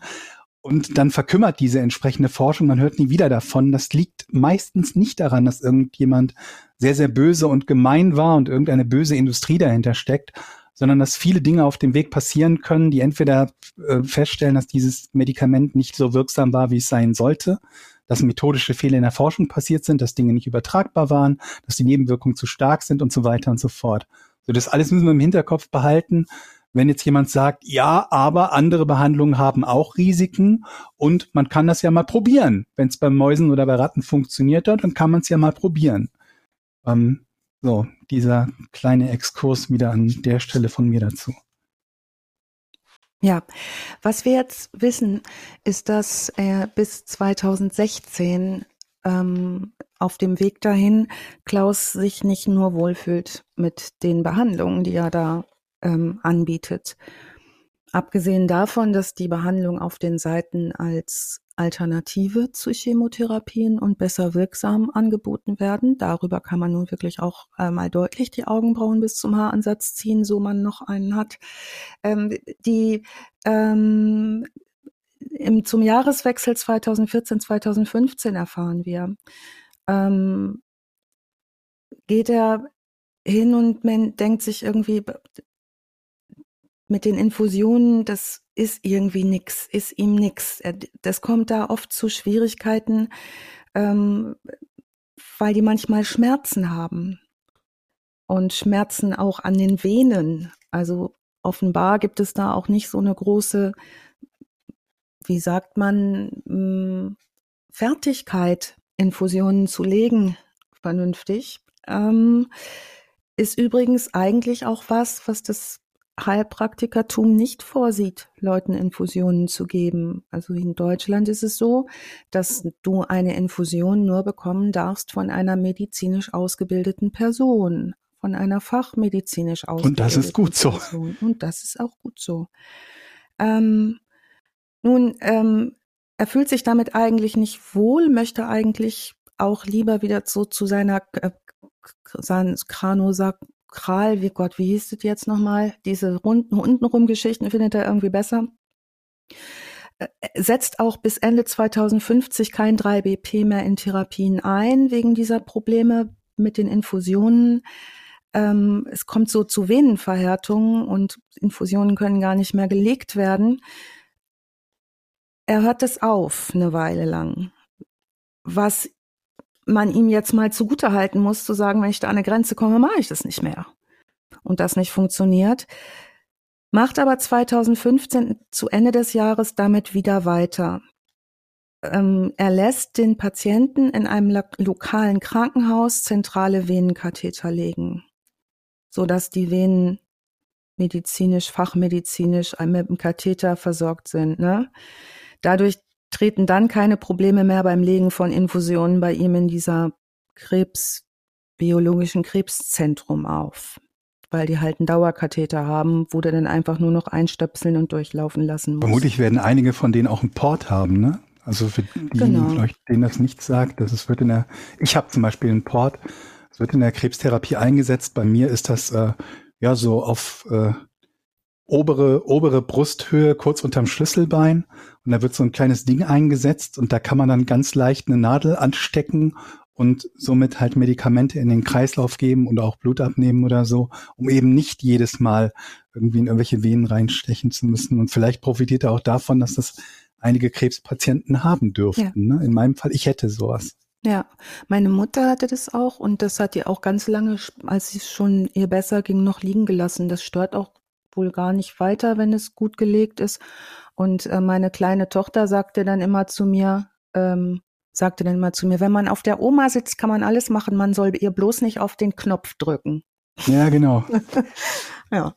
Speaker 4: Und dann verkümmert diese entsprechende Forschung, man hört nie wieder davon. Das liegt meistens nicht daran, dass irgendjemand sehr, sehr böse und gemein war und irgendeine böse Industrie dahinter steckt, sondern dass viele Dinge auf dem Weg passieren können, die entweder äh, feststellen, dass dieses Medikament nicht so wirksam war, wie es sein sollte, dass methodische Fehler in der Forschung passiert sind, dass Dinge nicht übertragbar waren, dass die Nebenwirkungen zu stark sind und so weiter und so fort. So, das alles müssen wir im Hinterkopf behalten. Wenn jetzt jemand sagt, ja, aber andere Behandlungen haben auch Risiken und man kann das ja mal probieren. Wenn es bei Mäusen oder bei Ratten funktioniert hat, dann kann man es ja mal probieren. Ähm, so, dieser kleine Exkurs wieder an der Stelle von mir dazu.
Speaker 2: Ja, was wir jetzt wissen, ist, dass er bis 2016 ähm, auf dem Weg dahin Klaus sich nicht nur wohlfühlt mit den Behandlungen, die er da ähm, anbietet. Abgesehen davon, dass die Behandlung auf den Seiten als Alternative zu Chemotherapien und besser wirksam angeboten werden. Darüber kann man nun wirklich auch äh, mal deutlich die Augenbrauen bis zum Haaransatz ziehen, so man noch einen hat. Ähm, die ähm, im, zum Jahreswechsel 2014-2015 erfahren wir, ähm, geht er hin und man denkt sich irgendwie, mit den Infusionen, das ist irgendwie nix, ist ihm nix. Das kommt da oft zu Schwierigkeiten, ähm, weil die manchmal Schmerzen haben. Und Schmerzen auch an den Venen. Also offenbar gibt es da auch nicht so eine große, wie sagt man, hm, Fertigkeit, Infusionen zu legen, vernünftig. Ähm, ist übrigens eigentlich auch was, was das Heilpraktikertum nicht vorsieht, Leuten Infusionen zu geben. Also in Deutschland ist es so, dass du eine Infusion nur bekommen darfst von einer medizinisch ausgebildeten Person, von einer fachmedizinisch ausgebildeten
Speaker 4: Und das ist gut
Speaker 2: Person. so. Und das ist auch gut so. Ähm, nun, ähm, er fühlt sich damit eigentlich nicht wohl, möchte eigentlich auch lieber wieder so zu seiner äh, sein Kranosak Kral, wie Gott, wie hieß das jetzt nochmal? Diese runden, untenrum Geschichten findet er irgendwie besser. Äh, setzt auch bis Ende 2050 kein 3BP mehr in Therapien ein, wegen dieser Probleme mit den Infusionen. Ähm, es kommt so zu Venenverhärtungen und Infusionen können gar nicht mehr gelegt werden. Er hört es auf eine Weile lang. Was man ihm jetzt mal zugute halten muss, zu sagen, wenn ich da an eine Grenze komme, mache ich das nicht mehr. Und das nicht funktioniert. Macht aber 2015 zu Ende des Jahres damit wieder weiter. Ähm, er lässt den Patienten in einem lo lokalen Krankenhaus zentrale Venenkatheter legen, so dass die Venen medizinisch, fachmedizinisch mit dem Katheter versorgt sind. Ne? Dadurch treten dann keine Probleme mehr beim Legen von Infusionen bei ihm in dieser Krebs, biologischen Krebszentrum auf. Weil die halt einen Dauerkatheter haben, wo der dann einfach nur noch einstöpseln und durchlaufen lassen muss.
Speaker 4: Vermutlich werden einige von denen auch einen Port haben, ne? Also für die, genau. denen das nicht sagt, dass es wird in der, ich habe zum Beispiel einen Port, es wird in der Krebstherapie eingesetzt. Bei mir ist das äh, ja so auf äh, obere, obere Brusthöhe, kurz unterm Schlüsselbein. Und da wird so ein kleines Ding eingesetzt und da kann man dann ganz leicht eine Nadel anstecken und somit halt Medikamente in den Kreislauf geben und auch Blut abnehmen oder so, um eben nicht jedes Mal irgendwie in irgendwelche Venen reinstechen zu müssen. Und vielleicht profitiert er auch davon, dass das einige Krebspatienten haben dürften. Ja. Ne? In meinem Fall, ich hätte sowas.
Speaker 2: Ja, meine Mutter hatte das auch und das hat die auch ganz lange, als es schon ihr besser ging, noch liegen gelassen. Das stört auch wohl gar nicht weiter, wenn es gut gelegt ist. Und äh, meine kleine Tochter sagte dann immer zu mir, ähm, sagte dann immer zu mir, wenn man auf der Oma sitzt, kann man alles machen, man soll ihr bloß nicht auf den Knopf drücken.
Speaker 4: Ja, genau.
Speaker 2: ja.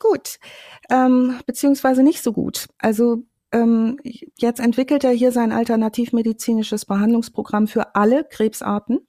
Speaker 2: Gut. Ähm, beziehungsweise nicht so gut. Also ähm, jetzt entwickelt er hier sein alternativmedizinisches Behandlungsprogramm für alle Krebsarten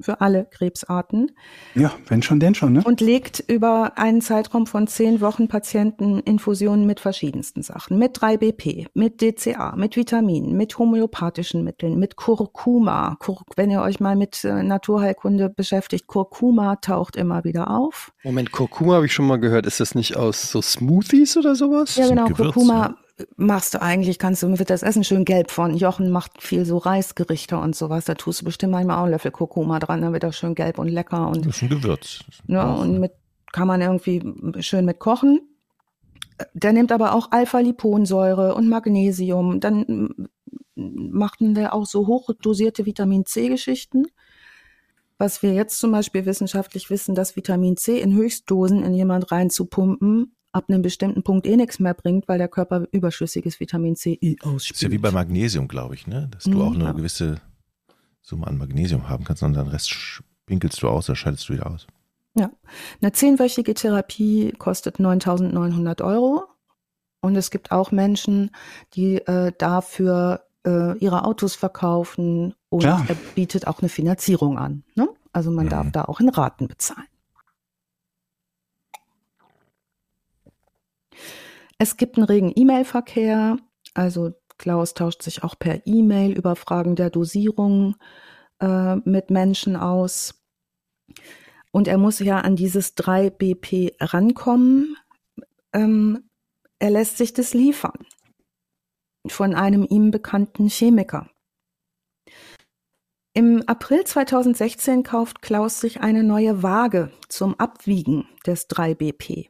Speaker 2: für alle Krebsarten.
Speaker 4: Ja, wenn schon, denn schon, ne?
Speaker 2: Und legt über einen Zeitraum von zehn Wochen Patienten Infusionen mit verschiedensten Sachen. Mit 3BP, mit DCA, mit Vitaminen, mit homöopathischen Mitteln, mit Kurkuma. Kur wenn ihr euch mal mit äh, Naturheilkunde beschäftigt, Kurkuma taucht immer wieder auf.
Speaker 1: Moment, Kurkuma habe ich schon mal gehört. Ist das nicht aus so Smoothies oder sowas?
Speaker 2: Ja, genau. Kurkuma machst du eigentlich, kannst du, wird das Essen schön gelb von. Jochen macht viel so Reisgerichte und sowas. Da tust du bestimmt manchmal auch einen Löffel Kurkuma dran, dann wird das schön gelb und lecker und.
Speaker 3: Das ist ein Gewürz.
Speaker 2: Ja, und mit kann man irgendwie schön mit kochen. Der nimmt aber auch Alpha-Liponsäure und Magnesium. Dann machten wir auch so hochdosierte Vitamin C-Geschichten. Was wir jetzt zum Beispiel wissenschaftlich wissen, dass Vitamin C in Höchstdosen in jemand reinzupumpen, ab einem bestimmten Punkt eh nichts mehr bringt, weil der Körper überschüssiges Vitamin C ausspielt.
Speaker 3: Ist ja wie bei Magnesium, glaube ich, ne? Dass du
Speaker 2: Mhm,
Speaker 3: auch eine
Speaker 2: ja.
Speaker 3: gewisse Summe an Magnesium haben kannst und dann den Rest pinkelst du aus oder schaltest du wieder aus.
Speaker 2: Ja, eine zehnwöchige Therapie kostet 9.900 Euro. Und es gibt auch Menschen, die äh, dafür äh, ihre Autos verkaufen und
Speaker 4: Ja.
Speaker 2: er bietet auch eine Finanzierung an. Ne? Also man
Speaker 3: Mhm.
Speaker 2: darf da auch in Raten bezahlen. Es gibt einen regen E-Mail-Verkehr. Also Klaus tauscht sich auch per E-Mail über Fragen der Dosierung äh, mit Menschen aus. Und er muss ja an dieses 3BP rankommen. Ähm, er lässt sich das liefern von einem ihm bekannten Chemiker. Im April 2016 kauft Klaus sich eine neue Waage zum Abwiegen des 3BP.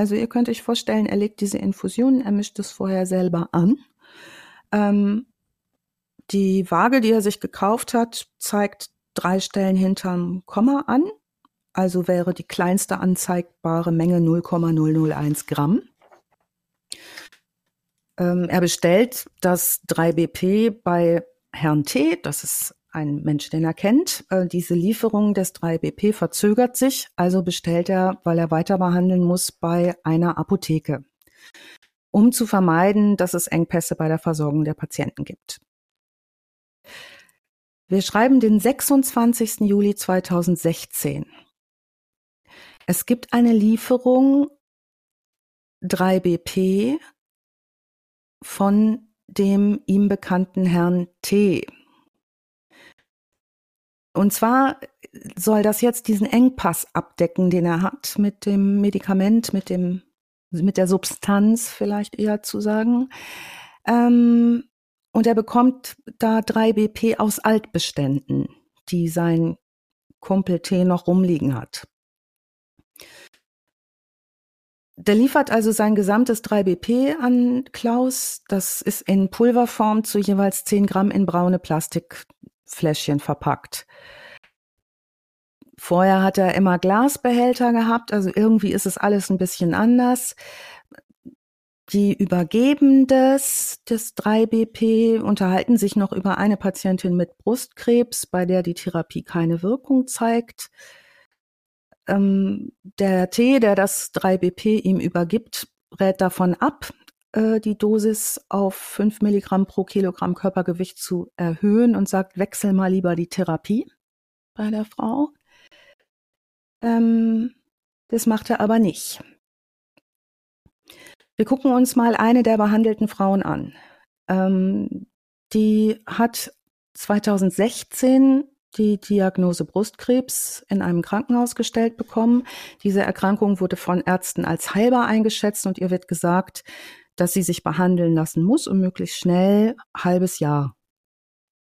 Speaker 2: Also ihr könnt euch vorstellen, er legt diese Infusion, er mischt es vorher selber an. Ähm, die Waage, die er sich gekauft hat, zeigt drei Stellen hinterm Komma an. Also wäre die kleinste anzeigbare Menge 0,001 Gramm. Ähm, er bestellt das 3BP bei Herrn T. Das ist ein Mensch, den er kennt. Äh, diese Lieferung des 3BP verzögert sich, also bestellt er, weil er weiter behandeln muss, bei einer Apotheke, um zu vermeiden, dass es Engpässe bei der Versorgung der Patienten gibt. Wir schreiben den 26. Juli 2016. Es gibt eine Lieferung 3BP von dem ihm bekannten Herrn T. Und zwar soll das jetzt diesen Engpass abdecken, den er hat mit dem Medikament, mit dem, mit der Substanz vielleicht eher zu sagen. Ähm, und er bekommt da 3 BP aus Altbeständen, die sein Kumpel T noch rumliegen hat. Der liefert also sein gesamtes 3BP an Klaus. Das ist in Pulverform zu jeweils 10 Gramm in braune Plastikfläschchen verpackt. Vorher hat er immer Glasbehälter gehabt, also irgendwie ist es alles ein bisschen anders. Die übergeben das, das 3BP, unterhalten sich noch über eine Patientin mit Brustkrebs, bei der die Therapie keine Wirkung zeigt. Ähm, der T, der das 3BP ihm übergibt, rät davon ab, äh, die Dosis auf 5 Milligramm pro Kilogramm Körpergewicht zu erhöhen und sagt, wechsel mal lieber die Therapie bei der Frau. Ähm, das macht er aber nicht. Wir gucken uns mal eine der behandelten Frauen an. Ähm, die hat 2016 die Diagnose Brustkrebs in einem Krankenhaus gestellt bekommen. Diese Erkrankung wurde von Ärzten als heilbar eingeschätzt und ihr wird gesagt, dass sie sich behandeln lassen muss und möglichst schnell halbes Jahr.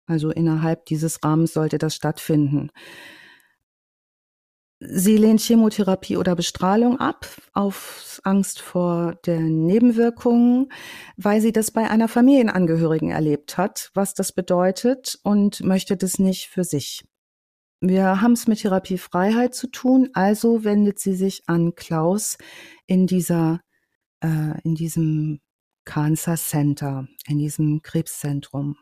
Speaker 2: Also innerhalb dieses Rahmens sollte das stattfinden. Sie lehnt Chemotherapie oder Bestrahlung ab, aus Angst vor den Nebenwirkungen, weil sie das bei einer Familienangehörigen erlebt hat, was das bedeutet und möchte das nicht für sich. Wir haben es mit Therapiefreiheit zu tun, also wendet sie sich an Klaus in dieser, äh, in diesem Cancer Center, in diesem Krebszentrum.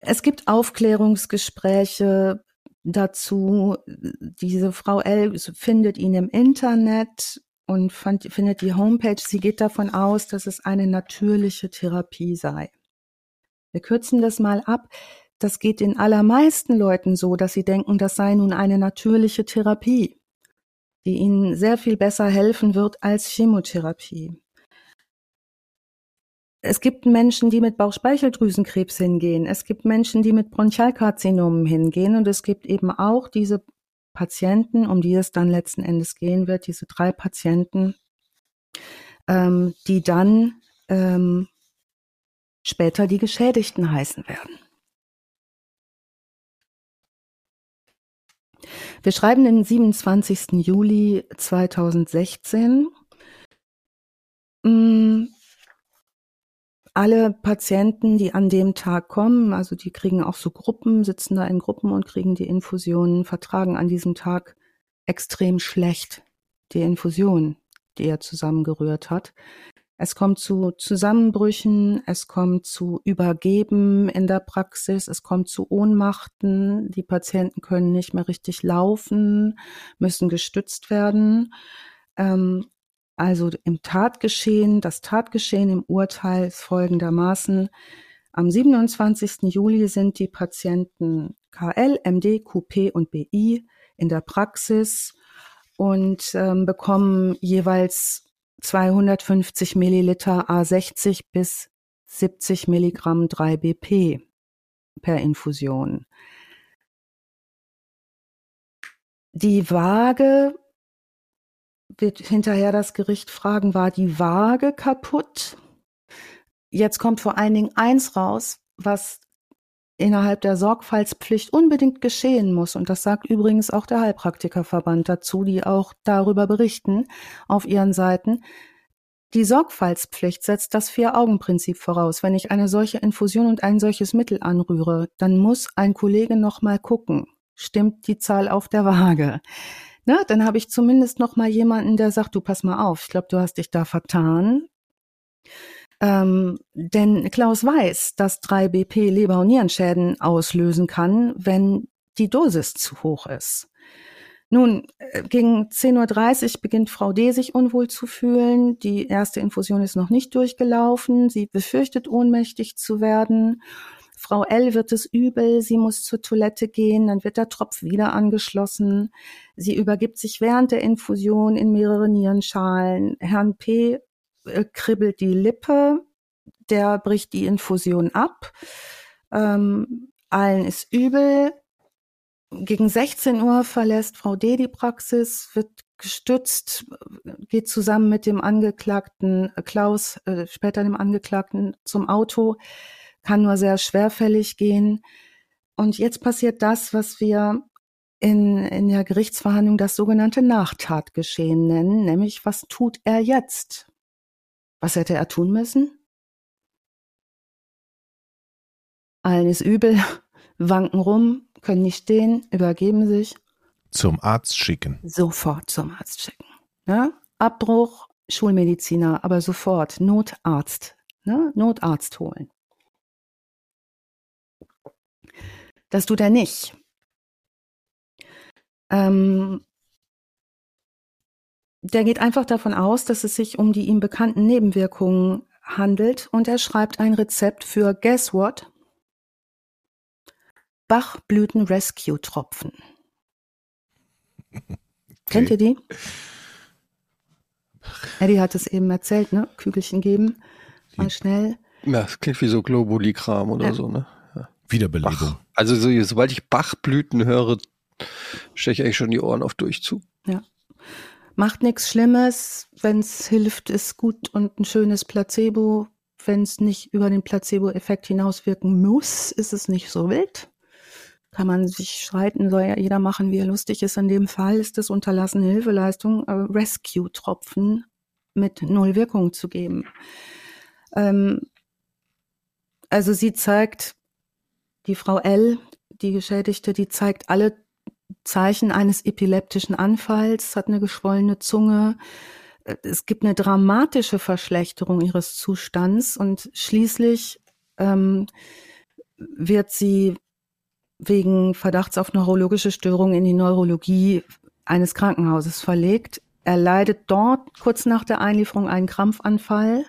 Speaker 2: Es gibt Aufklärungsgespräche dazu. Diese Frau L findet ihn im Internet und fand, findet die Homepage. Sie geht davon aus, dass es eine natürliche Therapie sei. Wir kürzen das mal ab. Das geht den allermeisten Leuten so, dass sie denken, das sei nun eine natürliche Therapie, die ihnen sehr viel besser helfen wird als Chemotherapie. Es gibt Menschen, die mit Bauchspeicheldrüsenkrebs hingehen. Es gibt Menschen, die mit Bronchialkarzinomen hingehen. Und es gibt eben auch diese Patienten, um die es dann letzten Endes gehen wird, diese drei Patienten, ähm, die dann ähm, später die Geschädigten heißen werden. Wir schreiben den 27. Juli 2016. Mm, alle Patienten, die an dem Tag kommen, also die kriegen auch so Gruppen, sitzen da in Gruppen und kriegen die Infusionen, vertragen an diesem Tag extrem schlecht die Infusion, die er zusammengerührt hat. Es kommt zu Zusammenbrüchen, es kommt zu Übergeben in der Praxis, es kommt zu Ohnmachten, die Patienten können nicht mehr richtig laufen, müssen gestützt werden. Ähm, also im Tatgeschehen, das Tatgeschehen im Urteil ist folgendermaßen. Am 27. Juli sind die Patienten KL, MD, QP und BI in der Praxis und ähm, bekommen jeweils 250 Milliliter A60 bis 70 Milligramm 3BP per Infusion. Die Waage wird hinterher das Gericht fragen, war die Waage kaputt? Jetzt kommt vor allen Dingen eins raus, was innerhalb der Sorgfaltspflicht unbedingt geschehen muss. Und das sagt übrigens auch der Heilpraktikerverband dazu, die auch darüber berichten auf ihren Seiten. Die Sorgfaltspflicht setzt das Vier-Augen-Prinzip voraus. Wenn ich eine solche Infusion und ein solches Mittel anrühre, dann muss ein Kollege noch mal gucken. Stimmt die Zahl auf der Waage? Na, dann habe ich zumindest noch mal jemanden, der sagt, du pass mal auf, ich glaube, du hast dich da vertan. Ähm, denn Klaus weiß, dass 3BP Leber- und Nierenschäden auslösen kann, wenn die Dosis zu hoch ist. Nun, äh, gegen 10.30 Uhr beginnt Frau D. sich unwohl zu fühlen. Die erste Infusion ist noch nicht durchgelaufen. Sie befürchtet, ohnmächtig zu werden. Frau L. wird es übel, sie muss zur Toilette gehen, dann wird der Tropf wieder angeschlossen. Sie übergibt sich während der Infusion in mehrere Nierenschalen. Herrn P äh, kribbelt die Lippe, der bricht die Infusion ab. Ähm, allen ist übel. Gegen 16 Uhr verlässt Frau D die Praxis, wird gestützt, geht zusammen mit dem Angeklagten äh, Klaus, äh, später dem Angeklagten zum Auto, kann nur sehr schwerfällig gehen. Und jetzt passiert das, was wir in, in der Gerichtsverhandlung das sogenannte Nachtatgeschehen nennen, nämlich was tut er jetzt? Was hätte er tun müssen? Allen ist übel, wanken rum, können nicht stehen, übergeben sich.
Speaker 3: Zum Arzt schicken.
Speaker 2: Sofort zum Arzt schicken. Ne? Abbruch, Schulmediziner, aber sofort Notarzt. Ne? Notarzt holen. Das tut er nicht. Ähm, der geht einfach davon aus, dass es sich um die ihm bekannten Nebenwirkungen handelt und er schreibt ein Rezept für Guess what? Bachblüten Rescue Tropfen. Okay. Kennt ihr die? Eddie hat es eben erzählt, ne? Kügelchen geben, mal schnell.
Speaker 1: Ja, das klingt wie so Globuli-Kram oder ja. so, ne? Ja.
Speaker 3: Wiederbelebung.
Speaker 1: Bach. Also so, sobald ich Bachblüten höre, steche ich eigentlich schon die Ohren auf Durchzug.
Speaker 2: Ja macht nichts Schlimmes. Wenn es hilft, ist gut und ein schönes Placebo. Wenn es nicht über den Placebo-Effekt hinauswirken muss, ist es nicht so wild. Kann man sich streiten, soll ja jeder machen, wie er lustig ist. In dem Fall ist es unterlassene Hilfeleistung, äh, Rescue-Tropfen mit null Wirkung zu geben. Ähm, also sie zeigt, die Frau L, die Geschädigte, die zeigt alle Zeichen eines epileptischen Anfalls, hat eine geschwollene Zunge. Äh, es gibt eine dramatische Verschlechterung ihres Zustands und schließlich ähm, wird sie wegen Verdachts auf neurologische Störungen in die Neurologie eines Krankenhauses verlegt. Er leidet dort kurz nach der Einlieferung einen Krampfanfall,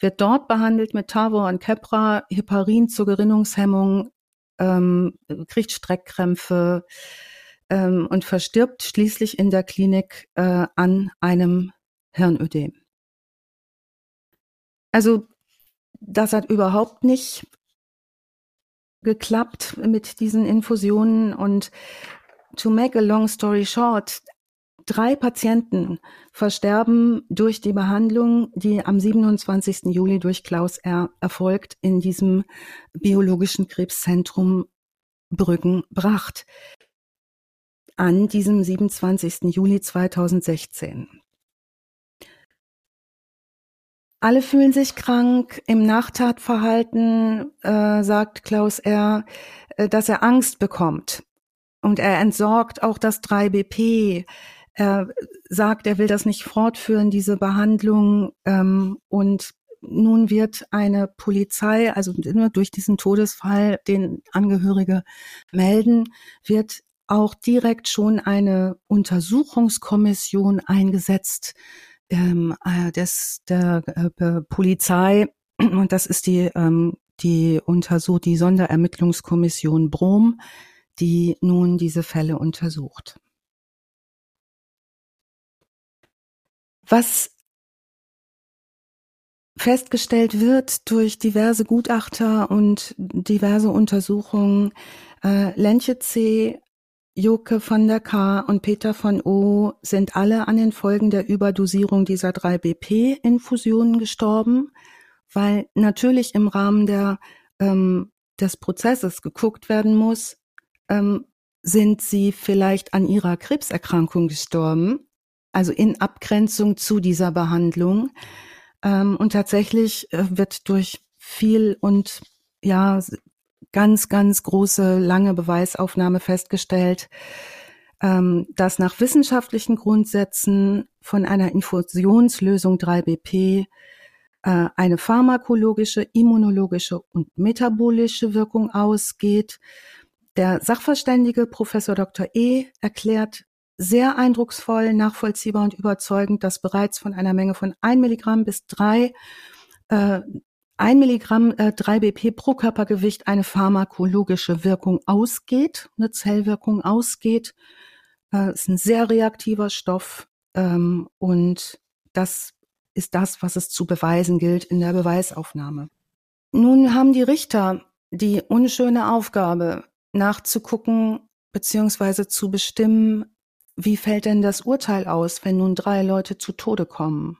Speaker 2: wird dort behandelt mit Tavor und Kepra, Heparin zur Gerinnungshemmung, ähm, kriegt Streckkrämpfe ähm, und verstirbt schließlich in der Klinik äh, an einem Hirnödem. Also das hat überhaupt nicht geklappt mit diesen Infusionen und to make a long story short, drei Patienten versterben durch die Behandlung, die am 27. Juli durch Klaus R. erfolgt in diesem biologischen Krebszentrum Brüggen-Bracht. an diesem 27. Juli 2016. Alle fühlen sich krank. Im Nachtatverhalten äh, sagt Klaus R., äh, dass er Angst bekommt. Und er entsorgt auch das 3BP. Er sagt, er will das nicht fortführen, diese Behandlung. Ähm, und nun wird eine Polizei, also nur durch diesen Todesfall, den Angehörige melden, wird auch direkt schon eine Untersuchungskommission eingesetzt ähm, äh, des, der äh, Polizei. Und das ist die, ähm, die untersucht, die Sonderermittlungskommission Brom, die nun diese Fälle untersucht. Was festgestellt wird durch diverse Gutachter und diverse Untersuchungen, äh, Lenche C., Joke von der K. und Peter von O. sind alle an den Folgen der Überdosierung dieser drei BP-Infusionen gestorben, weil natürlich im Rahmen der, ähm, des Prozesses geguckt werden muss, ähm, sind sie vielleicht an ihrer Krebserkrankung gestorben, also in Abgrenzung zu dieser Behandlung. Ähm, und tatsächlich äh, wird durch viel und ja, ganz, ganz große, lange Beweisaufnahme festgestellt, ähm, dass nach wissenschaftlichen Grundsätzen von einer Infusionslösung 3BP äh, eine pharmakologische, immunologische und metabolische Wirkung ausgeht. Der Sachverständige Professor Dr. E erklärt sehr eindrucksvoll, nachvollziehbar und überzeugend, dass bereits von einer Menge von ein Milligramm bis drei äh, ein Milligramm äh, 3BP pro Körpergewicht eine pharmakologische Wirkung ausgeht, eine Zellwirkung ausgeht. Äh, ist ein sehr reaktiver Stoff ähm, und das ist das, was es zu beweisen gilt in der Beweisaufnahme. Nun haben die Richter die unschöne Aufgabe, nachzugucken beziehungsweise zu bestimmen, wie fällt denn das Urteil aus, wenn nun drei Leute zu Tode kommen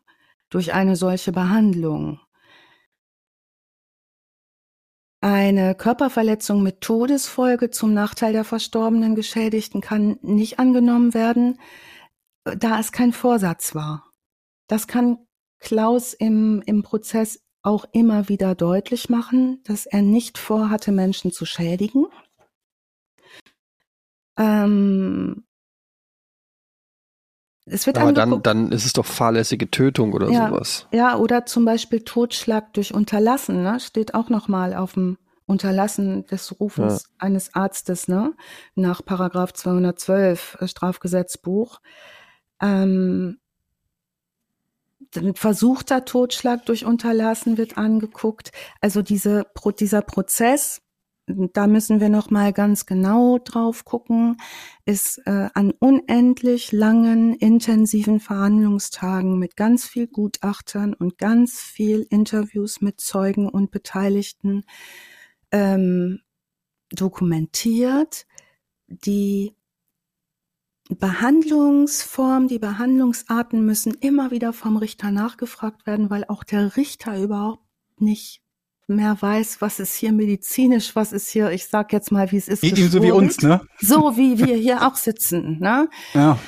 Speaker 2: durch eine solche Behandlung? Eine Körperverletzung mit Todesfolge zum Nachteil der verstorbenen Geschädigten kann nicht angenommen werden, da es kein Vorsatz war. Das kann Klaus im, im Prozess auch immer wieder deutlich machen, dass er nicht vorhatte, Menschen zu schädigen. Ähm,
Speaker 1: es wird Aber dann, dann ist es doch fahrlässige Tötung oder
Speaker 2: ja,
Speaker 1: sowas.
Speaker 2: Ja, oder zum Beispiel Totschlag durch Unterlassen, ne? steht auch nochmal auf dem Unterlassen des Rufens ja. eines Arztes, ne? nach Paragraph 212 äh, Strafgesetzbuch. Ähm, versuchter Totschlag durch Unterlassen wird angeguckt. Also diese, dieser Prozess da müssen wir noch mal ganz genau drauf gucken, ist äh, an unendlich langen, intensiven Verhandlungstagen mit ganz viel Gutachtern und ganz viel Interviews mit Zeugen und Beteiligten ähm, dokumentiert. Die Behandlungsform, die Behandlungsarten müssen immer wieder vom Richter nachgefragt werden, weil auch der Richter überhaupt nicht mehr weiß, was ist hier medizinisch, was ist hier, ich sag jetzt mal, wie es ist.
Speaker 4: Eben so wie uns, ne?
Speaker 2: So wie wir hier auch sitzen, ne?
Speaker 4: Ja.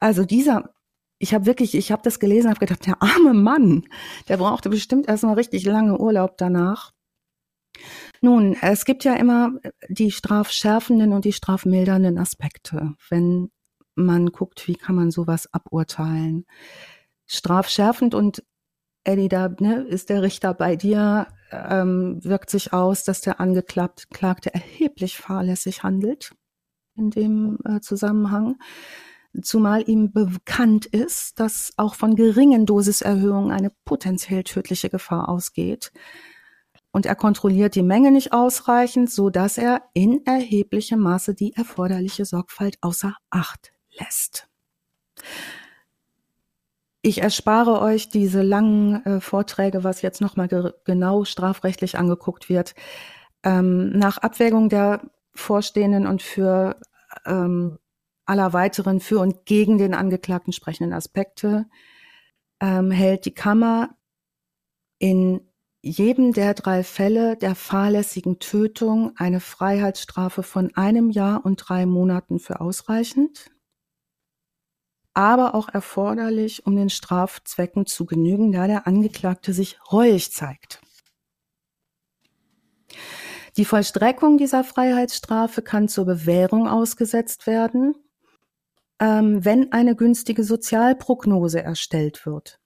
Speaker 2: Also dieser, ich habe wirklich, ich habe das gelesen, habe gedacht, der arme Mann, der brauchte bestimmt erstmal richtig lange Urlaub danach. Nun, es gibt ja immer die strafschärfenden und die strafmildernden Aspekte, wenn man guckt, wie kann man sowas aburteilen. Strafschärfend und Eddie, da ne, ist der Richter bei dir, ähm, wirkt sich aus, dass der Angeklagte erheblich fahrlässig handelt in dem äh, Zusammenhang. Zumal ihm bekannt ist, dass auch von geringen Dosiserhöhungen eine potenziell tödliche Gefahr ausgeht. Und er kontrolliert die Menge nicht ausreichend, so dass er in erheblichem Maße die erforderliche Sorgfalt außer Acht lässt. Ich erspare euch diese langen äh, Vorträge, was jetzt nochmal ge genau strafrechtlich angeguckt wird. Ähm, nach Abwägung der vorstehenden und für ähm, aller weiteren für und gegen den Angeklagten sprechenden Aspekte ähm, hält die Kammer in jedem der drei Fälle der fahrlässigen Tötung eine Freiheitsstrafe von einem Jahr und drei Monaten für ausreichend, aber auch erforderlich, um den Strafzwecken zu genügen, da der Angeklagte sich reuig zeigt. Die Vollstreckung dieser Freiheitsstrafe kann zur Bewährung ausgesetzt werden, ähm, wenn eine günstige Sozialprognose erstellt wird.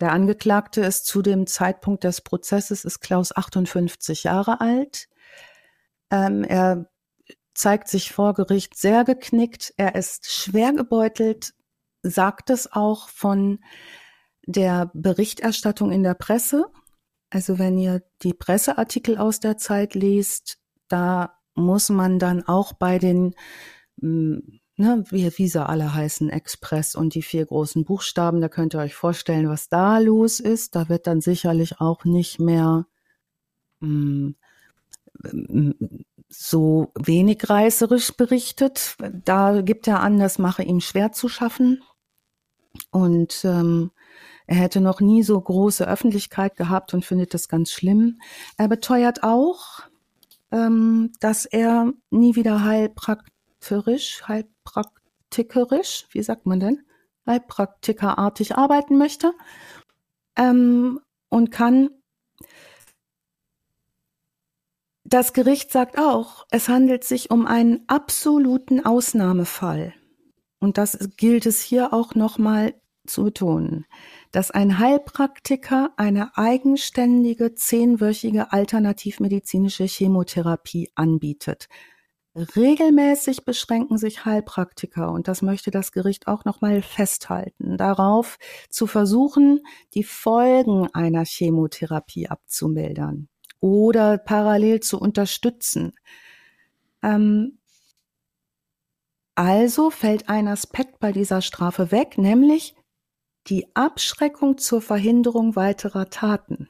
Speaker 2: Der Angeklagte ist zu dem Zeitpunkt des Prozesses, ist Klaus 58 Jahre alt. Ähm, er zeigt sich vor Gericht sehr geknickt. Er ist schwer gebeutelt, sagt es auch von der Berichterstattung in der Presse. Also wenn ihr die Presseartikel aus der Zeit liest, da muss man dann auch bei den hm, ne, wie, wie sie alle heißen, Express und die vier großen Buchstaben, da könnt ihr euch vorstellen, was da los ist. Da wird dann sicherlich auch nicht mehr mh, hm, so wenig reißerisch berichtet. Da gibt er an, das mache ihm schwer zu schaffen. Und ähm, er hätte noch nie so große Öffentlichkeit gehabt und findet das ganz schlimm. Er beteuert auch, ähm, dass er nie wieder heilpraktisch, heil, heilpraktikerisch, wie sagt man denn, heilpraktikerartig arbeiten möchte ähm, und kann. Das Gericht sagt auch, es handelt sich um einen absoluten Ausnahmefall. Und das gilt es hier auch nochmal zu betonen, dass ein Heilpraktiker eine eigenständige zehnwöchige alternativmedizinische Chemotherapie anbietet. Regelmäßig beschränken sich Heilpraktiker, und das möchte das Gericht auch nochmal festhalten, darauf zu versuchen, die Folgen einer Chemotherapie abzumildern oder parallel zu unterstützen. Ähm, also fällt ein Aspekt bei dieser Strafe weg, nämlich die Abschreckung zur Verhinderung weiterer Taten.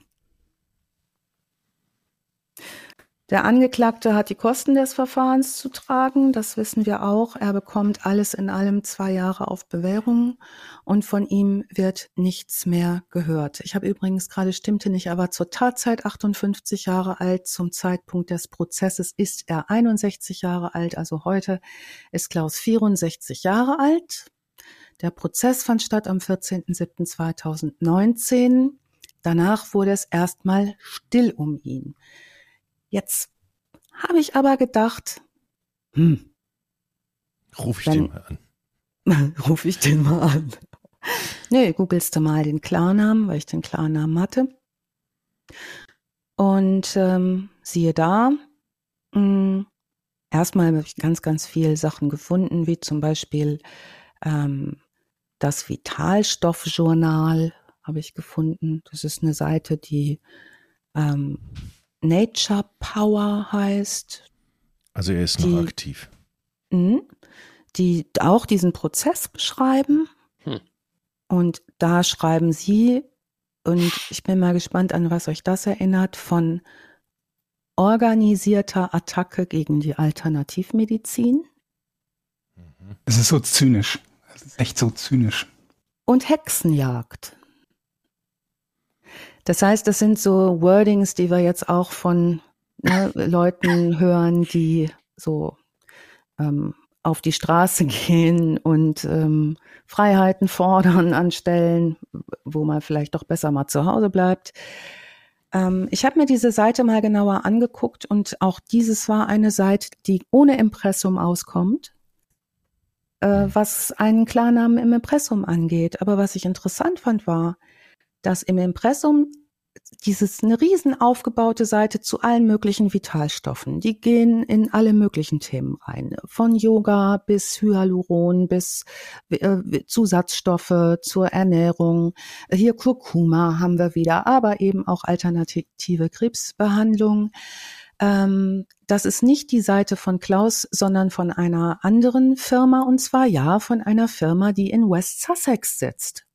Speaker 2: Der Angeklagte hat die Kosten des Verfahrens zu tragen, das wissen wir auch. Er bekommt alles in allem zwei Jahre auf Bewährung und von ihm wird nichts mehr gehört. Ich habe übrigens gerade stimmte nicht, aber zur Tatzeit 58 Jahre alt, zum Zeitpunkt des Prozesses ist er 61 Jahre alt, also heute ist Klaus 64 Jahre alt. Der Prozess fand statt am 14.07.2019. Danach wurde es erstmal still um ihn. Jetzt habe ich aber gedacht, hm.
Speaker 3: Ruf ich den mal
Speaker 2: an. Ruf ich den mal an. Nee, googelst du mal den Klarnamen, weil ich den Klarnamen hatte. Und ähm, siehe da, mh, hm, erstmal habe ich ganz, ganz viele Sachen gefunden, wie zum Beispiel ähm, das Vitalstoffjournal habe ich gefunden. Das ist eine Seite, die ähm, Nature Power heißt.
Speaker 3: Also er ist die, noch aktiv.
Speaker 2: Mh, die auch diesen Prozess beschreiben. Hm. Und da schreiben sie, und ich bin mal gespannt, an was euch das erinnert, von organisierter Attacke gegen die Alternativmedizin.
Speaker 4: Es ist so zynisch. Es ist echt so zynisch.
Speaker 2: Und Hexenjagd. Das heißt, das sind so Wordings, die wir jetzt auch von ne, Leuten hören, die so ähm, auf die Straße gehen und ähm, Freiheiten fordern an Stellen, wo man vielleicht doch besser mal zu Hause bleibt. Ähm, ich habe mir diese Seite mal genauer angeguckt und auch dieses war eine Seite, die ohne Impressum auskommt, äh, was einen Klarnamen im Impressum angeht. Aber was ich interessant fand, war, dass im Impressum dieses eine riesen aufgebaute Seite zu allen möglichen Vitalstoffen. Die gehen in alle möglichen Themen rein. Von Yoga bis Hyaluron bis äh, Zusatzstoffe zur Ernährung. Hier Kurkuma haben wir wieder, aber eben auch alternative Krebsbehandlung. Ähm, das ist nicht die Seite von Klaus, sondern von einer anderen Firma und zwar ja von einer Firma, die in West Sussex sitzt.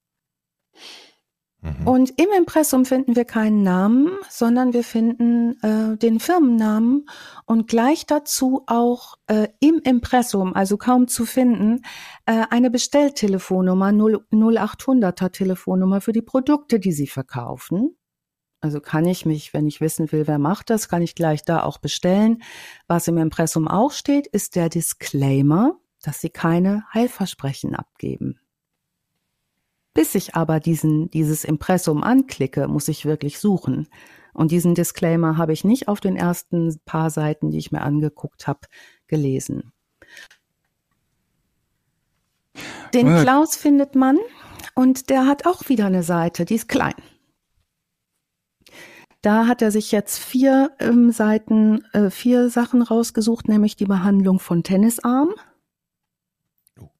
Speaker 2: Mhm. Und im Impressum finden wir keinen Namen, sondern wir finden äh, den Firmennamen und gleich dazu auch äh, im Impressum, also kaum zu finden, äh, eine Bestelltelefonnummer, 0800er Telefonnummer für die Produkte, die sie verkaufen. Also kann ich mich, wenn ich wissen will, wer macht das, kann ich gleich da auch bestellen. Was im Impressum auch steht, ist der Disclaimer, dass sie keine Heilversprechen abgeben. Bis ich aber diesen, dieses Impressum anklicke, muss ich wirklich suchen. Und diesen Disclaimer habe ich nicht auf den ersten paar Seiten, die ich mir angeguckt habe, gelesen. Den Klaus findet man und der hat auch wieder eine Seite, die ist klein. Da hat er sich jetzt vier ähm, Seiten, äh, vier Sachen rausgesucht, nämlich die Behandlung von Tennisarm. Oh.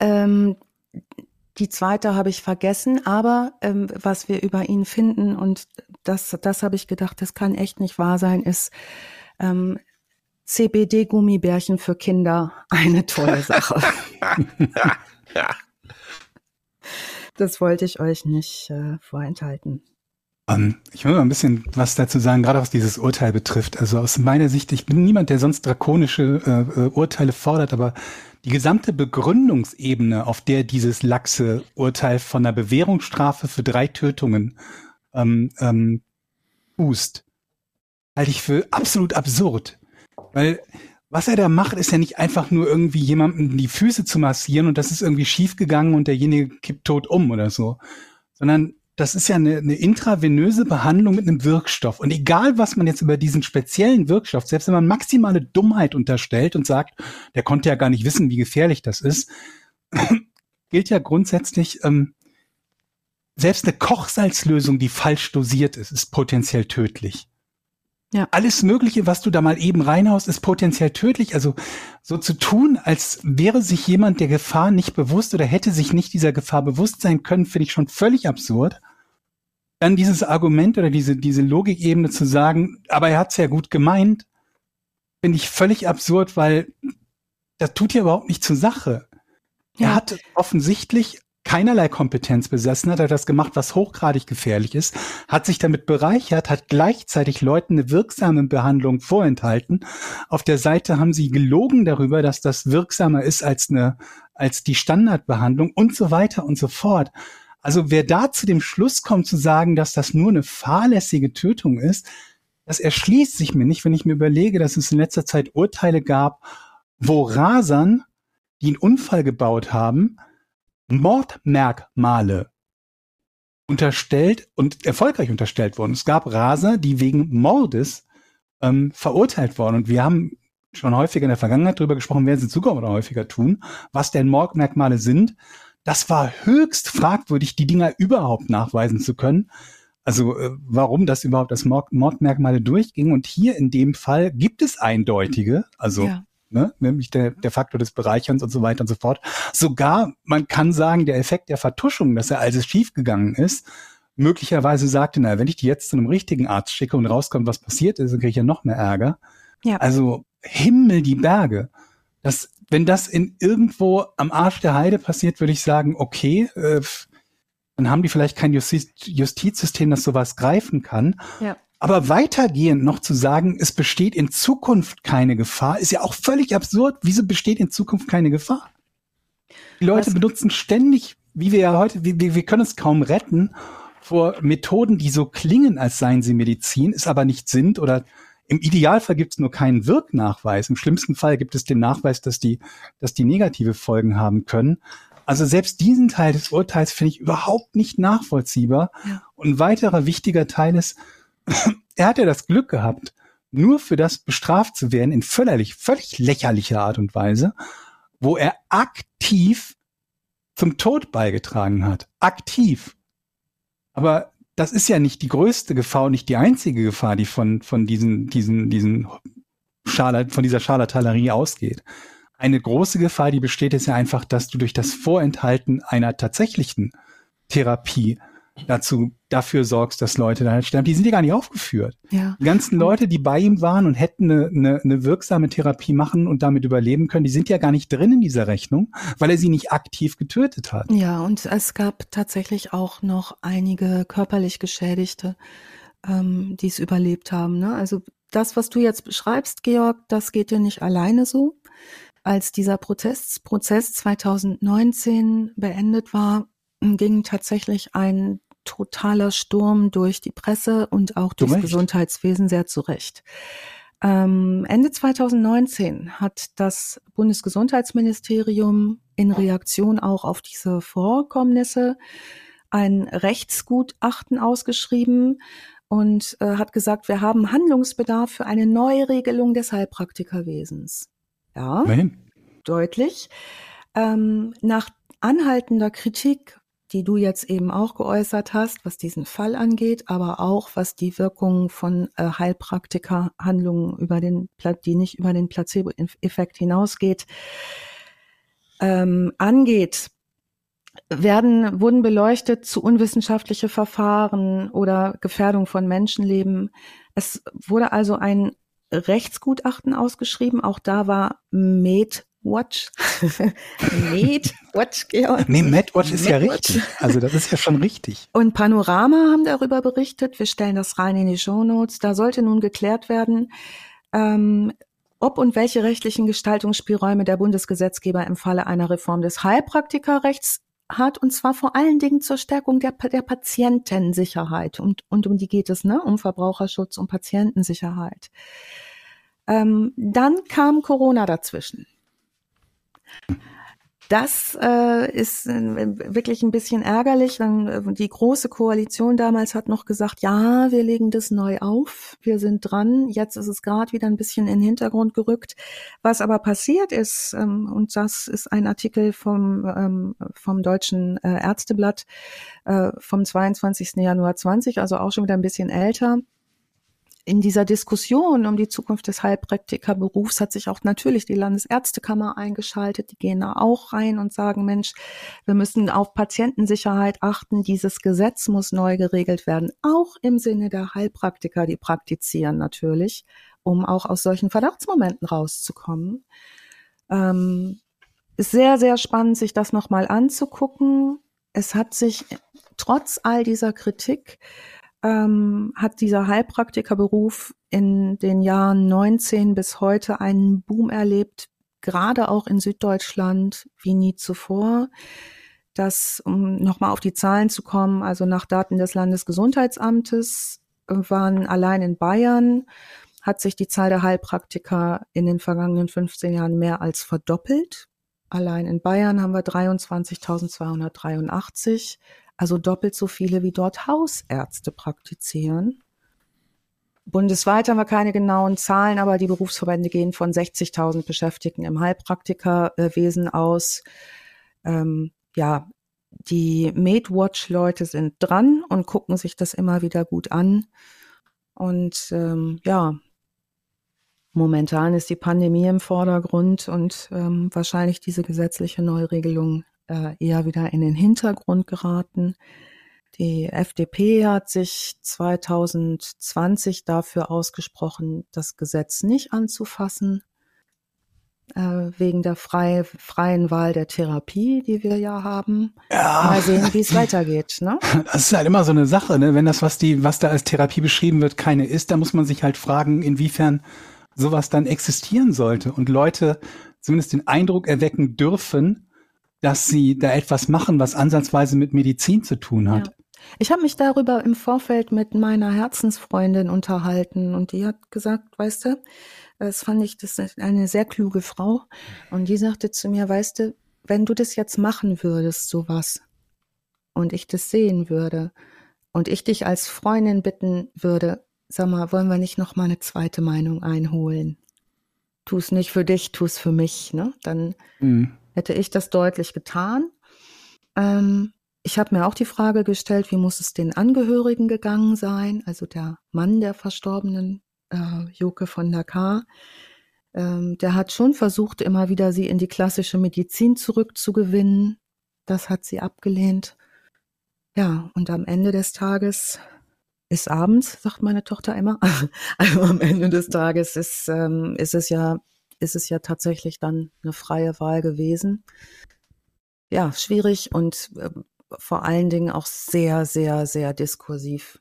Speaker 2: Ähm, die zweite habe ich vergessen, aber ähm, was wir über ihn finden, und das, das habe ich gedacht, das kann echt nicht wahr sein, ist ähm, CBD-Gummibärchen für Kinder eine tolle Sache. das wollte ich euch nicht äh, vorenthalten.
Speaker 4: Um, ähm, ich will mal ein bisschen was dazu sagen, gerade was dieses Urteil betrifft. Also aus meiner Sicht, ich bin niemand, der sonst drakonische äh, äh, Urteile fordert, aber die gesamte Begründungsebene, auf der dieses laxe Urteil von einer Bewährungsstrafe für drei Tötungen ähm, ähm, fußt, halte ich für absolut absurd. Weil was er da macht, ist ja nicht einfach nur irgendwie jemandem die Füße zu massieren und das ist irgendwie schiefgegangen und derjenige kippt tot um oder so. Sondern das ist ja eine, eine intravenöse Behandlung mit einem Wirkstoff. Und egal, was man jetzt über diesen speziellen Wirkstoff, selbst wenn man maximale Dummheit unterstellt und sagt, der konnte ja gar nicht wissen, wie gefährlich das ist, gilt ja grundsätzlich, ähm, selbst eine Kochsalzlösung, die falsch dosiert ist, ist potenziell tödlich. Ja. Alles Mögliche, was du da mal eben reinhaust, ist potenziell tödlich. Also so zu tun, als wäre sich jemand der Gefahr nicht bewusst oder hätte sich nicht dieser Gefahr bewusst sein können, finde ich schon völlig absurd. Dann dieses Argument oder diese, diese Logikebene zu sagen, aber er hat es ja gut gemeint, finde ich völlig absurd, weil das tut ja überhaupt nicht zur Sache. Ja. Er hat offensichtlich keinerlei Kompetenz besessen hat, hat das gemacht, was hochgradig gefährlich ist, hat sich damit bereichert, hat gleichzeitig Leuten eine wirksame Behandlung vorenthalten. Auf der Seite haben sie gelogen darüber, dass das wirksamer ist als eine, als die Standardbehandlung und so weiter und so fort. Also wer da zu dem Schluss kommt zu sagen, dass das nur eine fahrlässige Tötung ist, das erschließt sich mir nicht, wenn ich mir überlege, dass es in letzter Zeit Urteile gab, wo Rasern, die einen Unfall gebaut haben, Mordmerkmale unterstellt und erfolgreich unterstellt wurden. Es gab Raser, die wegen Mordes ähm, verurteilt wurden. Und wir haben schon häufiger in der Vergangenheit darüber gesprochen, werden sie in Zukunft oder häufiger tun, was denn Mordmerkmale sind. Das war höchst fragwürdig, die Dinger überhaupt nachweisen zu können. Also äh, warum das überhaupt als Mord Mordmerkmale durchging. Und hier in dem Fall gibt es eindeutige, also ja ne? nämlich der, der Faktor des Bereicherns und so weiter und so fort. Sogar, man kann sagen, der Effekt der Vertuschung, dass er als es schiefgegangen ist, möglicherweise sagte, na, wenn ich die jetzt zu einem richtigen Arzt schicke und rauskommt, was passiert ist, dann kriege ich ja noch mehr Ärger. Ja. Also Himmel die Berge. Das, wenn das in irgendwo am Arsch der Heide passiert, würde ich sagen, okay, äh, dann haben die vielleicht kein Justiz Justizsystem, das sowas greifen kann. Ja. Aber weitergehend noch zu sagen, es besteht in Zukunft keine Gefahr, ist ja auch völlig absurd. Wieso besteht in Zukunft keine Gefahr? Die Leute Was? benutzen ständig, wie wir ja heute, wir, wir können es kaum retten vor Methoden, die so klingen, als seien sie Medizin, es aber nicht sind oder im Idealfall gibt es nur keinen Wirknachweis. Im schlimmsten Fall gibt es den Nachweis, dass die, dass die negative Folgen haben können. Also selbst diesen Teil des Urteils finde ich überhaupt nicht nachvollziehbar. Ja. Und ein weiterer wichtiger Teil ist, er hat ja das Glück gehabt, nur für das bestraft zu werden in völlig, völlig lächerlicher Art und Weise, wo er aktiv zum Tod beigetragen hat. Aktiv. Aber das ist ja nicht die größte Gefahr nicht die einzige Gefahr, die von, von diesen, diesen, diesen Scharlat, von dieser Scharlatanerie ausgeht. Eine große Gefahr, die besteht, ist ja einfach, dass du durch das Vorenthalten einer tatsächlichen Therapie dazu dafür sorgst, dass Leute da halt sterben. Die sind ja gar nicht aufgeführt. Ja. Die ganzen Leute, die bei ihm waren und hätten eine, eine, eine wirksame Therapie machen und damit überleben können, die sind ja gar nicht drin in dieser Rechnung, weil er sie nicht aktiv getötet hat.
Speaker 2: Ja, und es gab tatsächlich auch noch einige körperlich Geschädigte, ähm, die es überlebt haben. Ne? Also das, was du jetzt beschreibst, Georg, das geht dir nicht alleine so. Als dieser Prozess, Prozess 2019 beendet war, ging tatsächlich ein totaler Sturm durch die Presse und auch durchs Gesundheitswesen sehr zu Recht. Ähm, Ende 2019 hat das Bundesgesundheitsministerium in Reaktion auch auf diese Vorkommnisse ein Rechtsgutachten ausgeschrieben und äh, hat gesagt, wir haben Handlungsbedarf für eine Neuregelung des Heilpraktikerwesens. Ja, Immerhin. deutlich. Ähm, nach anhaltender Kritik die du jetzt eben auch geäußert hast, was diesen Fall angeht, aber auch was die Wirkung von äh, Heilpraktikerhandlungen über den, die nicht über den Placebo-Effekt hinausgeht, ähm, angeht, werden, wurden beleuchtet zu unwissenschaftliche Verfahren oder Gefährdung von Menschenleben. Es wurde also ein Rechtsgutachten ausgeschrieben. Auch da war Med Watch.
Speaker 4: Med Watch, Georg. Nee, Med Watch ist ja richtig. Also das ist ja schon richtig.
Speaker 2: Und Panorama haben darüber berichtet. Wir stellen das rein in die Show Notes. Da sollte nun geklärt werden, ähm, ob und welche rechtlichen Gestaltungsspielräume der Bundesgesetzgeber im Falle einer Reform des Heilpraktikerrechts hat, und zwar vor allen Dingen zur Stärkung der, der Patientensicherheit. Und, und um die geht es, ne? Um Verbraucherschutz, um Patientensicherheit. Ähm, dann kam Corona dazwischen. Das äh, ist äh, wirklich ein bisschen ärgerlich. Dann, äh, die große Koalition damals hat noch gesagt, ja, wir legen das neu auf, wir sind dran. Jetzt ist es gerade wieder ein bisschen in den Hintergrund gerückt. Was aber passiert ist, ähm, und das ist ein Artikel vom, ähm, vom Deutschen äh, Ärzteblatt äh, vom 22. Januar 20, also auch schon wieder ein bisschen älter in dieser Diskussion um die Zukunft des Heilpraktikerberufs hat sich auch natürlich die Landesärztekammer eingeschaltet. Die gehen da auch rein und sagen, Mensch, wir müssen auf Patientensicherheit achten. Dieses Gesetz muss neu geregelt werden, auch im Sinne der Heilpraktiker, die praktizieren natürlich, um auch aus solchen Verdachtsmomenten rauszukommen. Ähm, ist sehr, sehr spannend, sich das nochmal anzugucken. Es hat sich trotz all dieser Kritik ähm, hat dieser Heilpraktikerberuf in den Jahren 19 bis heute einen Boom erlebt, gerade auch in Süddeutschland wie nie zuvor. Das, um nochmal auf die Zahlen zu kommen, also nach Daten des Landesgesundheitsamtes waren allein in Bayern hat sich die Zahl der Heilpraktiker in den vergangenen 15 Jahren mehr als verdoppelt. Allein in Bayern haben wir 23.283 also doppelt so viele wie dort Hausärzte praktizieren. Bundesweit haben wir keine genauen Zahlen, aber die Berufsverbände gehen von 60.000 Beschäftigten im Heilpraktikerwesen aus. Ähm, ja, die MadeWatch-Leute sind dran und gucken sich das immer wieder gut an. Und ähm, ja, momentan ist die Pandemie im Vordergrund und ähm, wahrscheinlich diese gesetzliche Neuregelung äh, eher wieder in den Hintergrund geraten. Die FDP hat sich 2020 dafür ausgesprochen, das Gesetz nicht anzufassen, äh, wegen der frei, freien Wahl der Therapie, die wir ja haben. Ja. Mal sehen, wie es weitergeht. Ne?
Speaker 4: Das ist halt immer so eine Sache, ne? wenn das, was, die, was da als Therapie beschrieben wird, keine ist, dann muss man sich halt fragen, inwiefern sowas dann existieren sollte und Leute zumindest den Eindruck erwecken dürfen, dass sie da etwas machen, was ansatzweise mit Medizin zu tun hat. Ja.
Speaker 2: Ich habe mich darüber im Vorfeld mit meiner Herzensfreundin unterhalten und die hat gesagt, weißt du, das fand ich, das ist eine sehr kluge Frau und die sagte zu mir, weißt du, wenn du das jetzt machen würdest, sowas, und ich das sehen würde und ich dich als Freundin bitten würde, sag mal, wollen wir nicht noch mal eine zweite Meinung einholen? Tu es nicht für dich, tu es für mich, ne? Dann mhm hätte ich das deutlich getan. Ähm, ich habe mir auch die Frage gestellt, wie muss es den Angehörigen gegangen sein, also der Mann der verstorbenen äh, Joke von der K. Ähm, der hat schon versucht, immer wieder sie in die klassische Medizin zurückzugewinnen. Das hat sie abgelehnt. Ja, und am Ende des Tages ist abends, sagt meine Tochter immer. Also am Ende des Tages ist, ähm, ist es ja ist es ja tatsächlich dann eine freie Wahl gewesen. Ja, schwierig und äh, vor allen Dingen auch sehr, sehr, sehr diskursiv.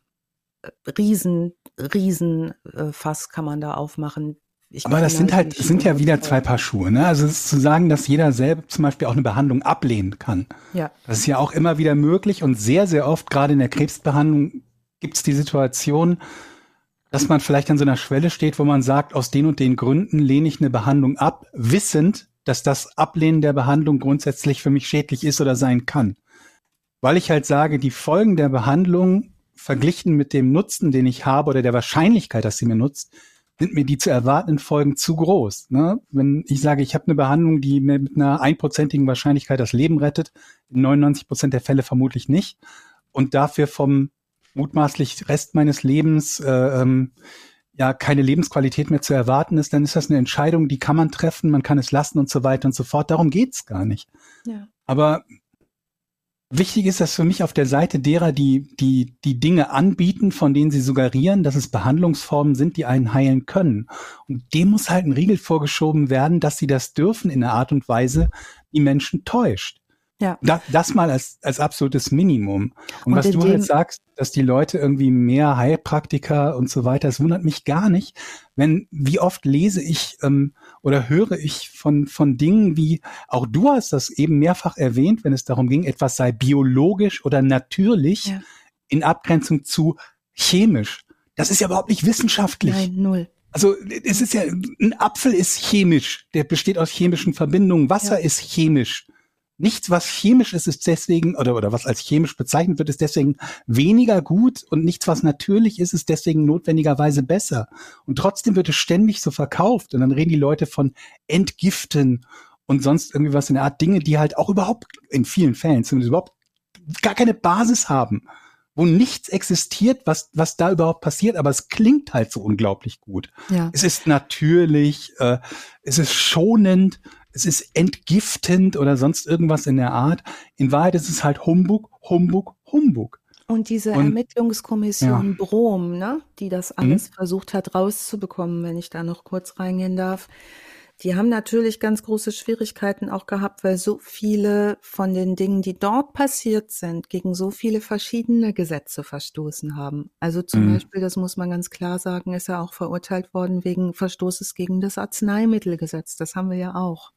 Speaker 2: Äh, riesen, riesen äh, Fass kann man da aufmachen. Ich
Speaker 4: Aber das sind halt, es sind ja wieder zwei. Paar Schuhe. Ne? Also es ist zu sagen, dass jeder selber zum Beispiel auch eine Behandlung ablehnen kann.
Speaker 2: Ja.
Speaker 4: Das ist ja auch immer wieder möglich und sehr, sehr oft, gerade in der Krebsbehandlung, gibt es die Situation, dass man vielleicht an so einer Schwelle steht, wo man sagt, aus den und den Gründen lehne ich eine Behandlung ab, wissend, dass das Ablehnen der Behandlung grundsätzlich für mich schädlich ist oder sein kann. Weil ich halt sage, die Folgen der Behandlung verglichen mit dem Nutzen, den ich habe oder der Wahrscheinlichkeit, dass sie mir nutzt, sind mir die zu erwartenden Folgen zu groß. Ne? Wenn ich sage, ich habe eine Behandlung, die mir mit einer einprozentigen Wahrscheinlichkeit das Leben rettet, in 99 Prozent der Fälle vermutlich nicht, und dafür vom mutmaßlich Rest meines Lebens äh, ähm, ja keine Lebensqualität mehr zu erwarten ist, dann ist das eine Entscheidung, die kann man treffen, man kann es lassen und so weiter und so fort. Darum geht's gar nicht.
Speaker 2: Ja.
Speaker 4: Aber wichtig ist das für mich auf der Seite derer, die, die, die Dinge anbieten, von denen sie suggerieren, dass es Behandlungsformen sind, die einen heilen können. Und dem muss halt ein Riegel vorgeschoben werden, dass sie das dürfen in einer Art und Weise, die Menschen täuscht.
Speaker 2: Ja.
Speaker 4: Da, das mal als, als absolutes Minimum. Und,
Speaker 2: Und
Speaker 4: was du
Speaker 2: dem-
Speaker 4: halt sagst, dass die Leute irgendwie mehr Heilpraktiker und so weiter, das wundert mich gar nicht. Wenn, wie oft lese ich ähm, oder höre ich von, von Dingen wie, auch du hast das eben mehrfach erwähnt, wenn es darum ging, etwas sei biologisch oder natürlich
Speaker 2: Ja.
Speaker 4: in Abgrenzung zu chemisch. Das ist ja überhaupt nicht wissenschaftlich.
Speaker 2: Nein, null.
Speaker 4: Also es ist ja, ein Apfel ist chemisch, der besteht aus chemischen Verbindungen, Wasser
Speaker 2: Ja.
Speaker 4: ist chemisch. Nichts, was chemisch ist, ist deswegen, oder, oder was als chemisch bezeichnet wird, ist deswegen weniger gut und nichts, was natürlich ist, ist deswegen notwendigerweise besser. Und trotzdem wird es ständig so verkauft und dann reden die Leute von Entgiften und sonst irgendwie was in der Art Dinge, die halt auch überhaupt in vielen Fällen zumindest überhaupt gar keine Basis haben, wo nichts existiert, was, was da überhaupt passiert, aber es klingt halt so unglaublich gut.
Speaker 2: Ja.
Speaker 4: Es ist natürlich, äh, es ist schonend, es ist entgiftend oder sonst irgendwas in der Art. In Wahrheit ist es halt Humbug, Humbug, Humbug.
Speaker 2: Und diese
Speaker 4: Und-
Speaker 2: Ermittlungskommission Brom, ne, die das
Speaker 4: Mhm.
Speaker 2: alles versucht hat rauszubekommen, wenn ich da noch kurz reingehen darf, die haben natürlich ganz große Schwierigkeiten auch gehabt, weil so viele von den Dingen, die dort passiert sind, gegen so viele verschiedene Gesetze verstoßen haben. Also zum
Speaker 4: Mhm.
Speaker 2: Beispiel, das muss man ganz klar sagen, ist er auch verurteilt worden wegen Verstoßes gegen das Arzneimittelgesetz. Das haben wir ja auch.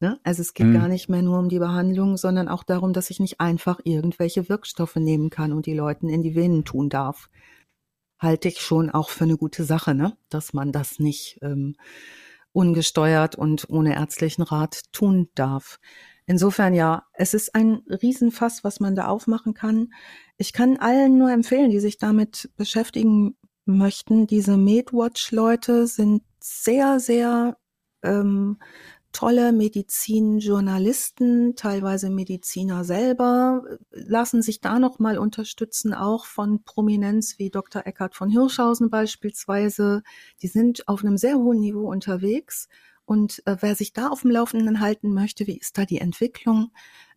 Speaker 2: Ne? Also es geht
Speaker 4: Mhm.
Speaker 2: gar nicht mehr nur um die Behandlung, sondern auch darum, dass ich nicht einfach irgendwelche Wirkstoffe nehmen kann und die Leuten in die Venen tun darf. Halte ich schon auch für eine gute Sache, ne? dass man das nicht ähm, ungesteuert und ohne ärztlichen Rat tun darf. Insofern ja, es ist ein Riesenfass, was man da aufmachen kann. Ich kann allen nur empfehlen, die sich damit beschäftigen möchten. Diese MedWatch-Leute sind sehr, sehr ähm, tolle Medizinjournalisten, teilweise Mediziner selber, lassen sich da noch mal unterstützen, auch von Prominenz wie Dr. Eckhard von Hirschhausen beispielsweise. Die sind auf einem sehr hohen Niveau unterwegs. Und äh, wer sich da auf dem Laufenden halten möchte, wie ist da die Entwicklung,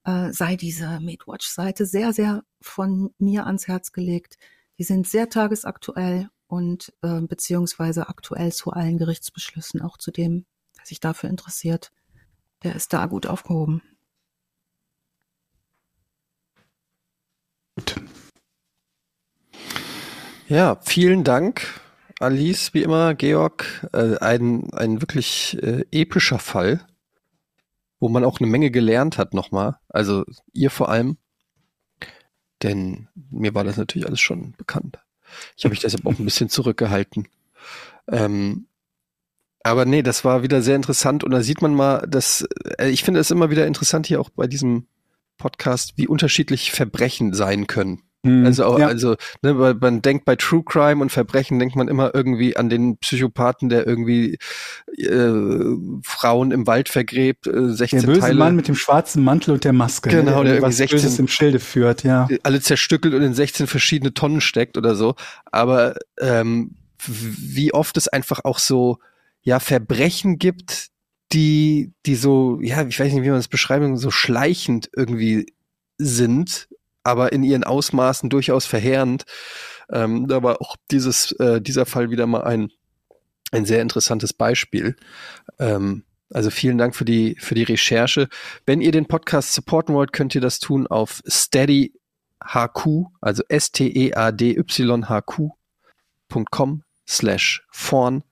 Speaker 2: äh, sei diese MedWatch-Seite sehr, sehr von mir ans Herz gelegt. Die sind sehr tagesaktuell und äh, beziehungsweise aktuell zu allen Gerichtsbeschlüssen, auch zu dem, wer sich dafür interessiert, der ist da gut aufgehoben.
Speaker 4: Gut.
Speaker 1: Ja, vielen Dank, Alice, wie immer, Georg. Äh, ein, ein wirklich äh, epischer Fall, wo man auch eine Menge gelernt hat nochmal. Also ihr vor allem. Denn mir war das natürlich alles schon bekannt. Ich habe mich deshalb auch ein bisschen zurückgehalten. Ähm, aber nee, das war wieder sehr interessant und da sieht man mal, dass äh, ich finde es immer wieder interessant hier auch bei diesem Podcast, wie unterschiedlich Verbrechen sein können.
Speaker 4: Hm,
Speaker 1: Also, auch,
Speaker 4: ja.
Speaker 1: also ne, weil man denkt bei True Crime und Verbrechen denkt man immer irgendwie an den Psychopathen, der irgendwie äh, Frauen im Wald vergräbt, äh, 16
Speaker 4: der böse
Speaker 1: Teile,
Speaker 4: Mann mit dem schwarzen Mantel und der Maske. ne,
Speaker 1: Genau, der irgendwie
Speaker 4: was
Speaker 1: 16
Speaker 4: Böses im Schilde führt, ja.
Speaker 1: alle zerstückelt und in 16 verschiedene Tonnen steckt oder so. Aber ähm, wie oft es einfach auch so ja Verbrechen gibt, die die so ja ich weiß nicht wie man es beschreiben so schleichend irgendwie sind, aber in ihren Ausmaßen durchaus verheerend. Ähm, da war auch dieses äh, dieser Fall wieder mal ein ein sehr interessantes Beispiel. Ähm, also vielen Dank für die für die Recherche. Wenn ihr den Podcast supporten wollt, könnt ihr das tun auf Steady HQ, also S-T-E-A-D-Y-H-Q.com slash vorn.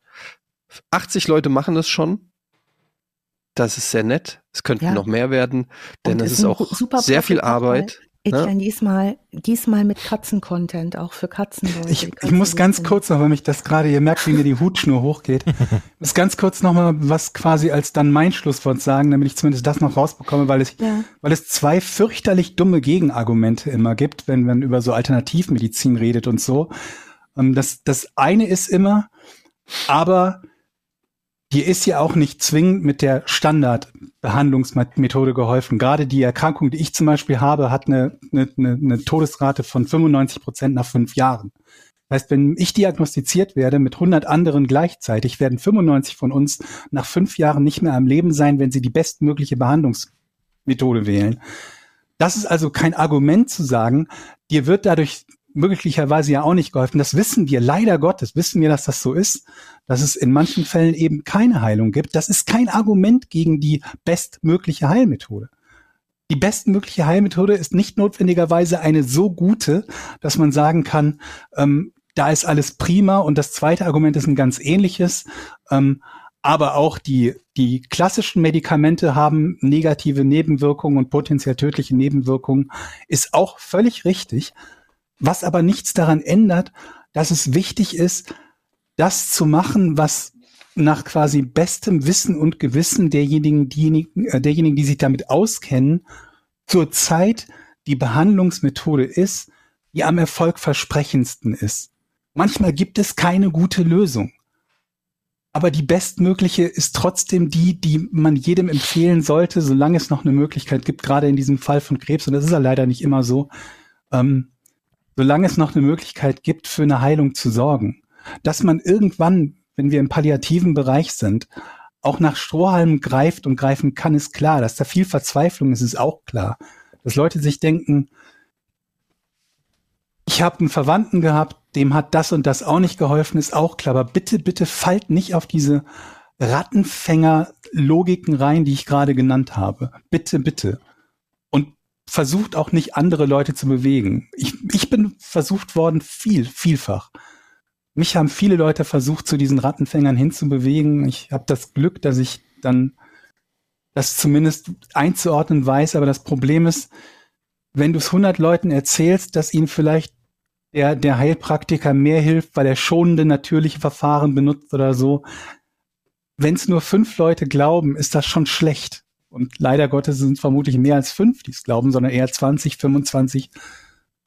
Speaker 1: 80 Leute machen das schon. Das ist sehr nett. Es könnten
Speaker 2: Ja.
Speaker 1: noch mehr werden, denn es
Speaker 2: ist
Speaker 1: ist auch
Speaker 2: super
Speaker 1: sehr viel. Arbeit.
Speaker 2: Ich
Speaker 1: Ne?
Speaker 2: kann diesmal, diesmal mit Katzen-Content, auch für Katzenleute.
Speaker 4: Ich, ich
Speaker 2: Katzen
Speaker 4: muss ganz kurz noch, weil mich das gerade, ihr merkt, wie mir die Hutschnur hochgeht, muss ganz kurz noch mal was quasi als dann mein Schlusswort sagen, damit ich zumindest das noch rausbekomme, weil es,
Speaker 2: Ja.
Speaker 4: weil es zwei fürchterlich dumme Gegenargumente immer gibt, wenn man über so Alternativmedizin redet und so. Ähm, Das, das eine ist immer, aber dir ist ja auch nicht zwingend mit der Standardbehandlungsmethode geholfen. Gerade die Erkrankung, die ich zum Beispiel habe, hat eine, eine, eine Todesrate von 95 Prozent nach fünf Jahren. Das heißt, wenn ich diagnostiziert werde mit 100 anderen gleichzeitig, werden 95 von uns nach fünf Jahren nicht mehr am Leben sein, wenn sie die bestmögliche Behandlungsmethode wählen. Das ist also kein Argument zu sagen, dir wird dadurch möglicherweise ja auch nicht geholfen. Das wissen wir, leider Gottes, wissen wir, dass das so ist, dass es in manchen Fällen eben keine Heilung gibt. Das ist kein Argument gegen die bestmögliche Heilmethode. Die bestmögliche Heilmethode ist nicht notwendigerweise eine so gute, dass man sagen kann, ähm, da ist alles prima. Und das zweite Argument ist ein ganz ähnliches. Ähm, aber auch die, die klassischen Medikamente haben negative Nebenwirkungen und potenziell tödliche Nebenwirkungen, ist auch völlig richtig. Was aber nichts daran ändert, dass es wichtig ist, das zu machen, was nach quasi bestem Wissen und Gewissen derjenigen, diejenigen, äh, derjenigen, die sich damit auskennen, zurzeit die Behandlungsmethode ist, die am erfolgversprechendsten ist. Manchmal gibt es keine gute Lösung. Aber die bestmögliche ist trotzdem die, die man jedem empfehlen sollte, solange es noch eine Möglichkeit gibt, gerade in diesem Fall von Krebs, und das ist ja leider nicht immer so, ähm, solange es noch eine Möglichkeit gibt, für eine Heilung zu sorgen. Dass man irgendwann, wenn wir im palliativen Bereich sind, auch nach Strohhalmen greift und greifen kann, ist klar. Dass da viel Verzweiflung ist, ist auch klar. Dass Leute sich denken, ich habe einen Verwandten gehabt, dem hat das und das auch nicht geholfen, ist auch klar. Aber bitte, bitte fallt nicht auf diese Rattenfänger-Logiken rein, die ich gerade genannt habe. Bitte, bitte. Und versucht auch nicht andere Leute zu bewegen. Ich, ich bin versucht worden, viel, vielfach. Mich haben viele Leute versucht, zu diesen Rattenfängern hinzubewegen. Ich habe das Glück, dass ich dann das zumindest einzuordnen weiß. Aber das Problem ist, wenn du es 100 Leuten erzählst, dass ihnen vielleicht der, der Heilpraktiker mehr hilft, weil er schonende natürliche Verfahren benutzt oder so. Wenn es nur fünf Leute glauben, ist das schon schlecht. Und leider Gottes sind vermutlich mehr als fünf, die es glauben, sondern eher 20, 25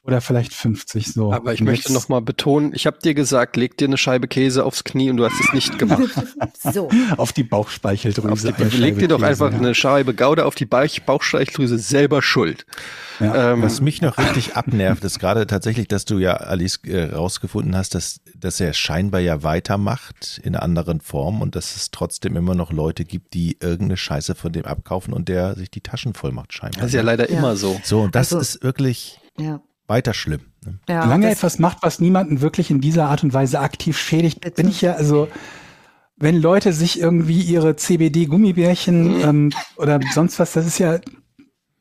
Speaker 4: oder vielleicht 50 so.
Speaker 1: Aber ich
Speaker 4: Und
Speaker 1: möchte
Speaker 4: jetzt-
Speaker 1: noch mal betonen, ich habe dir gesagt, leg dir eine Scheibe Käse aufs Knie und du hast es nicht gemacht.
Speaker 2: So.
Speaker 4: auf die Bauchspeicheldrüse.
Speaker 1: Auf die,
Speaker 4: eine
Speaker 1: leg dir doch
Speaker 4: Käse,
Speaker 1: einfach
Speaker 4: ja.
Speaker 1: eine Scheibe Gouda auf die Bauch, Bauchspeicheldrüse selber schuld.
Speaker 4: Ja.
Speaker 1: Ähm,
Speaker 3: Was mich noch richtig abnervt, ist gerade tatsächlich, dass du ja, Alice, äh, rausgefunden hast, dass, dass er scheinbar ja weitermacht in einer anderen Form und dass es trotzdem immer noch Leute gibt, die irgendeine Scheiße von dem abkaufen und der sich die Taschen voll macht, scheinbar.
Speaker 1: das ist ja leider
Speaker 2: Ja.
Speaker 1: immer so.
Speaker 3: so, und das
Speaker 2: Also-
Speaker 3: ist wirklich
Speaker 2: Ja.
Speaker 3: Weiter schlimm. ne?
Speaker 2: ja
Speaker 4: Solange er etwas macht, was niemanden wirklich in dieser Art und Weise aktiv schädigt,
Speaker 2: Bitte.
Speaker 4: bin ich ja, also, wenn Leute sich irgendwie ihre CBD-Gummibärchen ähm, oder sonst was, das ist ja,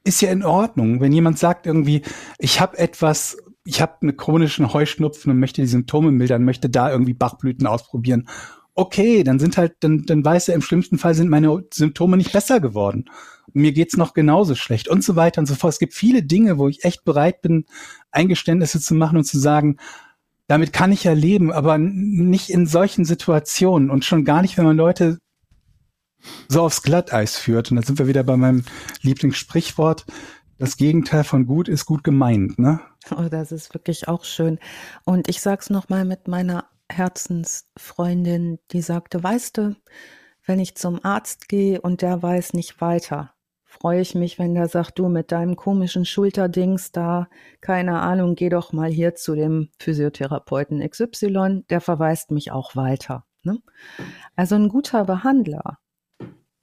Speaker 4: ist ja in Ordnung. Wenn jemand sagt irgendwie, ich habe etwas, ich habe einen chronischen Heuschnupfen und möchte die Symptome mildern, möchte da irgendwie Bachblüten ausprobieren. Okay, dann sind halt, dann, dann weiß er, im schlimmsten Fall sind meine Symptome nicht besser geworden. Mir geht's noch genauso schlecht und so weiter und so fort. Es gibt viele Dinge, wo ich echt bereit bin, Eingeständnisse zu machen und zu sagen, damit kann ich ja leben, aber nicht in solchen Situationen und schon gar nicht, wenn man Leute so aufs Glatteis führt. Und da sind wir wieder bei meinem Lieblingssprichwort. Das Gegenteil von gut ist gut gemeint, ne?
Speaker 2: Oh, das ist wirklich auch schön. Und ich sag's noch mal mit meiner Herzensfreundin, die sagte, weißt du, wenn ich zum Arzt gehe und der weiß nicht weiter, freue ich mich, wenn der sagt, du mit deinem komischen Schulterdings da, keine Ahnung, geh doch mal hier zu dem Physiotherapeuten XY, der verweist mich auch weiter. Ne? Also ein guter Behandler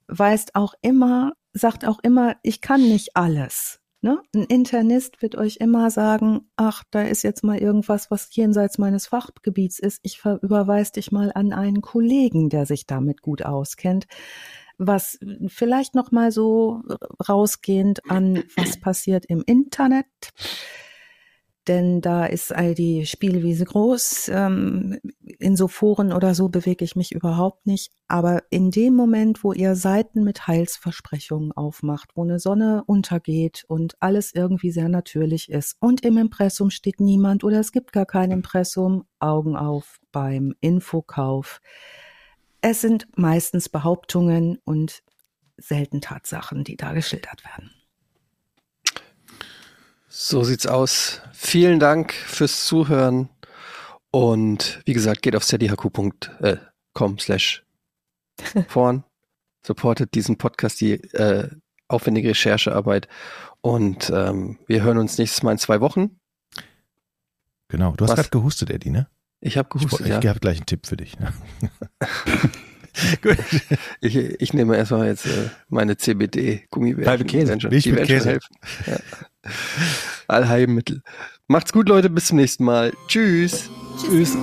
Speaker 2: weist auch immer, sagt auch immer, ich kann nicht alles. Ne? Ein Internist wird euch immer sagen, ach, da ist jetzt mal irgendwas, was jenseits meines Fachgebiets ist. Ich überweise dich mal an einen Kollegen, der sich damit gut auskennt. Was vielleicht noch mal so rausgehend an was passiert im Internet. denn da ist all die Spielwiese groß. Ähm, in so Foren oder so bewege ich mich überhaupt nicht. Aber in dem Moment, wo ihr Seiten mit Heilsversprechungen aufmacht, wo eine Sonne untergeht und alles irgendwie sehr natürlich ist und im Impressum steht niemand oder es gibt gar kein Impressum, Augen auf beim Infokauf. Es sind meistens Behauptungen und selten Tatsachen, die da geschildert werden.
Speaker 1: So sieht's aus. Vielen Dank fürs Zuhören. Und wie gesagt, geht auf steadyhq.com slash vorn. Supportet diesen Podcast, die äh, aufwendige Recherchearbeit. Und ähm, wir hören uns nächstes Mal in zwei Wochen.
Speaker 3: Genau. Du hast gerade gehustet, Eddie, ne?
Speaker 1: Ich habe gehustet,
Speaker 3: ich,
Speaker 1: ja.
Speaker 3: Ich habe gleich einen Tipp für dich. Ne?
Speaker 1: Gut. Ich, ich nehme erstmal jetzt äh, meine CBD-Gummibärchen.
Speaker 3: Käse.
Speaker 1: Die werden schon, werden schon helfen. Ja. Allheilmittel. Macht's gut, Leute. Bis zum nächsten Mal. Tschüss.
Speaker 4: Tschüss.